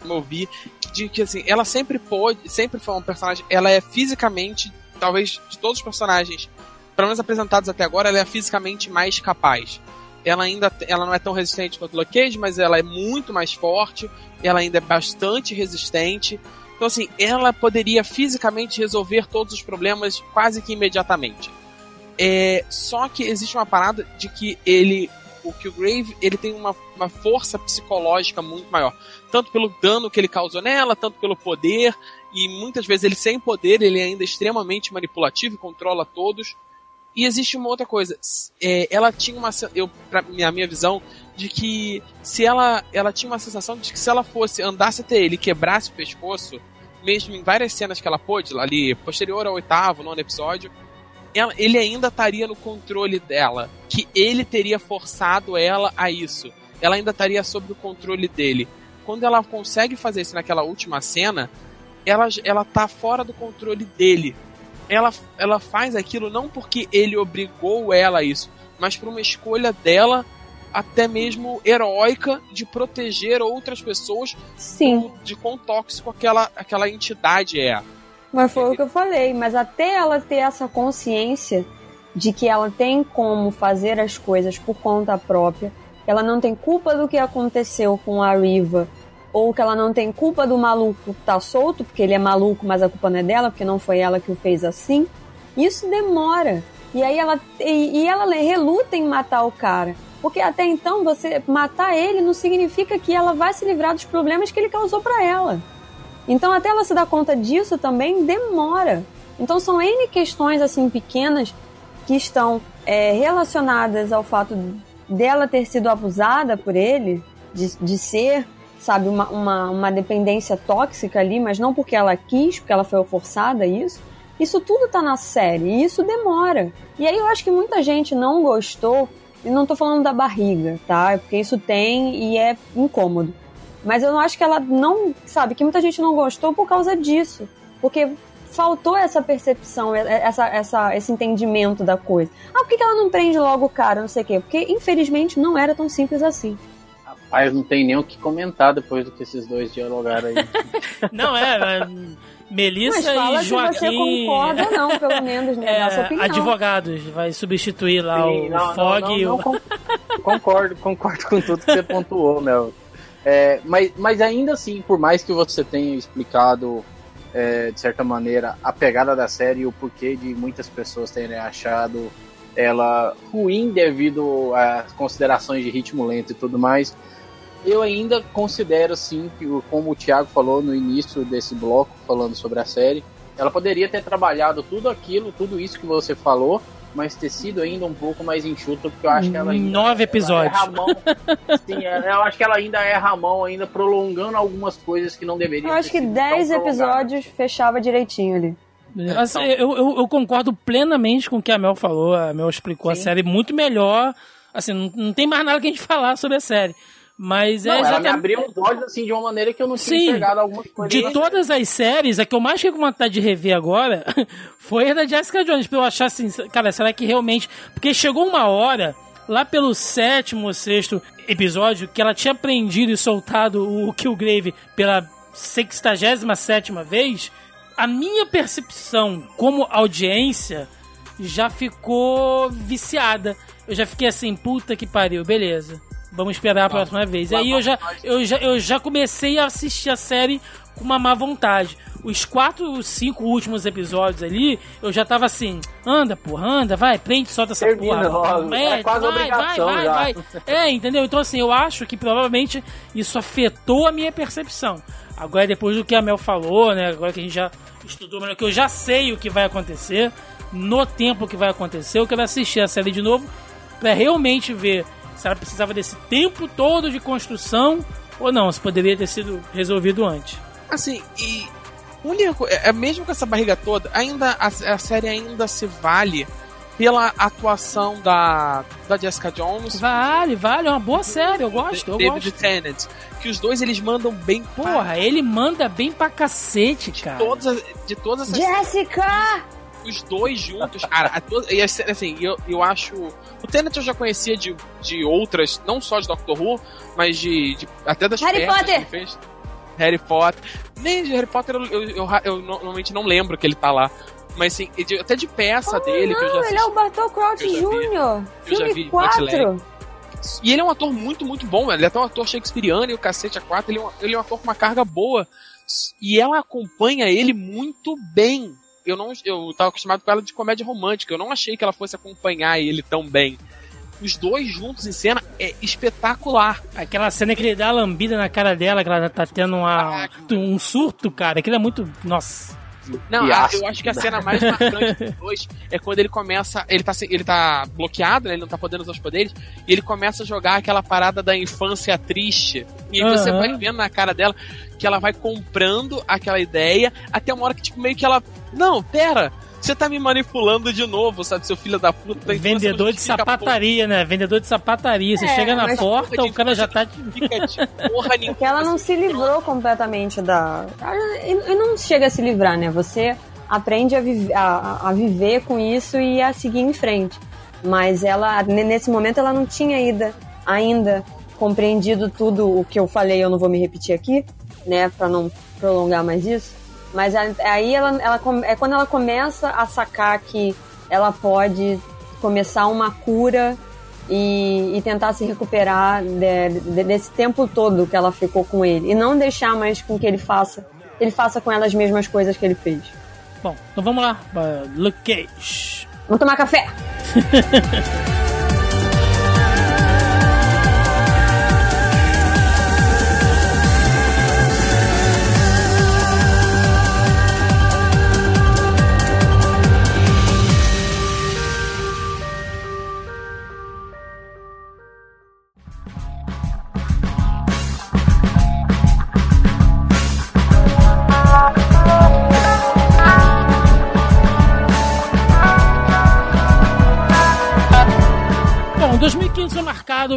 como eu vi, de que assim, ela sempre pôde, sempre foi uma personagem, ela é fisicamente, talvez de todos os personagens, pelo menos apresentados até agora, ela é fisicamente mais capaz. Ela ainda ela não é tão resistente quanto o Luke Cage, mas ela é muito mais forte, ela ainda é bastante resistente. Então assim, ela poderia fisicamente resolver todos os problemas quase que imediatamente. É, só que existe uma parada de que ele o Killgrave ele tem uma, uma força psicológica muito maior. Tanto pelo dano que ele causou nela, tanto pelo poder, e muitas vezes ele sem poder, ele é ainda extremamente manipulativo e controla todos. E existe uma outra coisa, é, ela tinha uma, eu, pra minha, minha visão, de que se ela, ela tinha uma sensação de que se ela fosse, andasse até ele quebrasse o pescoço, mesmo em várias cenas que ela pôde, ali, posterior ao oitavo, nono episódio, ele ainda estaria no controle dela, que ele teria forçado ela a isso. Ela ainda estaria sob o controle dele. Quando ela consegue fazer isso naquela última cena, ela, ela tá fora do controle dele. Ela, ela faz aquilo não porque ele obrigou ela a isso, mas por uma escolha dela, até mesmo heróica, de proteger outras pessoas Sim, de quão tóxico aquela, aquela entidade é. Mas foi o que eu falei. Mas até ela ter essa consciência de que ela tem como fazer as coisas por conta própria, ela não tem culpa do que aconteceu com a Riva, ou que ela não tem culpa do maluco que tá solto, porque ele é maluco, mas a culpa não é dela, porque não foi ela que o fez assim. Isso demora. E aí ela e, e ela reluta em matar o cara. Porque até então você matar ele não significa que ela vai se livrar dos problemas que ele causou pra ela. Então até ela se dar conta disso também demora. Então são N questões assim pequenas que estão é, relacionadas ao fato dela ter sido abusada por ele, de, de ser, sabe, uma, uma, uma dependência tóxica ali, mas não porque ela quis, porque ela foi forçada a isso. Isso tudo tá na série e isso demora. E aí eu acho que muita gente não gostou, e não tô falando da barriga, tá? Porque isso tem e é incômodo. Mas eu não acho que ela não, sabe, que muita gente não gostou por causa disso. Porque faltou essa percepção, essa, essa, esse entendimento da coisa. Ah, por que ela não prende logo o cara? Não sei o quê. Porque, infelizmente, não era tão simples assim. Rapaz, não tem nem o que comentar depois do que esses dois dialogaram aí. Não, é. é, Melissa Mas fala e se você Joaquim. concorda ou não, pelo menos, né? É, opinião. advogados, vai substituir lá Sim, o não, não, Fog não, e o. não, con- concordo, concordo com tudo que você pontuou, Mel. É, mas, mas ainda assim, por mais que você tenha explicado, é, de certa maneira, a pegada da série e o porquê de muitas pessoas terem achado ela ruim devido às considerações de ritmo lento e tudo mais, eu ainda considero, sim, que, como o Thiago falou no início desse bloco, falando sobre a série, ela poderia ter trabalhado tudo aquilo, tudo isso que você falou, mas ter sido ainda um pouco mais enxuta, porque eu acho que ela ainda, Nove episódios. Ela erra a mão. Sim, é, eu acho que ela ainda erra a mão, ainda prolongando algumas coisas que não deveriam Eu acho ter que sido 10 tão prolongadas. episódios fechava direitinho ali. Assim, eu, eu, eu concordo plenamente com o que a Mel falou. A Mel explicou a Sim. série muito melhor. Assim, não, não tem mais nada que a gente falar sobre a série. Mas Não, é ela me exatamente. abriu os olhos assim de uma maneira que eu não tinha Sim. enxergado algumas coisas. De todas as séries, a que eu mais fiquei com vontade de rever agora foi a da Jessica Jones, pra eu achar assim, cara, será que realmente. Porque chegou uma hora, lá pelo sétimo ou sexto episódio, que ela tinha aprendido e soltado o Killgrave pela 67 vez, a minha percepção como audiência já ficou viciada. Eu já fiquei assim, puta que pariu, beleza. Vamos esperar a próxima vez. Aí eu já, eu, já, eu já comecei a assistir a série com uma má vontade. Os quatro, cinco últimos episódios ali, eu já tava assim, anda, porra, anda, vai, prende, solta essa Termina porra. logo. É quase vai, obrigação vai, já. vai, vai. É, entendeu? Então assim, eu acho que provavelmente isso afetou a minha percepção. Agora, depois do que a Mel falou, né? Agora que a gente já estudou melhor, que eu já sei o que vai acontecer, no tempo que vai acontecer. Eu quero assistir a série de novo para realmente ver se ela precisava desse tempo todo de construção ou não, se poderia ter sido resolvido antes. Assim, e único, é, é mesmo com essa barriga toda, ainda a, a série ainda se vale pela atuação da, da Jessica Jones. Vale, vale, é uma boa série, eu gosto, eu David gosto. Tennant. Que os dois eles mandam bem Porra, ele manda bem pra cacete, de cara. todas, as- de todas essas Jessica! Os dois juntos, cara, e assim, assim, eu, eu acho. O Tenet eu já conhecia de, de outras, não só de Doctor Who, mas de. de- até das Harry Potter! que ele fez. Harry Potter. Nem de Harry Potter eu, eu, eu, eu normalmente não lembro que ele tá lá. Mas assim, de- até de peça dele, que eu já Não, ele é assisti. o Bartol Crouch. Jr. Eu já Filme vi 4. E ele é um ator muito, muito bom. Ele é até um ator shakespeariano e o cacete a quatro. Ele é, um, ele é um ator com uma carga boa. E ela acompanha ele muito bem. Eu não eu tava acostumado com ela de comédia romântica. Eu não achei que ela fosse acompanhar ele tão bem. Os dois juntos em cena é espetacular. Aquela cena que ele dá a lambida na cara dela, que ela tá tendo uma, um surto, cara. Aquilo é muito. Nossa. Não, E a- eu acho que a cena mais marcante dos dois é quando ele começa. Ele tá, ele tá bloqueado, né? Ele não tá podendo usar os poderes. E ele começa a jogar aquela parada da infância triste. E aí você vai vendo na cara dela que ela vai comprando aquela ideia até uma hora que, tipo, meio que ela. Não, pera! Você tá me manipulando de novo, sabe, seu filho da puta. Então você Vendedor de sapataria, né? Vendedor de sapataria. Você É, chega na porta, o cara já tá. de- porra, Fica de porra nenhuma. Porque ela não se livrou completamente da. E não chega a se livrar, né? Você aprende a, vive- a- a viver com isso e a seguir em frente. Mas ela, ne- nesse momento, ela não tinha ainda, ainda compreendido tudo o que eu falei, eu não vou me repetir aqui, né? Pra não prolongar mais isso. Mas aí ela, ela é quando ela começa a sacar que ela pode começar uma cura e, e tentar se recuperar de- de- desse tempo todo que ela ficou com ele. E não deixar mais com que ele faça, ele faça com ela as mesmas coisas que ele fez. Bom, então vamos lá. Luke Cage. Vamos tomar café!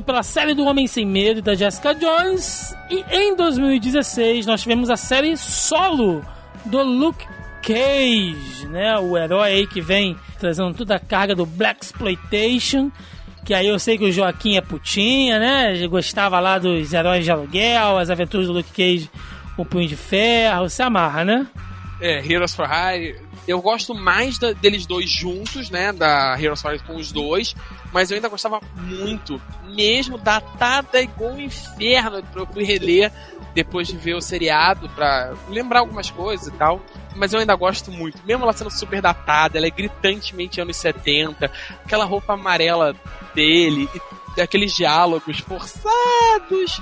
pela série do Homem Sem Medo da Jessica Jones. E em 2016 nós tivemos a série solo do Luke Cage, né? O herói aí que vem trazendo toda a carga do Black Exploitation. Que aí eu sei que o Joaquim é putinha, né? Gostava lá dos heróis de aluguel, as aventuras do Luke Cage com punho de ferro. Se amarra, né? É, Heroes for Hire. Eu gosto mais da- deles dois juntos, né? Da Heroes for Hire com os dois. Mas eu ainda gostava muito, mesmo datada igual o inferno. Eu fui reler depois de ver o seriado pra lembrar algumas coisas e tal. Mas eu ainda gosto muito. Mesmo ela sendo super datada, ela é gritantemente anos 70. Aquela roupa amarela dele, e aqueles diálogos forçados.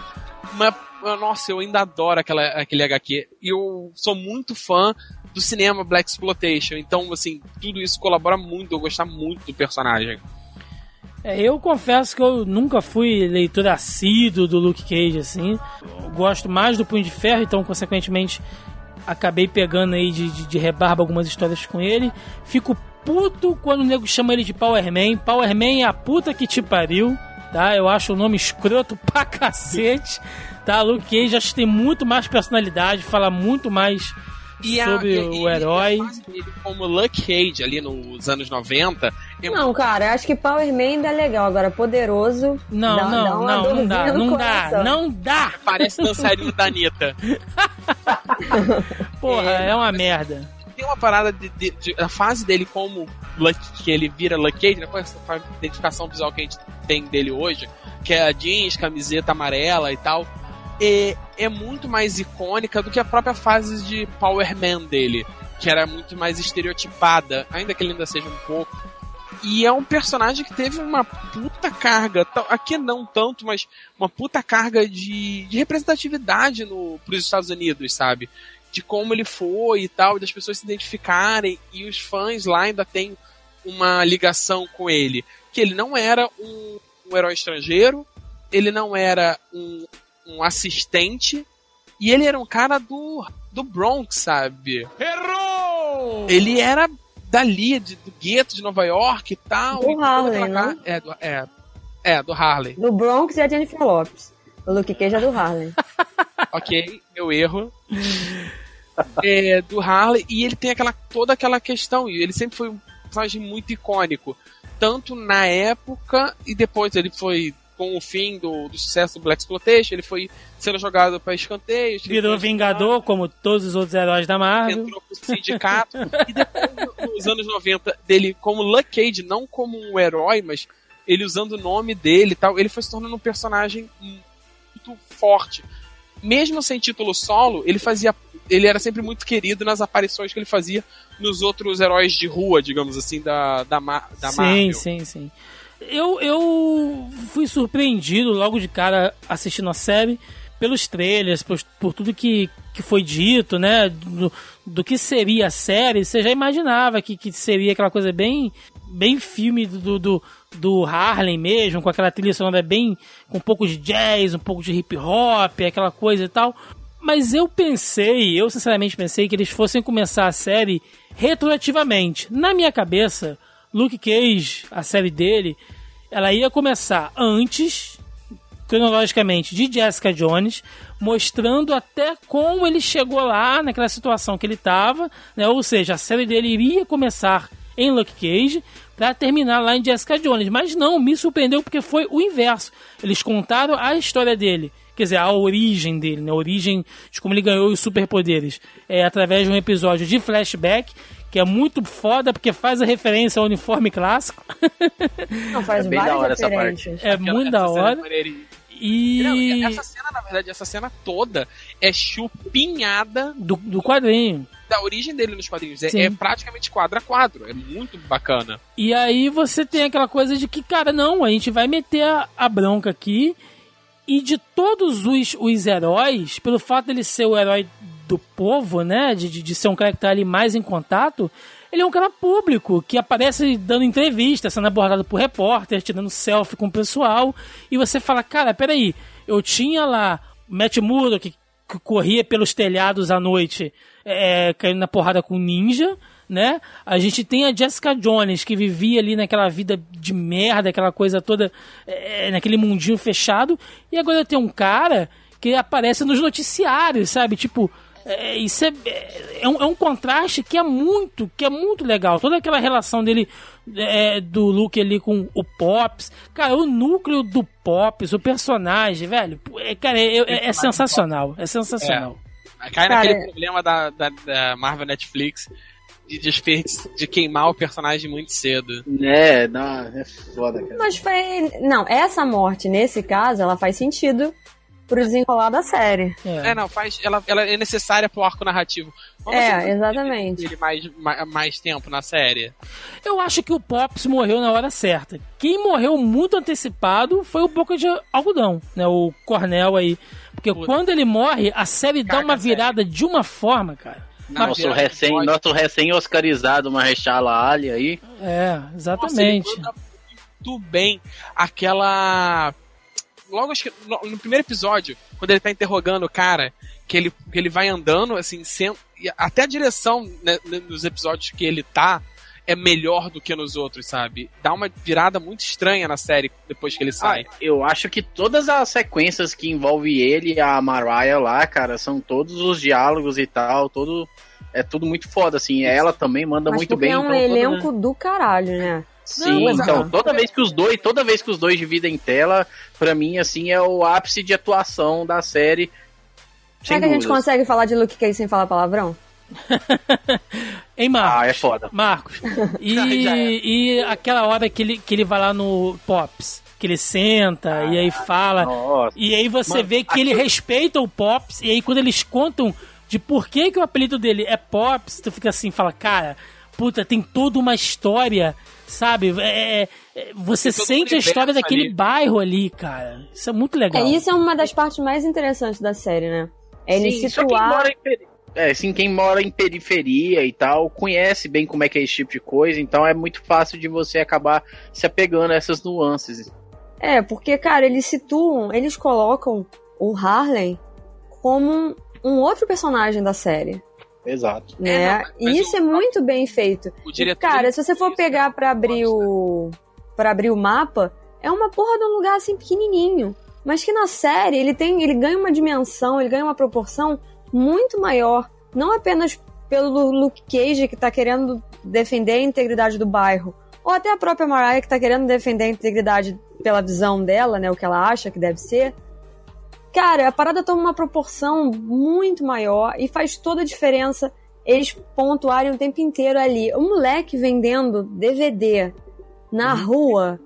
Mas, nossa, eu ainda adoro aquela, aquele HQ. E eu sou muito fã do cinema Black Exploitation. Então, assim, tudo isso colabora muito. Eu gostar muito do personagem. É, eu confesso que eu nunca fui leitor assíduo do Luke Cage, assim. Eu gosto mais do Punho de Ferro, então, consequentemente, acabei pegando aí de, de, de rebarba algumas histórias com ele. Fico puto quando o nego chama ele de Power Man. Power Man é a puta que te pariu, tá? Eu acho o nome escroto pra cacete, tá? Luke Cage acho que tem muito mais personalidade, fala muito mais sobre o herói. a fase dele como Luke Cage ali nos anos 90 é Não, cara, acho que Power Man ainda é legal. Agora, poderoso. Não, dá- dá não, uma não, não dá, não dá, coração. não dá! parece dançarino da Anitta. Porra, É, é uma merda. Tem uma parada de, de- de- a fase dele como Luke, que ele vira Luke Cage, né, com essa identificação visual que a gente tem dele hoje, que é a jeans, camiseta amarela e tal, é, é muito mais icônica do que a própria fase de Power Man dele, que era muito mais estereotipada, ainda que ele ainda seja um pouco. E é um personagem que teve uma puta carga, aqui não tanto, mas uma puta carga de, de representatividade no, pros Estados Unidos, sabe? De como ele foi e tal, e das pessoas se identificarem, e os fãs lá ainda têm uma ligação com ele. Que ele não era um, um herói estrangeiro, ele não era um, um assistente, e ele era um cara do, do Bronx, sabe? Errou! Ele era dali, de, do gueto de Nova York e tal. Do e ca- não? É, do, é, é, do Harley. Do Bronx e a Jennifer Lopes. O Luke Cage é do Harlem. ok, meu erro. É, do Harley, e ele tem aquela, toda aquela questão, e ele sempre foi um personagem muito icônico, tanto na época, e depois ele foi, com o fim do, do sucesso do Black Exploitation, ele foi sendo jogado para escanteios. Virou ele foi Vingador, como todos os outros heróis da Marvel. entrou pro sindicato, e depois, no- nos anos 90, dele como Luke Cage, não como um herói, mas ele usando o nome dele e tal, ele foi se tornando um personagem muito forte. Mesmo sem título solo, ele fazia. Ele era sempre muito querido nas aparições que ele fazia nos outros heróis de rua, digamos assim, da, da, da sim, Marvel. sim, sim. Eu, eu fui surpreendido logo de cara assistindo a série pelos trailers, por, por tudo que, que foi dito, né? Do, do que seria a série. Você já imaginava que, que seria aquela coisa bem, bem filme do, do, do Harlem mesmo, com aquela trilha sonora bem. com um pouco de jazz, um pouco de hip hop, aquela coisa e tal. Mas eu pensei, eu sinceramente pensei que eles fossem começar a série retroativamente. Na minha cabeça, Luke Cage, a série dele, ela ia começar antes, cronologicamente, de Jessica Jones, mostrando até como ele chegou lá, naquela situação que ele estava, né? Ou seja, a série dele iria começar em Luke Cage para terminar lá em Jessica Jones. Mas não, me surpreendeu porque foi o inverso. Eles contaram a história dele, quer dizer, a origem dele, né? A origem de como ele ganhou os superpoderes. É através de um episódio de flashback que é muito foda porque faz a referência ao uniforme clássico. Não, faz É bem da hora essa referências. É Aquela- muito da hora. E Não, e essa cena, na verdade, essa cena toda é chupinhada do, do quadrinho. da origem dele nos quadrinhos. É, é praticamente quadro a quadro. É muito bacana. E aí você tem aquela coisa de que, cara, não, a gente vai meter a, a bronca aqui. E de todos os, os heróis, pelo fato dele ser o herói do povo, né? De, de, ser um cara que tá ali mais em contato, ele é um cara público, que aparece dando entrevista, sendo abordado por repórter, tirando selfie com o pessoal. E você fala, cara, peraí, eu tinha lá Matt Murdock, que corria pelos telhados à noite, é, caindo na porrada com ninja, né? A gente tem a Jessica Jones, que vivia ali naquela vida de merda, aquela coisa toda, é, naquele mundinho fechado. E agora tem um cara que aparece nos noticiários, sabe? Tipo, é, isso é, é, um, é um contraste que é muito, que é muito legal. Toda aquela relação dele, é, do Luke ali com o Pops. Cara, o núcleo do Pops, o personagem, velho, é, cara, é, é- é sensacional. É sensacional. Cai Cara, naquele é- problema da, da, da Marvel Netflix de, desperdiç- de queimar o personagem muito cedo. É, não, é foda, cara. Mas foi. Não, essa morte, nesse caso, ela faz sentido pro desenrolar da série. É. É, não, faz. Ela, ela é necessária pro arco narrativo. Vamos É, assistir exatamente. Ele mais, mais, mais tempo na série. Eu acho que o Pops morreu na hora certa. Quem morreu muito antecipado foi o Boca de Algodão, né? O Cornel aí. Porque Puta. quando ele morre, a série dá Caga uma a série. virada de uma forma, cara. Nosso recém, nosso recém-oscarizado Marrechala Ali aí. É, Nossa, ele exatamente. manda muito bem aquela. Logo acho que no, no primeiro episódio, quando ele tá interrogando o cara, que ele, que ele vai andando, assim, sem, e até a direção né, nos episódios que ele tá é melhor do que nos outros, sabe? Dá uma virada muito estranha na série depois que ele sai. Ah, eu acho que todas as sequências que envolve ele e a Mariah lá, cara, são todos os diálogos e tal, todo é tudo muito foda, assim. Ela também manda Mas muito bem. é um então, toda- elenco do caralho, né? Sim, Não, então, exato. toda vez que os dois, toda vez que os dois dividem tela, pra mim, assim, é o ápice de atuação da série. Será Sem que a gente consegue falar de Luke Cage sem falar palavrão? Hein, Marcos? Ah, é foda. Marcos. E, é. e aquela hora que ele, que ele vai lá no Pops, que ele senta e aí fala. Nossa. E aí você Mano, vê que ele respeita o Pops, e aí quando eles contam de por que, que o apelido dele é Pops, tu fica assim, fala, cara, puta, tem toda uma história, sabe? É, é, é, você sente a história daquele ali. bairro ali, cara. Isso é muito legal. É, isso é uma das partes mais interessantes da série, né? É ele Sim, situar. é, assim, quem mora em periferia e tal, conhece bem como é que é esse tipo de coisa, então é muito fácil de você acabar se apegando a essas nuances. É, porque, cara, eles situam, eles colocam o Harley como um outro personagem da série. Exato. Né? É, não, mas e isso o- é muito bem feito. O diretor, Cara, se você for ele- pegar pra abrir o para abrir o mapa, é uma porra de um lugar assim pequenininho, mas que na série ele tem, ele ganha uma dimensão, ele ganha uma proporção muito maior, não apenas pelo Luke Cage que tá querendo defender a integridade do bairro, ou até a própria Mariah que tá querendo defender a integridade pela visão dela, né, o que ela acha que deve ser. Cara, a parada toma uma proporção muito maior e faz toda a diferença eles pontuarem o tempo inteiro ali. O moleque vendendo DVD na rua.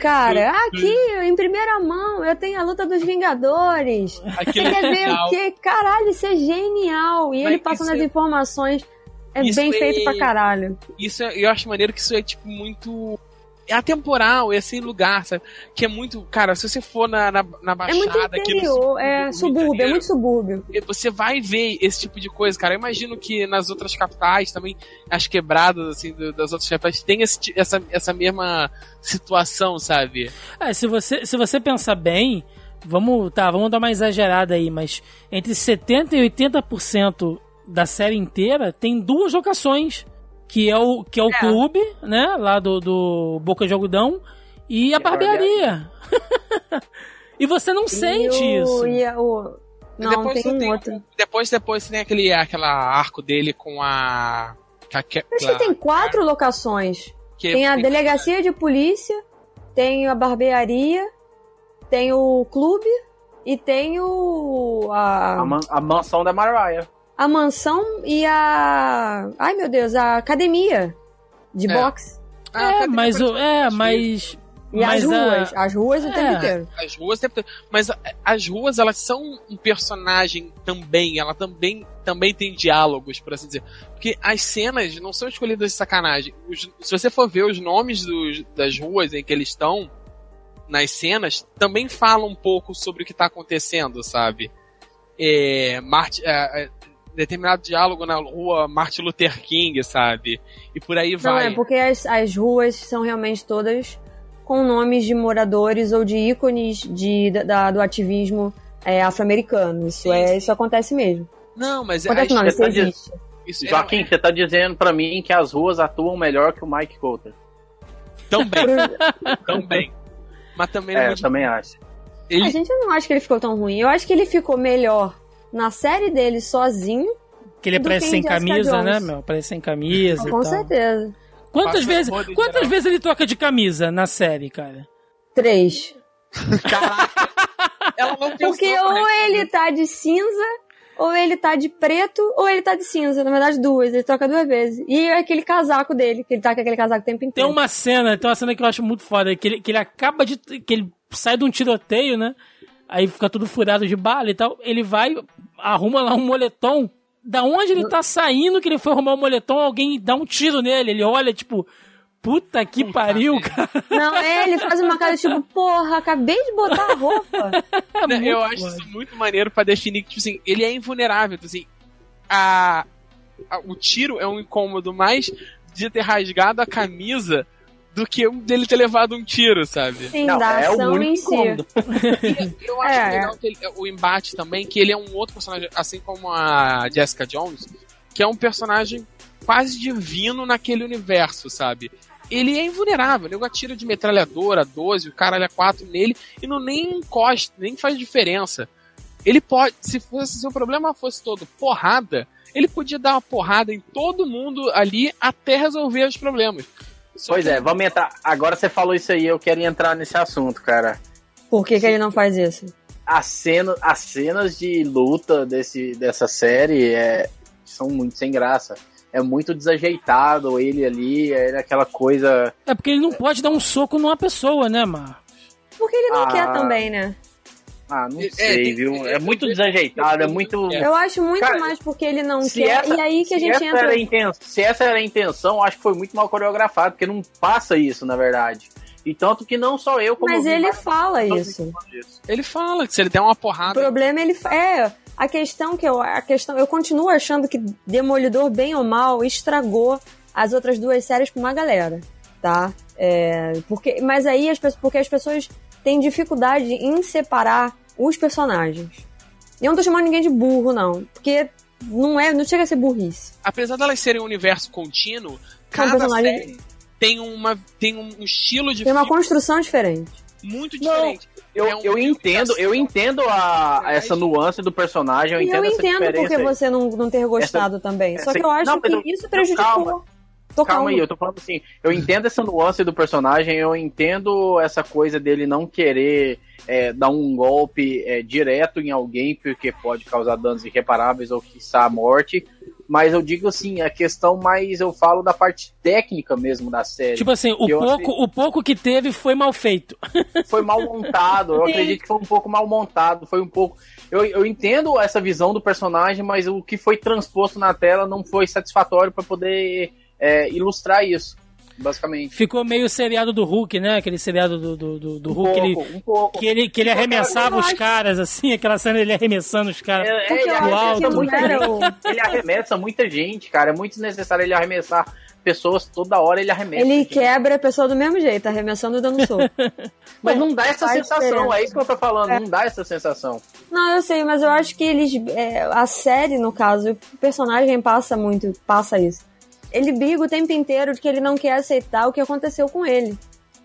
Cara, aqui, em primeira mão, eu tenho a luta dos Vingadores. Aquilo Você quer ver o quê? Caralho, isso é genial. E Mas ele passando as é- informações. É isso bem é- feito pra caralho. Isso é- eu acho maneiro que isso é tipo muito. É atemporal, é sem lugar, sabe? Que é muito. Cara, se você for na, na, na É Baixada muito aqui no interior, sul é subúrbio, é muito subúrbio. Você vai ver esse tipo de coisa, cara. Eu imagino que nas outras capitais também, as quebradas, assim, do- das outras capitais, tem esse essa, essa mesma situação, sabe? É, se você, se você pensar bem, vamos, tá, vamos dar uma exagerada aí, mas entre 70 e 80% da série inteira tem duas locações, que é o que é o É. clube, né, lá do, do Boca de Algodão e a barbearia. e você não sente e o, isso. E a- o... Não, depois tem um outro. Depois, depois tem aquele aquela arco dele com a. com a que- Acho que tem quatro locações. que- Tem a delegacia de polícia, tem a barbearia, tem o clube e tem o. a, A, man- a mansão da Mariah. A mansão e a. Ai meu Deus, a academia de É. boxe. Ah, É, mas, o- é, mas... E as mas a- ruas, as ruas o tempo É. inteiro. As ruas, o tempo todo. mas a- as ruas elas são um personagem também, ela também também tem diálogos, por assim dizer. Porque as cenas não são escolhidas de sacanagem. Os- se você for ver os nomes dos- das ruas em que eles estão nas cenas, também falam um pouco sobre o que está acontecendo, sabe? É, Mart- é, é, determinado diálogo na rua Martin Luther King, sabe? E por aí Não, vai. é porque as, as ruas são realmente todas com nomes de moradores ou de ícones de, da- do ativismo é, afro-americano. Isso, é, isso acontece mesmo. Não, mas Acontece não, isso tá de- existe. isso é- Joaquim, você tá dizendo pra mim que as ruas atuam melhor que o Mike Coulter. também, também. Mas também não É, é eu muito também acho. Ele, A gente não acha que ele ficou tão ruim. Eu acho que ele ficou melhor na série dele sozinho. Que ele aparece sem camisa, né, Jones. meu? Aparece sem camisa e Com tal. certeza. Quantas Passa vezes, quantas geral. vezes ele troca de camisa na série, cara? Três. ela não pensou Porque ou ele tá de cinza, ou ele tá de preto, ou ele tá de cinza. Na verdade, duas. Ele troca duas vezes. E é aquele casaco dele, que ele tá com aquele casaco o tempo Tem inteiro. uma cena, tem uma cena que eu acho muito foda, que ele, que ele acaba de. que ele sai de um tiroteio, né? Aí fica tudo furado de bala e tal. Ele vai, arruma lá um moletom. Da onde ele tá saindo que ele foi arrumar o moletom, alguém dá um tiro nele. Ele olha, tipo, puta que Puta pariu, cara. Não, é, ele faz uma cara tipo, porra, acabei de botar a roupa. É muito eu acho isso muito maneiro pra definir que, tipo assim, ele é invulnerável. Então, assim, a, a- o tiro é um incômodo mais de ter rasgado a camisa do que dele ter levado um tiro, sabe? Sim, Não, da é o ação único em si. E eu acho É. legal que ele- o embate também, que ele é um outro personagem, assim como a Jessica Jones, que é um personagem quase divino naquele universo, sabe? Ele é invulnerável, o nego atira de metralhadora 12, o caralho é 4 nele e não nem encosta, nem faz diferença. Ele pode, se fosse se o problema fosse todo porrada, ele podia dar uma porrada em todo mundo ali até resolver os problemas. Só Pois que é, vamos entrar. Agora você falou isso aí, eu quero entrar nesse assunto, cara. Por que, que ele não faz isso? As, cena, as cenas de luta desse, dessa série é, são muito sem graça. É muito desajeitado ele ali, é aquela coisa. É porque ele não pode dar um soco numa pessoa, né, Mar? Porque ele não Ah. quer também, né? Ah, não É, sei, viu? é, É muito é, desajeitado, é é, muito. é. Eu acho muito Cara, mais porque ele não quer. essa- e aí que a gente essa entra. Era a inten- se essa era a intenção, acho que foi muito mal coreografado, porque não passa isso, na verdade. E tanto que não só eu, como Mas ele várias fala isso. ele fala que se ele der uma O porrada problema ele fa- é. A questão que eu, a questão, eu continuo achando que Demolidor, bem ou mal, estragou as outras duas séries pra uma galera, tá? É, porque, mas aí as pessoas, porque as pessoas têm dificuldade em separar os personagens. Eu não tô chamando ninguém de burro, não, porque não é, não chega a ser burrice. Apesar delas serem um universo contínuo, cada personagens- série tem, uma, tem um estilo de Tem uma construção diferente. muito Não, diferente. Eu, É um eu entendo, eu entendo a, essa nuance do personagem, eu e entendo eu essa entendo porque aí. você não, não ter gostado também. Só essa- que eu acho não, que isso prejudicou. calma. Tô Calma aí, calma. eu tô falando assim, eu entendo essa nuance do personagem, eu entendo essa coisa dele não querer é, dar um golpe é, direto em alguém porque pode causar danos irreparáveis ou quiçá a morte, mas eu digo assim, a questão mais, eu falo da parte técnica mesmo da série. Tipo assim, o pouco, achei- o pouco que teve foi mal feito. foi mal montado. Eu acredito que foi um pouco mal montado. Foi um pouco. Eu, eu entendo essa visão do personagem, mas o que foi transposto na tela não foi satisfatório para poder é, ilustrar isso, basicamente. Ficou meio seriado do Hulk, né? Aquele seriado do, do, do, do Um Hulk, ele, pouco, um pouco. que ele, que ele arremessava os caras, assim, aquela cena dele arremessando os caras. É, é, ele, arremessa muita o- ele arremessa muita gente, cara. É muito desnecessário ele arremessar pessoas toda hora, ele arremessa. Ele gente. quebra a pessoa do mesmo jeito, arremessando e dando soco. Mas não dá essa sensação, diferença. é isso que eu tô falando, É. não dá essa sensação. Não, eu sei, mas eu acho que eles. é, a série, no caso, o personagem passa muito, passa isso. Ele briga o tempo inteiro de que ele não quer aceitar o que aconteceu com ele.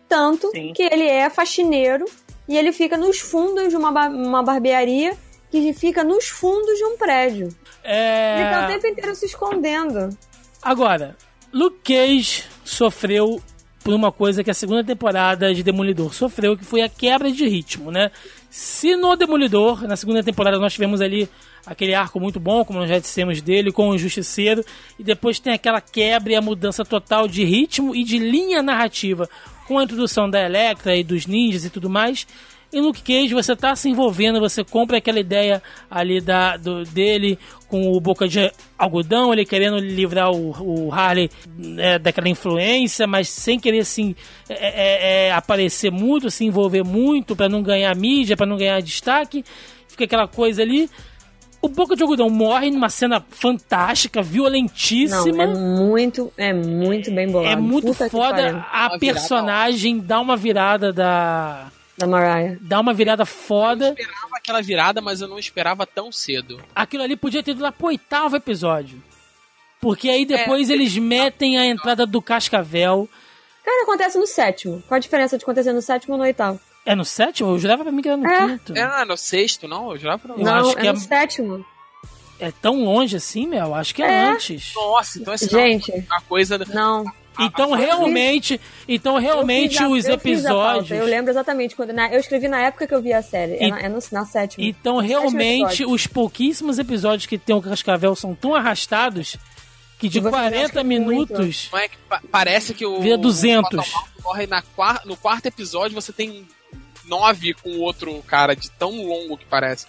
Tanto Sim. que ele é faxineiro e ele fica nos fundos de uma, uma barbearia que fica nos fundos de um prédio. Ele tá o É... tempo inteiro se escondendo. Agora, Luke Cage sofreu por uma coisa que a segunda temporada de Demolidor sofreu, que foi a quebra de ritmo, né? Se no Demolidor, na segunda temporada, nós tivemos ali aquele arco muito bom, como nós já dissemos dele, com o Justiceiro, e depois tem aquela quebra e a mudança total de ritmo e de linha narrativa, com a introdução da Electra e dos ninjas e tudo mais. Em Luke Cage você tá se envolvendo, você compra aquela ideia ali da, do, dele com o boca de algodão, ele querendo livrar o, o Harley né, daquela influência, mas sem querer assim é, é, é, aparecer muito, se envolver muito para não ganhar mídia, para não ganhar destaque. Fica aquela coisa ali. O Boca de Algodão morre numa cena fantástica, Não, violentíssima. é muito, é muito bem bolado. É muito Puta foda. A personagem dá uma virada da. Da Mariah. Dá uma virada foda. Eu esperava aquela virada, mas eu não esperava tão cedo. Aquilo ali podia ter ido lá pro oitavo episódio. Porque aí É. depois eles metem a entrada do Cascavel. Cara, acontece no sétimo. Qual a diferença de acontecer no sétimo ou no oitavo? É no sétimo? Eu jurava pra mim que era no É. quinto. É, no sexto, não? Eu já pra... Eu não, acho que é é- no sétimo. É tão longe assim, Mel? Acho que é, É. antes. Nossa, então esse Gente, a coisa. não. Então realmente, então realmente Eu fiz a- os eu episódios. Eu lembro exatamente quando. na- eu escrevi na época que eu vi a série. É, E- na, é no, na sétima. Então realmente os pouquíssimos episódios que tem o Cascavel são tão arrastados que de E você 40 gasta muito. minutos. Não é que pa- parece que o. Vira 200. o morre na no quarto episódio, você tem nove com o outro cara, de tão longo que parece.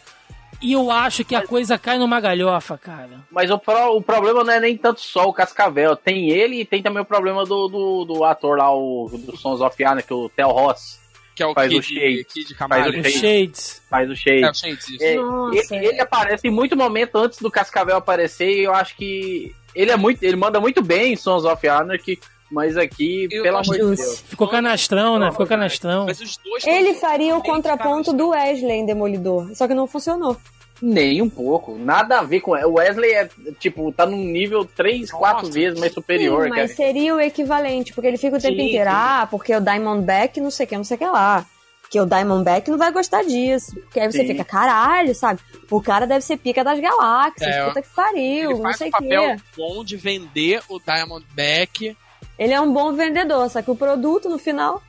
E eu acho que a coisa cai numa galhofa, cara. Mas o, pro- o problema não é nem tanto só o Cascavel. Tem ele e tem também o problema do, do, do ator lá, o do Sons of Anarchy, que é o Theo Ross, Que é o Faz Kid, o Shade. Kid Faz Camargo. o Os Shade. Shades. faz o Shade. É, o Shades, isso. É, Nossa, ele, ele aparece em muito momento antes do Cascavel aparecer e eu acho que ele é muito, ele manda muito bem em Sons of Anarchy, mas aqui, Eu pelo amor de. Deus. Ficou canastrão, né? Ficou canastrão. Mas os dois Ele faria o contraponto do Wesley em Demolidor. Só que não funcionou. Nem um pouco, nada a ver com o Wesley é tipo, tá num nível 3, 4 Nossa. vezes mais superior, Sim, mas cara. seria o equivalente, porque ele fica o tempo Sim, inteiro, sim. ah, porque o Diamondback não sei o que, não sei o que lá. Porque o Diamondback não vai gostar disso. Porque aí você Sim. fica, caralho, sabe? O cara deve ser pica das galáxias, É, puta que pariu, Ele não faz sei um o papel quê. bom de vender o Diamondback. Ele é um bom vendedor, só que o produto no final.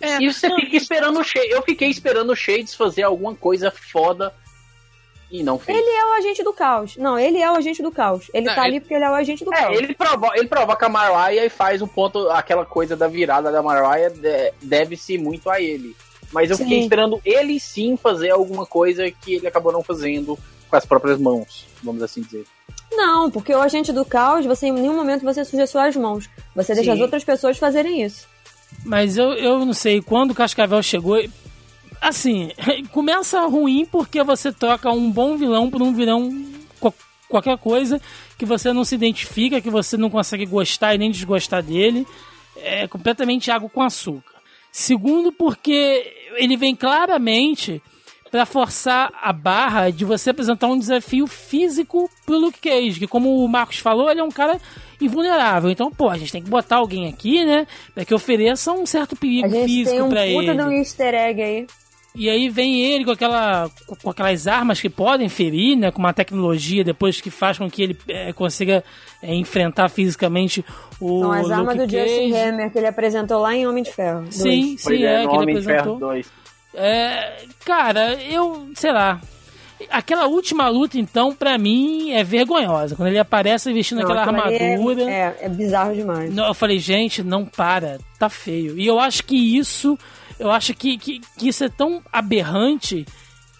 É, E você fica esperando o Shades. Eu fiquei esperando o Shades fazer alguma coisa foda e não fez. Ele é o agente do caos. Não, ele é o agente do caos. Ele Não, tá ele- ali porque ele é o agente do É, caos. ele, provo ele provoca a Mariah e faz o ponto, aquela coisa da virada da Mariah de- deve-se muito a ele. Mas eu fiquei Sim. esperando ele sim fazer alguma coisa que ele acabou não fazendo com as próprias mãos, vamos assim dizer. Não, porque o agente do caos, você em nenhum momento você suja suas mãos. Você deixa Sim. as outras pessoas fazerem isso. Mas eu, eu não sei, quando o Cascavel chegou. assim, começa ruim porque você troca um bom vilão por um vilão co- qualquer coisa que você não se identifica, que você não consegue gostar e nem desgostar dele. É completamente água com açúcar. Segundo, porque ele vem claramente para forçar a barra de você apresentar um desafio físico pro Luke Cage, que como o Marcos falou, ele é um cara invulnerável. Então, pô, a gente tem que botar alguém aqui, né, para que ofereça um certo A perigo gente físico tem um pra puta ele. de um easter egg aí. E aí vem ele com, aquela, com aquelas armas que podem ferir, né? Com uma tecnologia depois que faz com que ele é, consiga é, enfrentar fisicamente o São as armas do Luke Justin Cage. Hammer que ele apresentou lá em Homem de Ferro. Sim, Pois sim, é, no que ele Homem de Ferro apresentou. 2. É, cara, eu, sei lá. Aquela última luta, então, pra mim, é vergonhosa. Quando ele aparece vestindo Não, aquela é- armadura. É, é bizarro demais. Não, eu falei, gente, não para, tá feio. E eu acho que isso, eu acho que, que, que isso é tão aberrante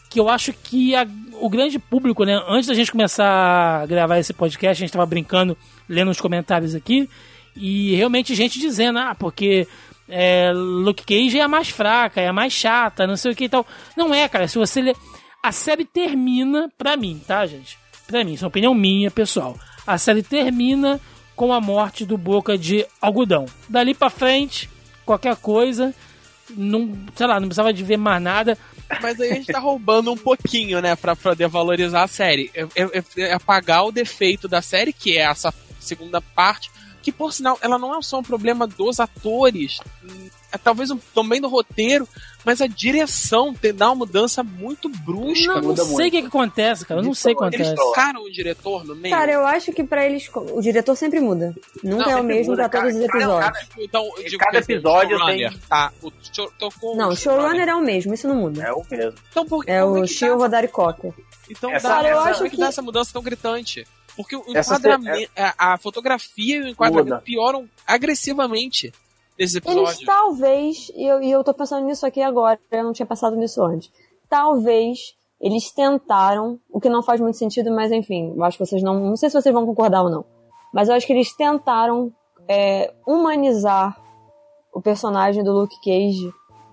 que eu acho que a- o grande público, né? Antes da gente começar a gravar esse podcast, a gente tava brincando, lendo os comentários aqui, e realmente gente dizendo, ah, porque é, Luke Cage é a mais fraca, é a mais chata, não sei o que e tal. Não é, cara, se você ler. A série termina, pra mim, tá, gente? Pra mim, isso é uma opinião minha, pessoal. A série termina com a morte do Boca de Algodão. Dali pra frente, qualquer coisa, não, sei lá, não precisava de ver mais nada. Mas aí a gente tá roubando um pouquinho, né, pra poder valorizar a série. É, é- é apagar o defeito da série, que é essa segunda parte, que por sinal, ela não é só um problema dos atores, é talvez um- também do roteiro, mas a direção tem, dá uma mudança muito brusca. Não, não muda sei o que, que acontece, cara. Eu não sei o que Eles acontece. trocaram o diretor no meio. Cara, eu acho que pra eles. O diretor sempre muda. Nunca Não, é o mesmo muda, pra todos os cara. Cara, episódios. então, eu digo Cada esse episódio tem- Tá, o show, tocou Não, o showrunner é o mesmo, isso não muda. É o mesmo. Então, por, É como o que Shio Rodari Cocker. Então, Essa- dá, Cara, eu essa- acho que que- dá essa mudança tão gritante? Porque o Essa enquadramento, a, a fotografia e o enquadramento Muda. pioram agressivamente nesses Eles episódios. talvez, e eu, e eu tô pensando nisso aqui agora, eu não tinha pensado nisso antes. Talvez eles tentaram, o que não faz muito sentido, mas enfim, eu acho que vocês não. Não sei se vocês vão concordar ou não. Mas eu acho que eles tentaram é, humanizar o personagem do Luke Cage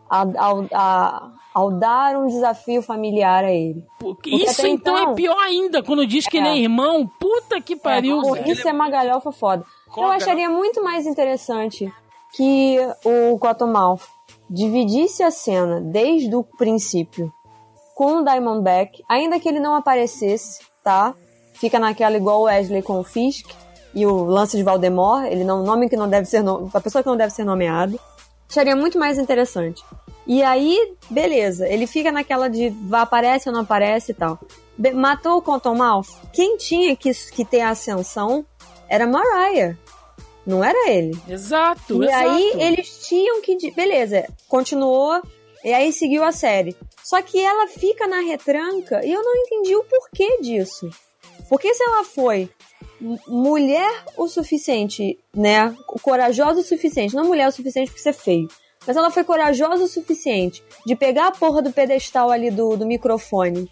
a- ao, a- ao dar um desafio familiar a ele. Porque Isso então, então- é pior ainda, quando diz que É. ele é irmão. Puta que pariu, Pô, velho. isso é uma galhofa foda. Com Eu acharia muito mais interessante que o Cottonmouth dividisse a cena desde o princípio com o Diamondback, ainda que ele não aparecesse, tá? Fica naquela igual o Wesley com o Fisk e o lance de Valdemort, ele não nome que não deve ser a pessoa que não deve ser nomeado. Acharia muito mais interessante. E aí, beleza, ele fica naquela de aparece ou não aparece e tal. Be- matou o Cottonmouth? Quem tinha que, que ter ascensão era Mariah. Não era ele. Exato, E exato. aí eles tinham que. Beleza, continuou. E aí seguiu a série. Só que ela fica na retranca e eu não entendi o porquê disso. Porque se ela foi mulher o suficiente, né? Corajosa o suficiente, não mulher o suficiente pra ser feio. Mas ela foi corajosa o suficiente de pegar a porra do pedestal ali do, do microfone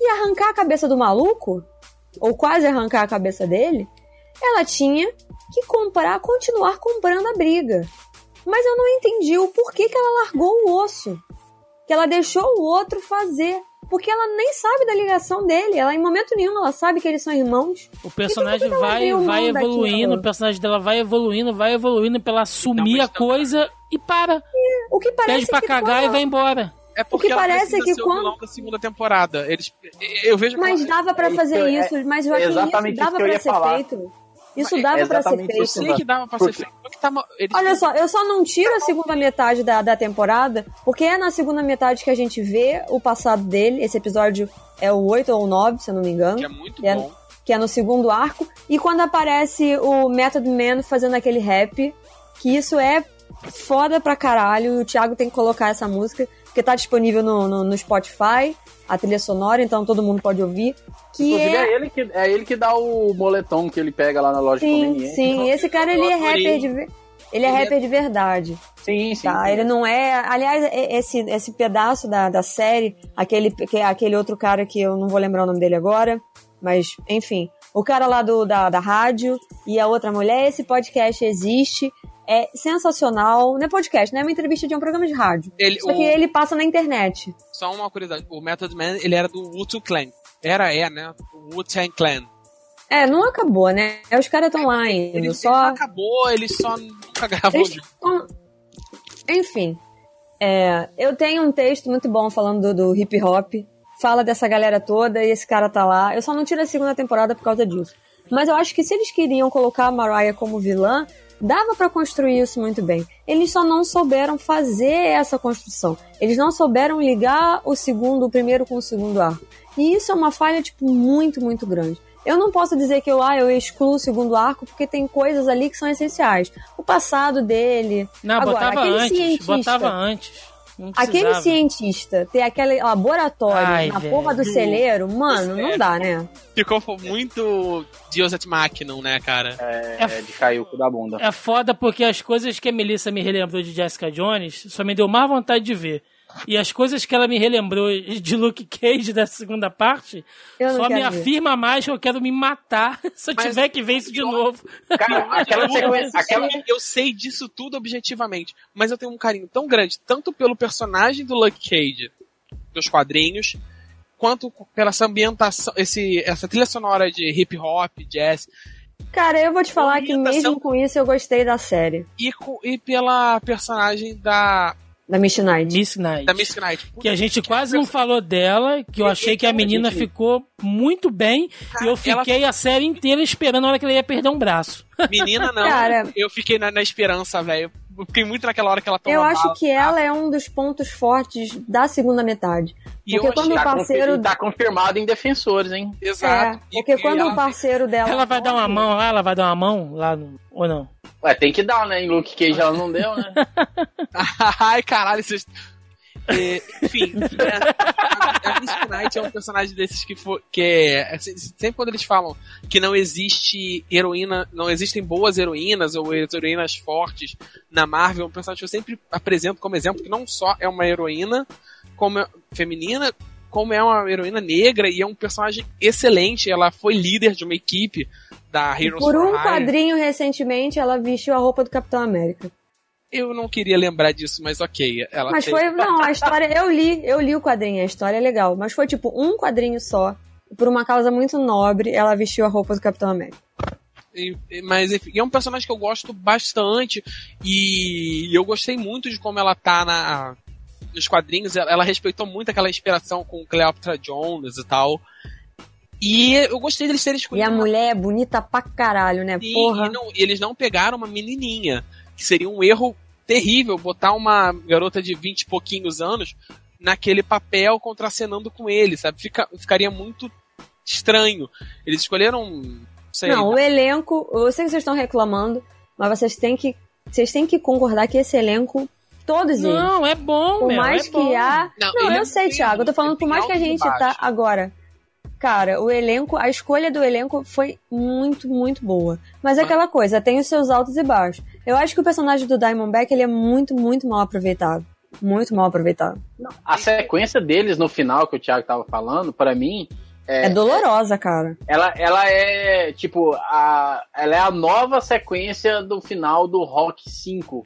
e arrancar a cabeça do maluco, ou quase arrancar a cabeça dele, ela tinha que comprar, continuar comprando a briga. Mas eu não entendi o porquê que ela largou o osso. Que ela deixou o outro fazer. Porque ela nem sabe da ligação dele. Ela, em momento nenhum, ela sabe que eles são irmãos. O personagem Então, que vai, vai evoluindo, daquilo? o personagem dela vai evoluindo, vai evoluindo pra ela assumir a tá- coisa e para. O que parece Pede pra que cagar quando- e vai embora. É porque que ela parece precisa que ser quando- o da segunda temporada. Eles, eu vejo que Mas dava pra É fazer isso, isso. Mas eu é que isso dava que ia ser falar. feito. Isso Mas dava é pra ser feito. eu sei que dava pra ser feito. Eles Olha só, eu só não tiro a segunda metade da, da temporada, porque é na segunda metade que a gente vê o passado dele. Esse episódio é o 8 ou o 9, se eu não me engano. que é muito que é- bom. que é no segundo arco, e quando aparece o Method Man fazendo aquele rap, que isso é foda pra caralho, e o Thiago tem que colocar essa música, porque tá disponível no, no, no Spotify, a trilha sonora, então todo mundo pode ouvir, que Inclusive, é... é... ele que, é ele que dá o moletom que ele pega lá na loja de Sim, sim, esse cara ele é rapper de... Ele é Ele é- rapper de verdade. Sim, sim. Tá, sim. ele não é. Aliás, esse, esse pedaço da, da série, aquele, que- aquele outro cara que eu não vou lembrar o nome dele agora, mas enfim, o cara lá do, da, da rádio e a outra mulher, esse podcast existe. É sensacional. Não é podcast, né? É uma entrevista de um programa de rádio. Ele, Só que o- ele passa na internet. Só uma curiosidade, o Method Man, ele era do Wu-Tang Clan. Era, é, né? O Wu-Tang Clan. É, não acabou, né? Os caras estão lá ainda. Ele, só... não acabou, ele só nunca gravou. Eles Enfim, é, eu tenho um texto muito bom falando do, do hip hop. Fala dessa galera toda e esse cara tá lá. Eu só não tiro a segunda temporada por causa disso. Mas eu acho que se eles queriam colocar a Mariah como vilã, dava pra construir isso muito bem. Eles só não souberam fazer essa construção. Eles não souberam ligar o segundo, o primeiro com o segundo arco. E isso é uma falha, tipo, muito, muito grande. Eu não posso dizer que eu, ah, eu excluo o segundo arco porque tem coisas ali que são essenciais. O passado dele. Não, Agora, botava antes. cientista- Botava antes. Aquele cientista ter aquele laboratório Ai, na velho. porra do celeiro, mano, não dá, né? Ficou muito Deus et Machinum, né, cara? É, de cair o cu da bunda. É foda porque as coisas que a Melissa me relembrou de Jessica Jones só me deu mais vontade de ver. E as coisas que ela me relembrou de Luke Cage da segunda parte só me ver. afirma mais que eu quero me matar se eu Mas- tiver que ver isso de novo. Cara, aquela sequência. Aquela, Eu sei disso tudo objetivamente, mas eu tenho um carinho tão grande, tanto pelo personagem do Luke Cage, dos quadrinhos, quanto pela essa ambientação, esse, essa trilha sonora de hip hop, jazz, Cara, eu vou te falar que mesmo com isso eu gostei da série. e, e pela personagem da, Da Miss Knight. Miss Knight. da Miss Knight. Que a gente quase não falou dela, que eu achei que a menina ficou muito bem e eu ela- fiquei a série inteira esperando a hora que ela ia perder um braço. Menina não, Cara- eu fiquei na, na esperança, velho. Eu fiquei muito naquela hora que ela toma Eu bala. acho que ela é um dos pontos fortes da segunda metade. E Porque quando o parceiro. tá confirmado em defensores, hein? É, Exato. E- porque e quando ela- o parceiro dela. Ela vai dar uma mão lá, ela vai dar uma mão lá no... ou não? Ué, tem que dar, né? Em Luke Cage ela não deu, né? Ai, caralho, vocês. É, enfim, é, a Miss Knight é um personagem desses que for, que é, assim, sempre quando eles falam que não existe heroína, não existem boas heroínas ou heroínas fortes na Marvel, é um personagem que eu sempre apresento como exemplo que não só é uma heroína como é- feminina, como é uma heroína negra e é um personagem excelente. Ela foi líder de uma equipe da Heroes Por um quadrinho recentemente, ela vestiu a roupa do Capitão América. Eu não queria lembrar disso, mas ok. Ela Mas fez- foi. Não, a história. Eu li, eu li o quadrinho, a história é legal. Mas foi tipo um quadrinho só. Por uma causa muito nobre, ela vestiu a roupa do Capitão América. E- e- Mas enfim, é um personagem que eu gosto bastante e eu gostei muito de como ela tá na, nos quadrinhos. Ela, ela respeitou muito aquela inspiração com Cleopatra Jones e tal. E eu gostei deles terem E escolhido a mulher é bonita pra caralho, né? Sim, Porra. E, não- e eles não pegaram uma menininha, que seria um erro terrível botar uma garota de 20 e pouquinhos anos naquele papel contracenando com ele, sabe? Fica, ficaria muito estranho. Eles escolheram, não sei, Não, o elenco, eu sei que vocês estão reclamando, mas vocês têm que, vocês têm que concordar que esse elenco, todos eles, Não, é bom, por meu, mais é que bom. há, Não, não, eu é sei, Thiago, eu tô falando por mais que a gente tá agora. Cara, o elenco, a escolha do elenco foi muito, muito boa. Mas é aquela coisa, tem os seus altos e baixos. Eu acho que o personagem do Diamondback, ele é muito, muito mal aproveitado. Muito mal aproveitado. A sequência deles no final que o Thiago tava falando, pra mim, É, dolorosa, cara. ela, ela é tipo a, ela é a nova sequência do final do Rock 5.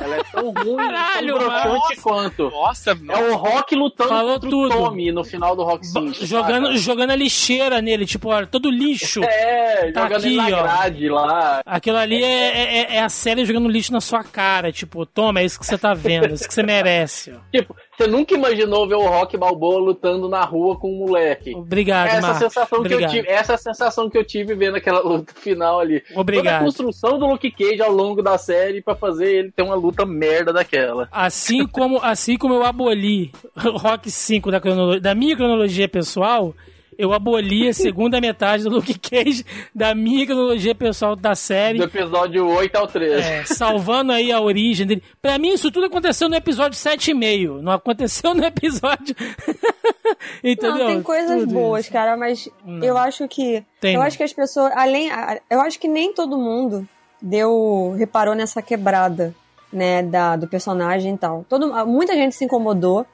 Ela é tão ruim, Caralho, tão broxante nossa. quanto. Nossa, É o Rock lutando Falou contra tudo. o Tommy no final do Rock 5. Jogando, jogando a lixeira nele, tipo, olha, todo lixo. É, Tá jogando ele aqui, na ó. grade lá. Aquilo ali é, é- é a série jogando lixo na sua cara. Tipo, toma, é isso que você tá vendo, é isso que você merece. ó. Tipo, você nunca imaginou ver o Rock Balboa lutando na rua com um moleque. Obrigado, Essa Marcos. sensação que eu Obrigado. tive, essa é a sensação que eu tive vendo aquela luta final ali. Toda a Obrigado. construção do Luke Cage ao longo da série pra fazer ele ter uma luta merda daquela. Assim como, assim como eu aboli o Rock 5 da, da minha cronologia pessoal, eu aboli a segunda metade do Luke Cage da minha cronologia pessoal da série. Do episódio 8 ao 13. É, salvando aí a origem dele. Pra mim, isso tudo aconteceu no episódio 7,5. Não aconteceu no episódio. Entendeu? Não, tem coisas Tudo boas, isso. cara, mas Não. eu acho que. Tem eu não. acho que as pessoas. Além. Eu acho que nem todo mundo deu. reparou nessa quebrada, né, da, do personagem e tal. Todo, muita gente se incomodou,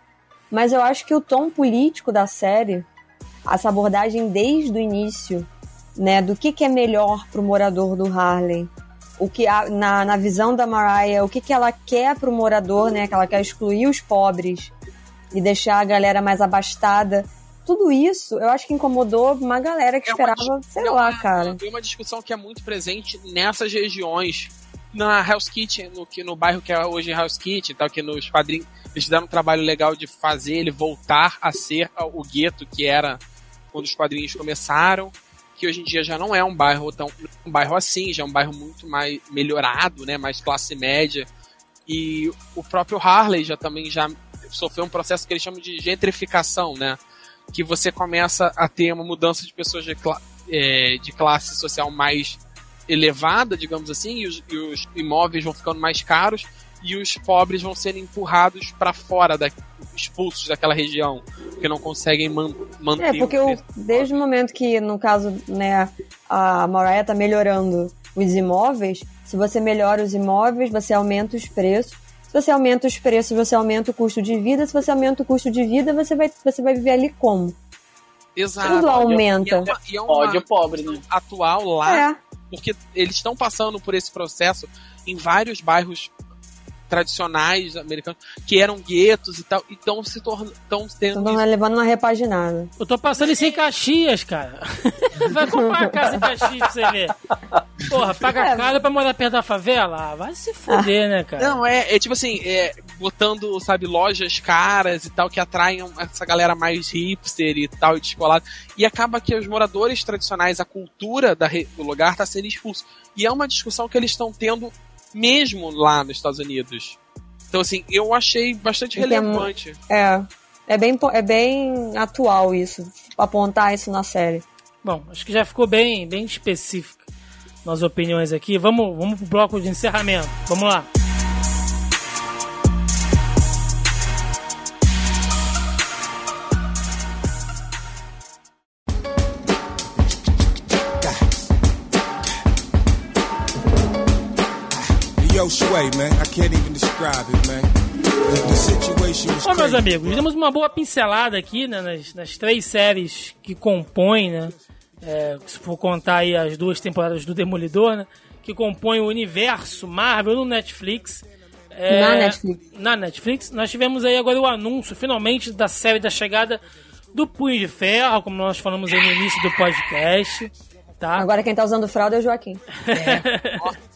mas eu acho que o tom político da série, essa abordagem desde o início, né, do que, que é melhor pro morador do Harlem. o que a, na, na visão da Mariah, o que, que ela quer pro morador, né? Que ela quer excluir os pobres e deixar a galera mais abastada. Tudo isso, eu acho que incomodou uma galera que É uma esperava, sei É lá, uma- cara. Tem uma discussão que é muito presente nessas regiões. Na Hell's Kitchen, no, que, no bairro que é hoje Hell's Kitchen, tal, que nos quadrinhos eles fizeram um trabalho legal de fazer ele voltar a ser o gueto que era quando os quadrinhos começaram, que hoje em dia já não é um bairro tão um bairro assim, já é um bairro muito mais melhorado, né, mais classe média. E o próprio Harley já também já sofreu um processo que eles chamam de gentrificação, né? Que você começa a ter uma mudança de pessoas de, cla- é, de classe social mais elevada, digamos assim, e os, e os imóveis vão ficando mais caros e os pobres vão sendo empurrados para fora, da, expulsos daquela região, porque não conseguem man, manter É, porque o desde o momento que, no caso, né, a Mariah tá melhorando os imóveis, se você melhora os imóveis, você aumenta os preços. Se você aumenta os preços, você aumenta o custo de vida. Se você aumenta o custo de vida, você vai, você vai viver ali como? Exato. Tudo E é aumenta. uma- e é uma Ódio pobre, né? atual lá, É. porque eles estão passando por esse processo em vários bairros tradicionais americanos que eram guetos e tal, e estão se tornando estão tendo Então, levando uma repaginada. Eu tô passando isso em Caxias, cara. Vai comprar uma casa em Caxias pra você ver. Porra, paga É. caro pra morar perto da favela? Ah, vai se fuder, né, cara? Não, é, é tipo assim, é, botando, sabe, lojas caras e tal, que atraem essa galera mais hipster e tal, e descolada. E acaba que os moradores tradicionais, a cultura da do lugar tá sendo expulso. E é uma discussão que eles estão tendo mesmo lá nos Estados Unidos. Então, assim, eu achei bastante mu- relevante. É. É bem, é bem atual isso. Apontar isso na série. Bom, acho que já ficou bem, bem específico nas opiniões aqui. Vamos, vamos pro bloco de encerramento. Vamos lá. Sway, man, I can't even describe it, man. Bom, meus amigos, demos uma boa pincelada aqui né, nas, nas três séries que compõem, né? é, se for contar aí as duas temporadas do Demolidor, né? Que compõem o universo Marvel no Netflix. É, Na Netflix. Na Netflix. Nós tivemos aí agora o anúncio, finalmente, da série da chegada do Punho de Ferro, como nós falamos aí no início do podcast. Tá? Agora quem tá usando fralda é o Joaquim.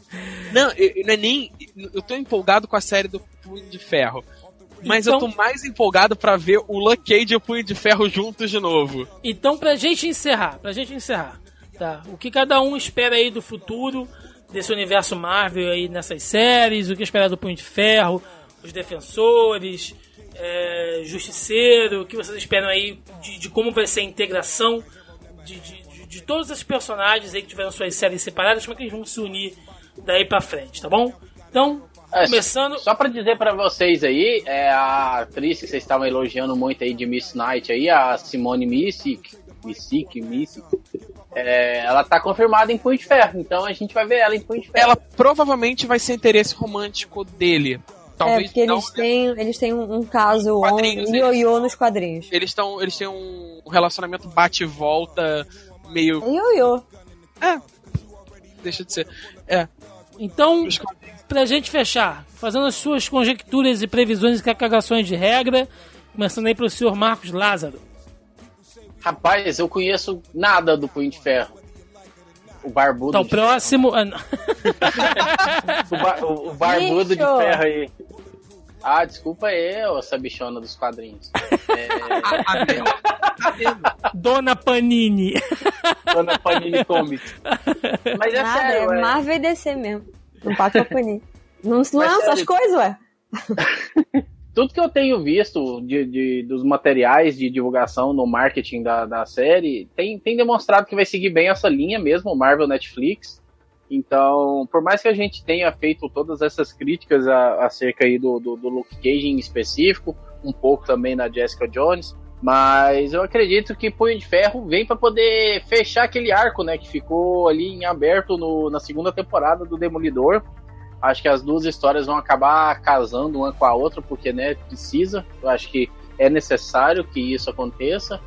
Não, eu, eu não é nem. Eu tô empolgado com a série do Punho de Ferro. Mas eu Então- tô mais empolgado pra ver o Luke Cage e o Punho de Ferro juntos de novo. Então, pra gente encerrar, pra gente encerrar, tá? O que cada um espera aí do futuro desse universo Marvel aí nessas séries, o que esperar do Punho de Ferro, os Defensores, é, Justiceiro, o que vocês esperam aí de, de como vai ser a integração de, de, de- de todos esses personagens aí que tiveram suas séries separadas, como é que eles vão se unir daí pra frente, tá bom? Então, É, começando... Só pra dizer pra vocês aí, é a atriz que vocês estavam elogiando muito aí de Miss Knight aí, a Simone Missick, Missick, Missick, é, ela tá confirmada em Punho de Ferro, então a gente vai ver ela em Punho de Ferro. Ela provavelmente vai ser interesse romântico dele. é, Talvez porque não, eles né? têm, eles têm um, um caso um ioiô nos quadrinhos. Eles, tão, eles têm um relacionamento bate e volta meio. Ioiô. É. Deixa de ser. É. Então, pra gente fechar, fazendo as suas conjecturas e previsões e cagações de regra, começando aí pro senhor Marcos Lázaro. Rapaz, eu conheço nada do Punho de Ferro. O barbudo. Então, o de- próximo. ah, o, bar- o- o barbudo de ferro aí. Ah, desculpa aí, ô sabichona dos quadrinhos. É? Dona Panini. Dona Panini Comics. Mas é Nada, sério, é é, Marvel e DC mesmo. Não passa Panini. Não se lança sério. as coisas, ué. tudo que eu tenho visto de, de- dos materiais de divulgação no marketing da, da série tem, tem demonstrado que vai seguir bem essa linha mesmo, o Marvel Netflix. Então, por mais que a gente tenha feito todas essas críticas a- acerca aí do, do, do Luke Cage em específico, um pouco também na Jessica Jones, mas eu acredito que Punho de Ferro vem para poder fechar aquele arco, né, que ficou ali em aberto no- na segunda temporada do Demolidor. Acho que as duas histórias vão acabar casando uma com a outra, porque, né, precisa. Eu acho que é necessário que isso aconteça.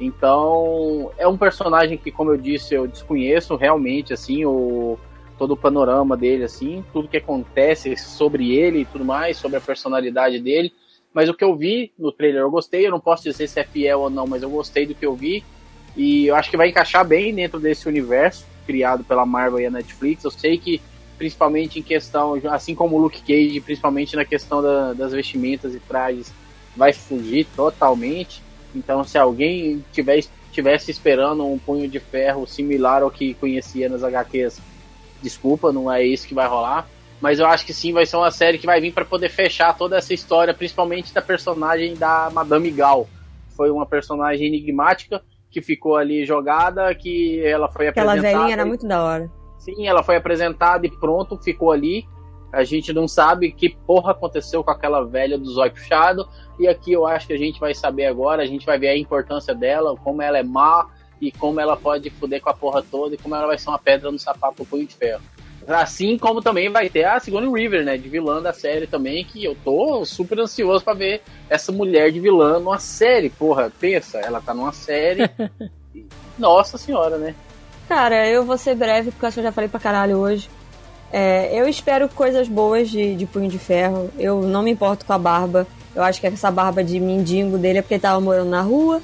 Então, é um personagem que, como eu disse, eu desconheço realmente, assim, o... todo o panorama dele, assim, tudo que acontece sobre ele e tudo mais, sobre a personalidade dele. Mas o que eu vi no trailer eu gostei, eu não posso dizer se é fiel ou não, mas eu gostei do que eu vi. E eu acho que vai encaixar bem dentro desse universo criado pela Marvel e a Netflix. Eu sei que, principalmente em questão, assim como o Luke Cage, principalmente na questão da, das vestimentas e trajes, vai fugir totalmente. Então, se alguém tiver, tivesse esperando um punho de ferro similar ao que conhecia nas HQs, desculpa, não é isso que vai rolar. Mas eu acho que sim, vai ser uma série que vai vir para poder fechar toda essa história, principalmente da personagem da Madame Gal. Foi uma personagem enigmática que ficou ali jogada, que ela foi Aquela apresentada. velhinha era muito da hora. Sim, ela foi apresentada e pronto, ficou ali. A gente não sabe que porra aconteceu com aquela velha do zóio puxado. E aqui eu acho que a gente vai saber agora, a gente vai ver a importância dela, como ela é má e como ela pode foder com a porra toda e como ela vai ser uma pedra no sapato do punho de ferro. Assim como também vai ter a Sigourney River, né, de vilã da série também, que eu tô super ansioso para ver essa mulher de vilã numa série. Porra, pensa, ela tá numa série. Nossa senhora, né? Cara, eu vou ser breve, porque acho que eu já falei pra caralho hoje. É, eu espero coisas boas de, de Punho de Ferro. Eu não me importo com a barba. Eu acho que essa barba de mendigo dele é porque ele tava morando na rua.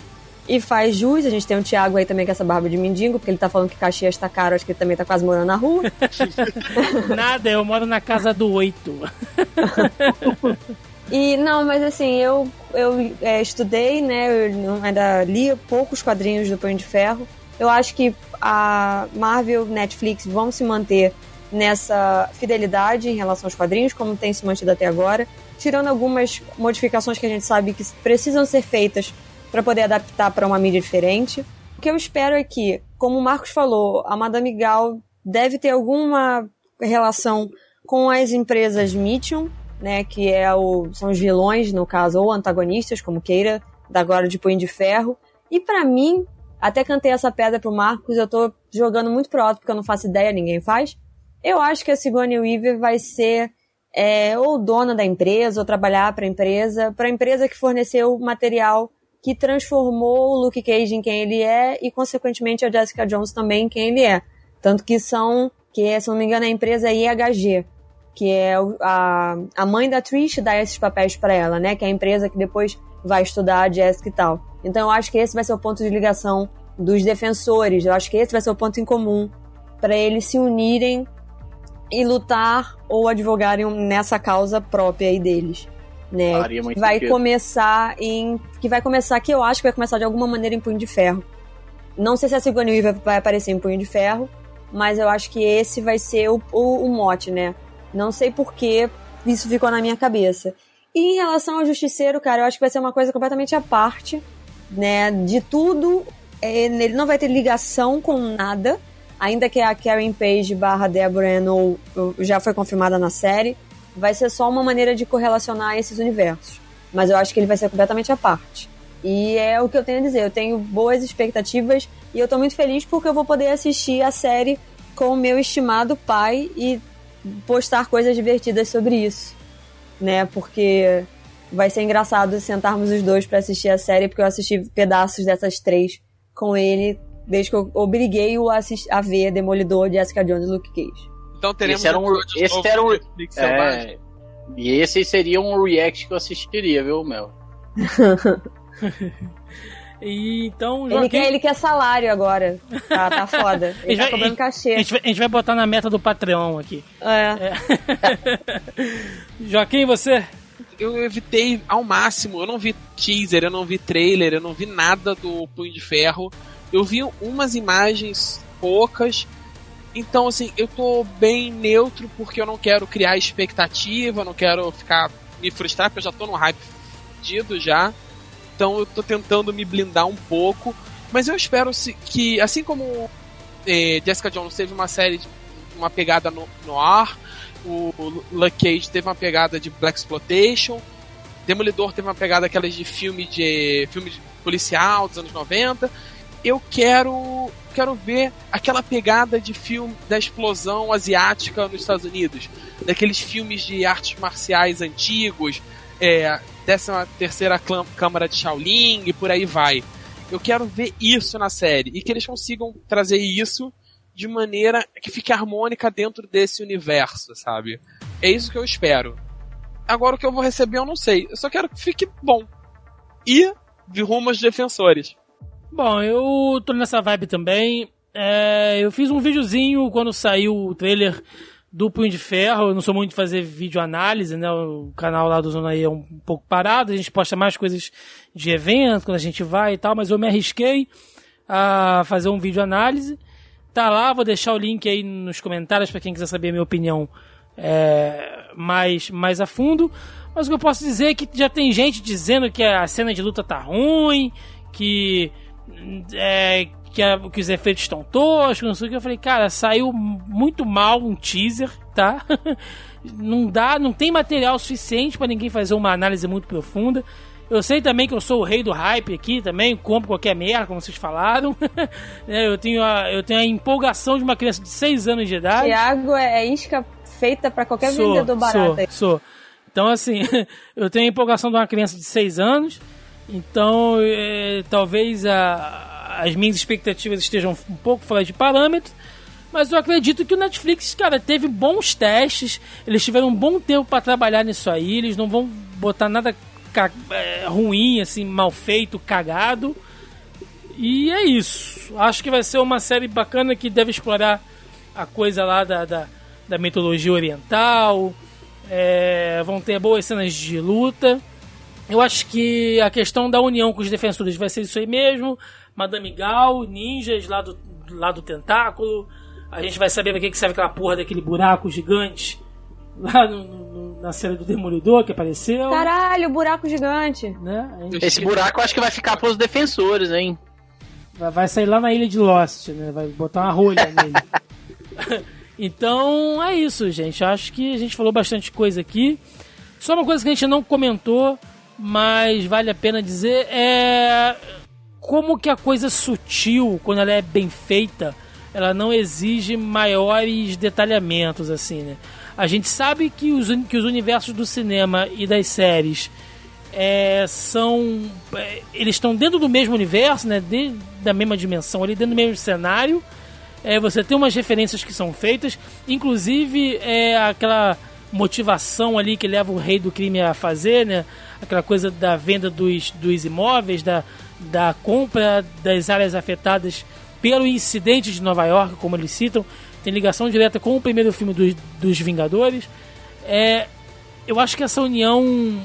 E faz jus. A gente tem o Thiago aí também com essa barba de mendigo, porque ele tá falando que Caxias tá caro. Acho que ele também tá quase morando na rua. Nada, eu moro na casa do oito. E não, mas assim, eu, eu é, estudei, né? Eu ainda li poucos quadrinhos do Punho de Ferro. Eu acho que a Marvel, Netflix vão se manter nessa fidelidade em relação aos quadrinhos, como tem se mantido até agora, tirando algumas modificações que a gente sabe que precisam ser feitas para poder adaptar para uma mídia diferente. O que eu espero é que, como o Marcos falou, a Madame Gal deve ter alguma relação com as empresas Mitchum, né, que é o, são os vilões, no caso, ou antagonistas, como queira, da agora de Punho de Ferro. E pra mim, até cantei essa pedra pro Marcos, eu tô jogando muito pro alto, porque eu não faço ideia, ninguém faz. Eu acho que a Sigourney Weaver vai ser é, ou dona da empresa, ou trabalhar para a empresa, para a empresa que forneceu o material que transformou o Luke Cage em quem ele é e, consequentemente, a Jessica Jones também em quem ele é. Tanto que são, que se não me engano, a empresa IHG, que é a, a mãe da Trish dá esses papéis para ela, né? Que é a empresa que depois vai estudar a Jessica e tal. Então eu acho que esse vai ser o ponto de ligação dos defensores. Eu acho que esse vai ser o ponto em comum para eles se unirem e lutar ou advogarem nessa causa própria aí deles. Né? Muito vai sentido. começar em. Que vai começar, que eu acho que vai começar de alguma maneira em Punho de Ferro. Não sei se a Sigourney Weaver vai aparecer em Punho de Ferro, mas eu acho que esse vai ser o, o, o mote, né? Não sei por que isso ficou na minha cabeça. E em relação ao Justiceiro, cara, eu acho que vai ser uma coisa completamente à parte, né? De tudo, é, ele não vai ter ligação com nada, ainda que a Karen Page barra Deborah Ann já foi confirmada na série, vai ser só uma maneira de correlacionar esses universos. Mas eu acho que ele vai ser completamente à parte. E é o que eu tenho a dizer. Eu tenho boas expectativas e eu tô muito feliz porque eu vou poder assistir a série com o meu estimado pai e postar coisas divertidas sobre isso, né? Porque vai ser engraçado sentarmos os dois pra assistir a série, porque eu assisti pedaços dessas três com ele desde que eu obriguei-o a, assist- a ver Demolidor, Jessica Jones e Luke Cage. Então teremos Esse era um- esse era um- Netflix. É, e esse seria um react que eu assistiria, viu, Mel? E então, Ele Joaquim, quer, ele quer salário agora. Tá, tá foda. Ele Ele tá vai- cobrando a, cachê. gente vai, a gente vai botar na meta do Patreon aqui. É. Joaquim, você? Eu evitei ao máximo, eu não vi teaser, eu não vi trailer, eu não vi nada do Punho de Ferro. Eu vi umas imagens poucas. Então, assim, eu tô bem neutro porque eu não quero criar expectativa, não quero ficar me frustrar, porque eu já tô no hype fudido já. Então eu tô tentando me blindar um pouco. Mas eu espero que, assim como eh, Jessica Jones teve uma série, de, uma pegada no, no ar, o, o Cage teve uma pegada de Black Exploitation, Demolidor teve uma pegada aquelas de filme de filme de policial dos anos 90. Eu quero quero ver aquela pegada de filme da explosão asiática nos Estados Unidos, daqueles filmes de artes marciais antigos, é, décima terceira câmara de Shaolin e por aí vai. Eu quero ver isso na série e que eles consigam trazer isso de maneira que fique harmônica dentro desse universo, sabe? É isso que eu espero. Agora o que eu vou receber eu não sei. Eu só quero que fique bom. E rumo aos defensores. Bom, eu tô nessa vibe também. É, eu fiz um videozinho quando saiu o trailer do Punho de Ferro. Eu não sou muito de fazer vídeo análise, né? O canal lá do Zona aí é um pouco parado. A gente posta mais coisas de evento, quando a gente vai e tal, mas eu me arrisquei a fazer um vídeo análise. Tá lá, vou deixar o link aí nos comentários para quem quiser saber a minha opinião é, mais, mais a fundo. Mas o que eu posso dizer é que já tem gente dizendo que a cena de luta tá ruim, que, é, que, a, que os efeitos estão toscos, não sei o que. Eu falei, cara, saiu muito mal um teaser, tá? não dá, não tem material suficiente para ninguém fazer uma análise muito profunda. Eu sei também que eu sou o rei do hype aqui também, compro qualquer merda, como vocês falaram. É, eu, tenho a, eu tenho a empolgação de uma criança de 6 anos de idade. Tiago é isca feita para qualquer Sou, vendedor barato. Sou, sou. Então, assim, eu tenho a empolgação de uma criança de 6 anos, então é, talvez a- as minhas expectativas estejam um pouco fora de parâmetro, mas eu acredito que o Netflix, cara, teve bons testes, eles tiveram um bom tempo para trabalhar nisso aí, eles não vão botar nada é, ruim, assim, mal feito, cagado. E é isso. Acho que vai ser uma série bacana que deve explorar a coisa lá da, da, da mitologia oriental. É, vão ter boas cenas de luta. Eu acho que a questão da união com os defensores vai ser isso aí mesmo. Madame Gal, ninjas lá do, lá do tentáculo. A gente vai saber pra que que serve aquela porra daquele buraco gigante lá no- no- na cena do Demolidor que apareceu. Caralho, buraco gigante. Né? A gente- Esse buraco eu acho que vai ficar pros defensores, hein? Vai, vai sair lá na ilha de Lost, né? Vai botar uma rolha nele. então é isso, gente. Acho que a gente falou bastante coisa aqui. Só uma coisa que a gente não comentou, mas vale a pena dizer é como que a coisa sutil, quando ela é bem feita, ela não exige maiores detalhamentos, assim, né? A gente sabe que os, que os universos do cinema e das séries é, são. é, eles estão dentro do mesmo universo, né? De- da mesma dimensão, ali dentro do mesmo cenário. É, você tem umas referências que são feitas, inclusive é, aquela motivação ali que leva o rei do crime a fazer, né? Aquela coisa da venda dos, dos imóveis, da, da compra das áreas afetadas pelo incidente de Nova York, como eles citam, tem ligação direta com o primeiro filme dos, dos Vingadores. É, eu acho que essa união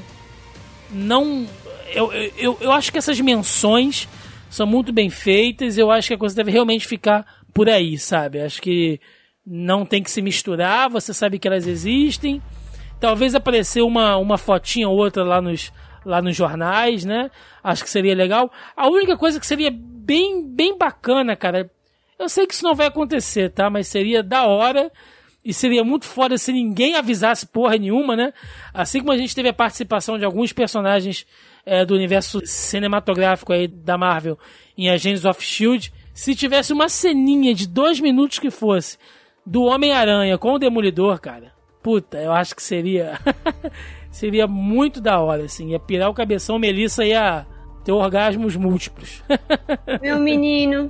não. Eu, eu- eu, acho que essas menções são muito bem feitas. Eu acho que a coisa deve realmente ficar por aí, sabe? Acho que não tem que se misturar. Você sabe que elas existem. Talvez aparecer uma, uma fotinha ou outra lá nos, lá nos jornais, né? Acho que seria legal. A única coisa que seria bem, bem bacana, cara. Eu sei que isso não vai acontecer, tá? Mas seria da hora. E seria muito foda se ninguém avisasse porra nenhuma, né? Assim como a gente teve a participação de alguns personagens é, do universo cinematográfico aí da Marvel em Agents of Shield, se tivesse uma ceninha de dois minutos que fosse do Homem-Aranha com o Demolidor, cara, puta, eu acho que seria seria muito da hora, assim, ia pirar o cabeção, Melissa ia ter orgasmos múltiplos. Meu menino.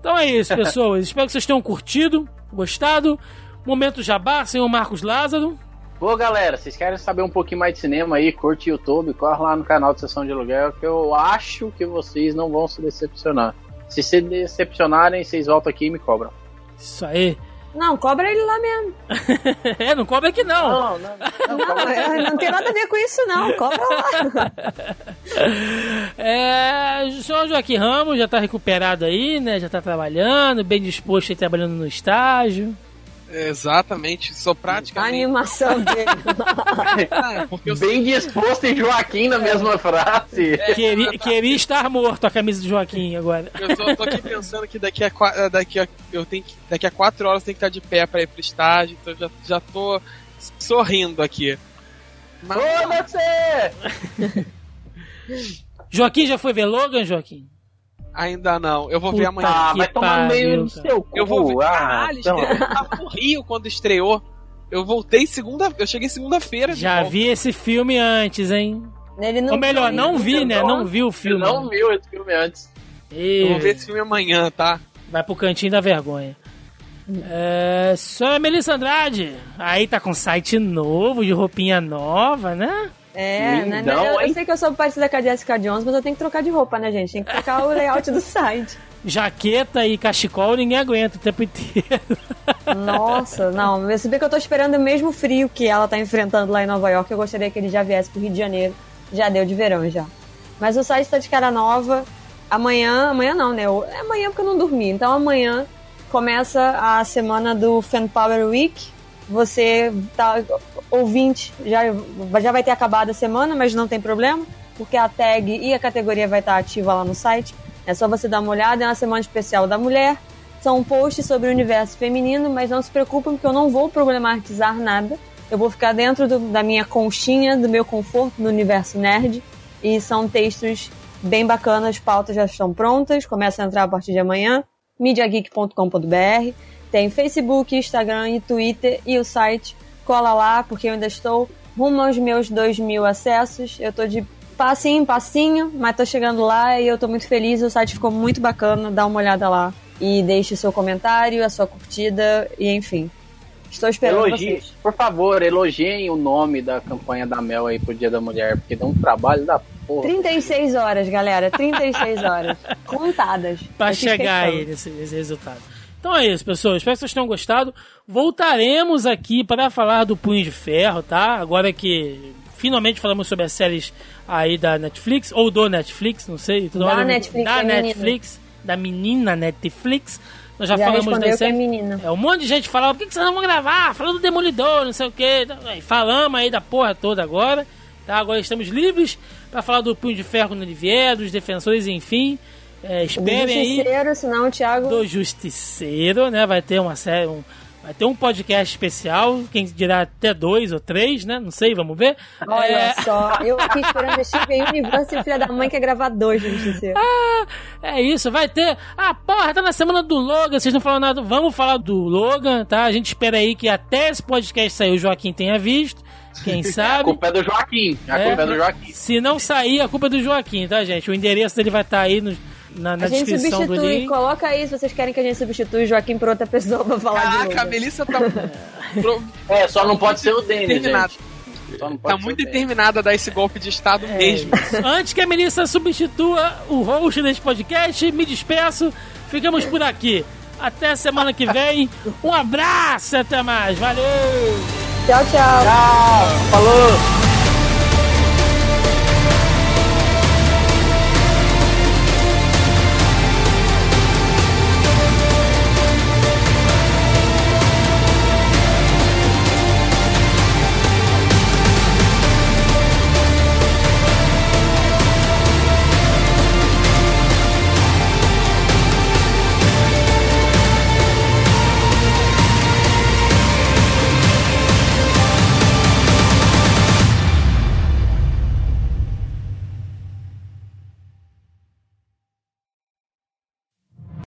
Então é isso, pessoas. Espero que vocês tenham curtido, gostado. Momento Jabá, senhor Marcos Lázaro. Pô, galera, vocês querem saber um pouquinho mais de cinema aí, curte YouTube, corre lá no canal de Sessão de Aluguel, que eu acho que vocês não vão se decepcionar. Se se decepcionarem, vocês voltam aqui e me cobram. Isso aí. Não, cobra ele lá mesmo. é, não cobra aqui não. Não, não, não, Não, não tem nada a ver com isso, não. Cobra lá. É, o senhor Joaquim Ramos já tá recuperado aí, né? Já tá trabalhando, bem disposto aí trabalhando no estágio. Exatamente, sou A praticamente. animação dele. Ah, porque eu sou Bem disposto em Joaquim na mesma frase. Queria, queria estar morto a camisa do Joaquim agora. Eu só tô aqui pensando que daqui a, eh, daqui a, eu tenho que, daqui a quatro horas eu tenho que estar de pé pra ir pro estágio, então eu já, já tô sorrindo aqui. Mas, Ô, você! Joaquim já foi ver Logan, Joaquim? Ainda não, eu vou ver Puta amanhã. Ah, vai tomar no meio cara. seu cu. Eu vou ver. Ah, Caralho, então. eu tava no Rio quando estreou. Eu voltei segunda. Eu cheguei segunda-feira. Já volta. vi esse filme antes, hein? Ele não Ou melhor, não vi, né? Não vi o filme. não viu esse filme antes. Eu vou ver E esse filme amanhã, tá? vai pro cantinho da vergonha. É, senhora Melissa Andrade, aí tá com site novo, de roupinha nova, né? É, né? Lindão, eu, eu hein? sei que eu sou parecida com a Jessica Jones, mas eu tenho que trocar de roupa, né, gente? Tem que trocar o layout do site. Jaqueta e cachecol ninguém aguenta o tempo inteiro. Nossa, não. Se bem que eu tô esperando o mesmo frio que ela tá enfrentando lá em Nova York, eu gostaria que ele já viesse pro Rio de Janeiro. Já deu de verão, já. Mas o site tá de cara nova. Amanhã, amanhã não, né? Eu- É amanhã porque eu não dormi. Então amanhã começa a semana do Fan Power Week. Você tá ouvinte, já, já vai ter acabado a semana, mas não tem problema, porque a tag e a categoria vai estar ativa lá no site. É só você dar uma olhada, é uma semana especial da mulher. São posts sobre o universo feminino, mas não se preocupem porque eu não vou problematizar nada. Eu vou ficar dentro do- da minha conchinha, do meu conforto no universo nerd. E são textos bem bacanas, pautas já estão prontas, começam a entrar a partir de amanhã. MediaGeek.com.br. Tem Facebook, Instagram e Twitter e o site. Cola lá, porque eu ainda estou rumo aos meus 2 mil acessos. Eu tô de passinho em passinho, mas tô chegando lá e eu tô muito feliz. O site ficou muito bacana, dá uma olhada lá. E deixe o seu comentário, a sua curtida e enfim. Estou esperando Elogie, vocês. por favor, elogiem o nome da campanha da Mel aí pro Dia da Mulher, porque dá um trabalho da porra. 36 horas, galera. 36 horas. Contadas. Pra chegar questão. aí nesse, nesse resultado. Então é isso, pessoal. Espero que vocês tenham gostado. Voltaremos aqui para falar do Punho de Ferro, tá? Agora que finalmente falamos sobre as séries aí da Netflix, ou do Netflix, não sei. toda Da hora Netflix, da é menina. Netflix, da menina Netflix. Nós já, Já falamos que é menina. É, um monte de gente falava, por que, que vocês não vão gravar? Falando do Demolidor, não sei o quê. Aí, Falamos aí da porra toda agora. Tá? Agora estamos livres para falar do Punho de Ferro quando ele vier, dos defensores, enfim. É, Do esperem aí justiceiro, senão o Thiago. do Justiceiro, né? Vai ter uma série, um, vai ter um podcast especial, quem dirá até dois ou três, né? Não sei, vamos ver. Olha É, só, eu aqui esperando esse Steven Universe e o filho da mãe quer gravar dois do justiceiro. é isso, vai ter. Ah, porra, tá na semana do Logan, vocês não falaram nada. Vamos falar do Logan, tá? A gente espera aí que até esse podcast sair o Joaquim tenha visto. Quem A sabe? culpa é do Joaquim. A É. culpa é do Joaquim. Se não sair, a culpa é do Joaquim, tá, gente? O endereço dele vai estar aí no- na, na A gente descrição do substitui, link. coloca aí se vocês querem que a gente substitui o Joaquim por outra pessoa pra falar de Caraca, a. Melissa tá, É, só não pode ser o Denis, tá muito determinada a dar esse golpe de estado É mesmo. Antes que a Melissa substitua o host desse podcast, me despeço. Ficamos por aqui. Até semana que vem. Um abraço, até mais. Valeu! Tchau, tchau. Tchau, falou!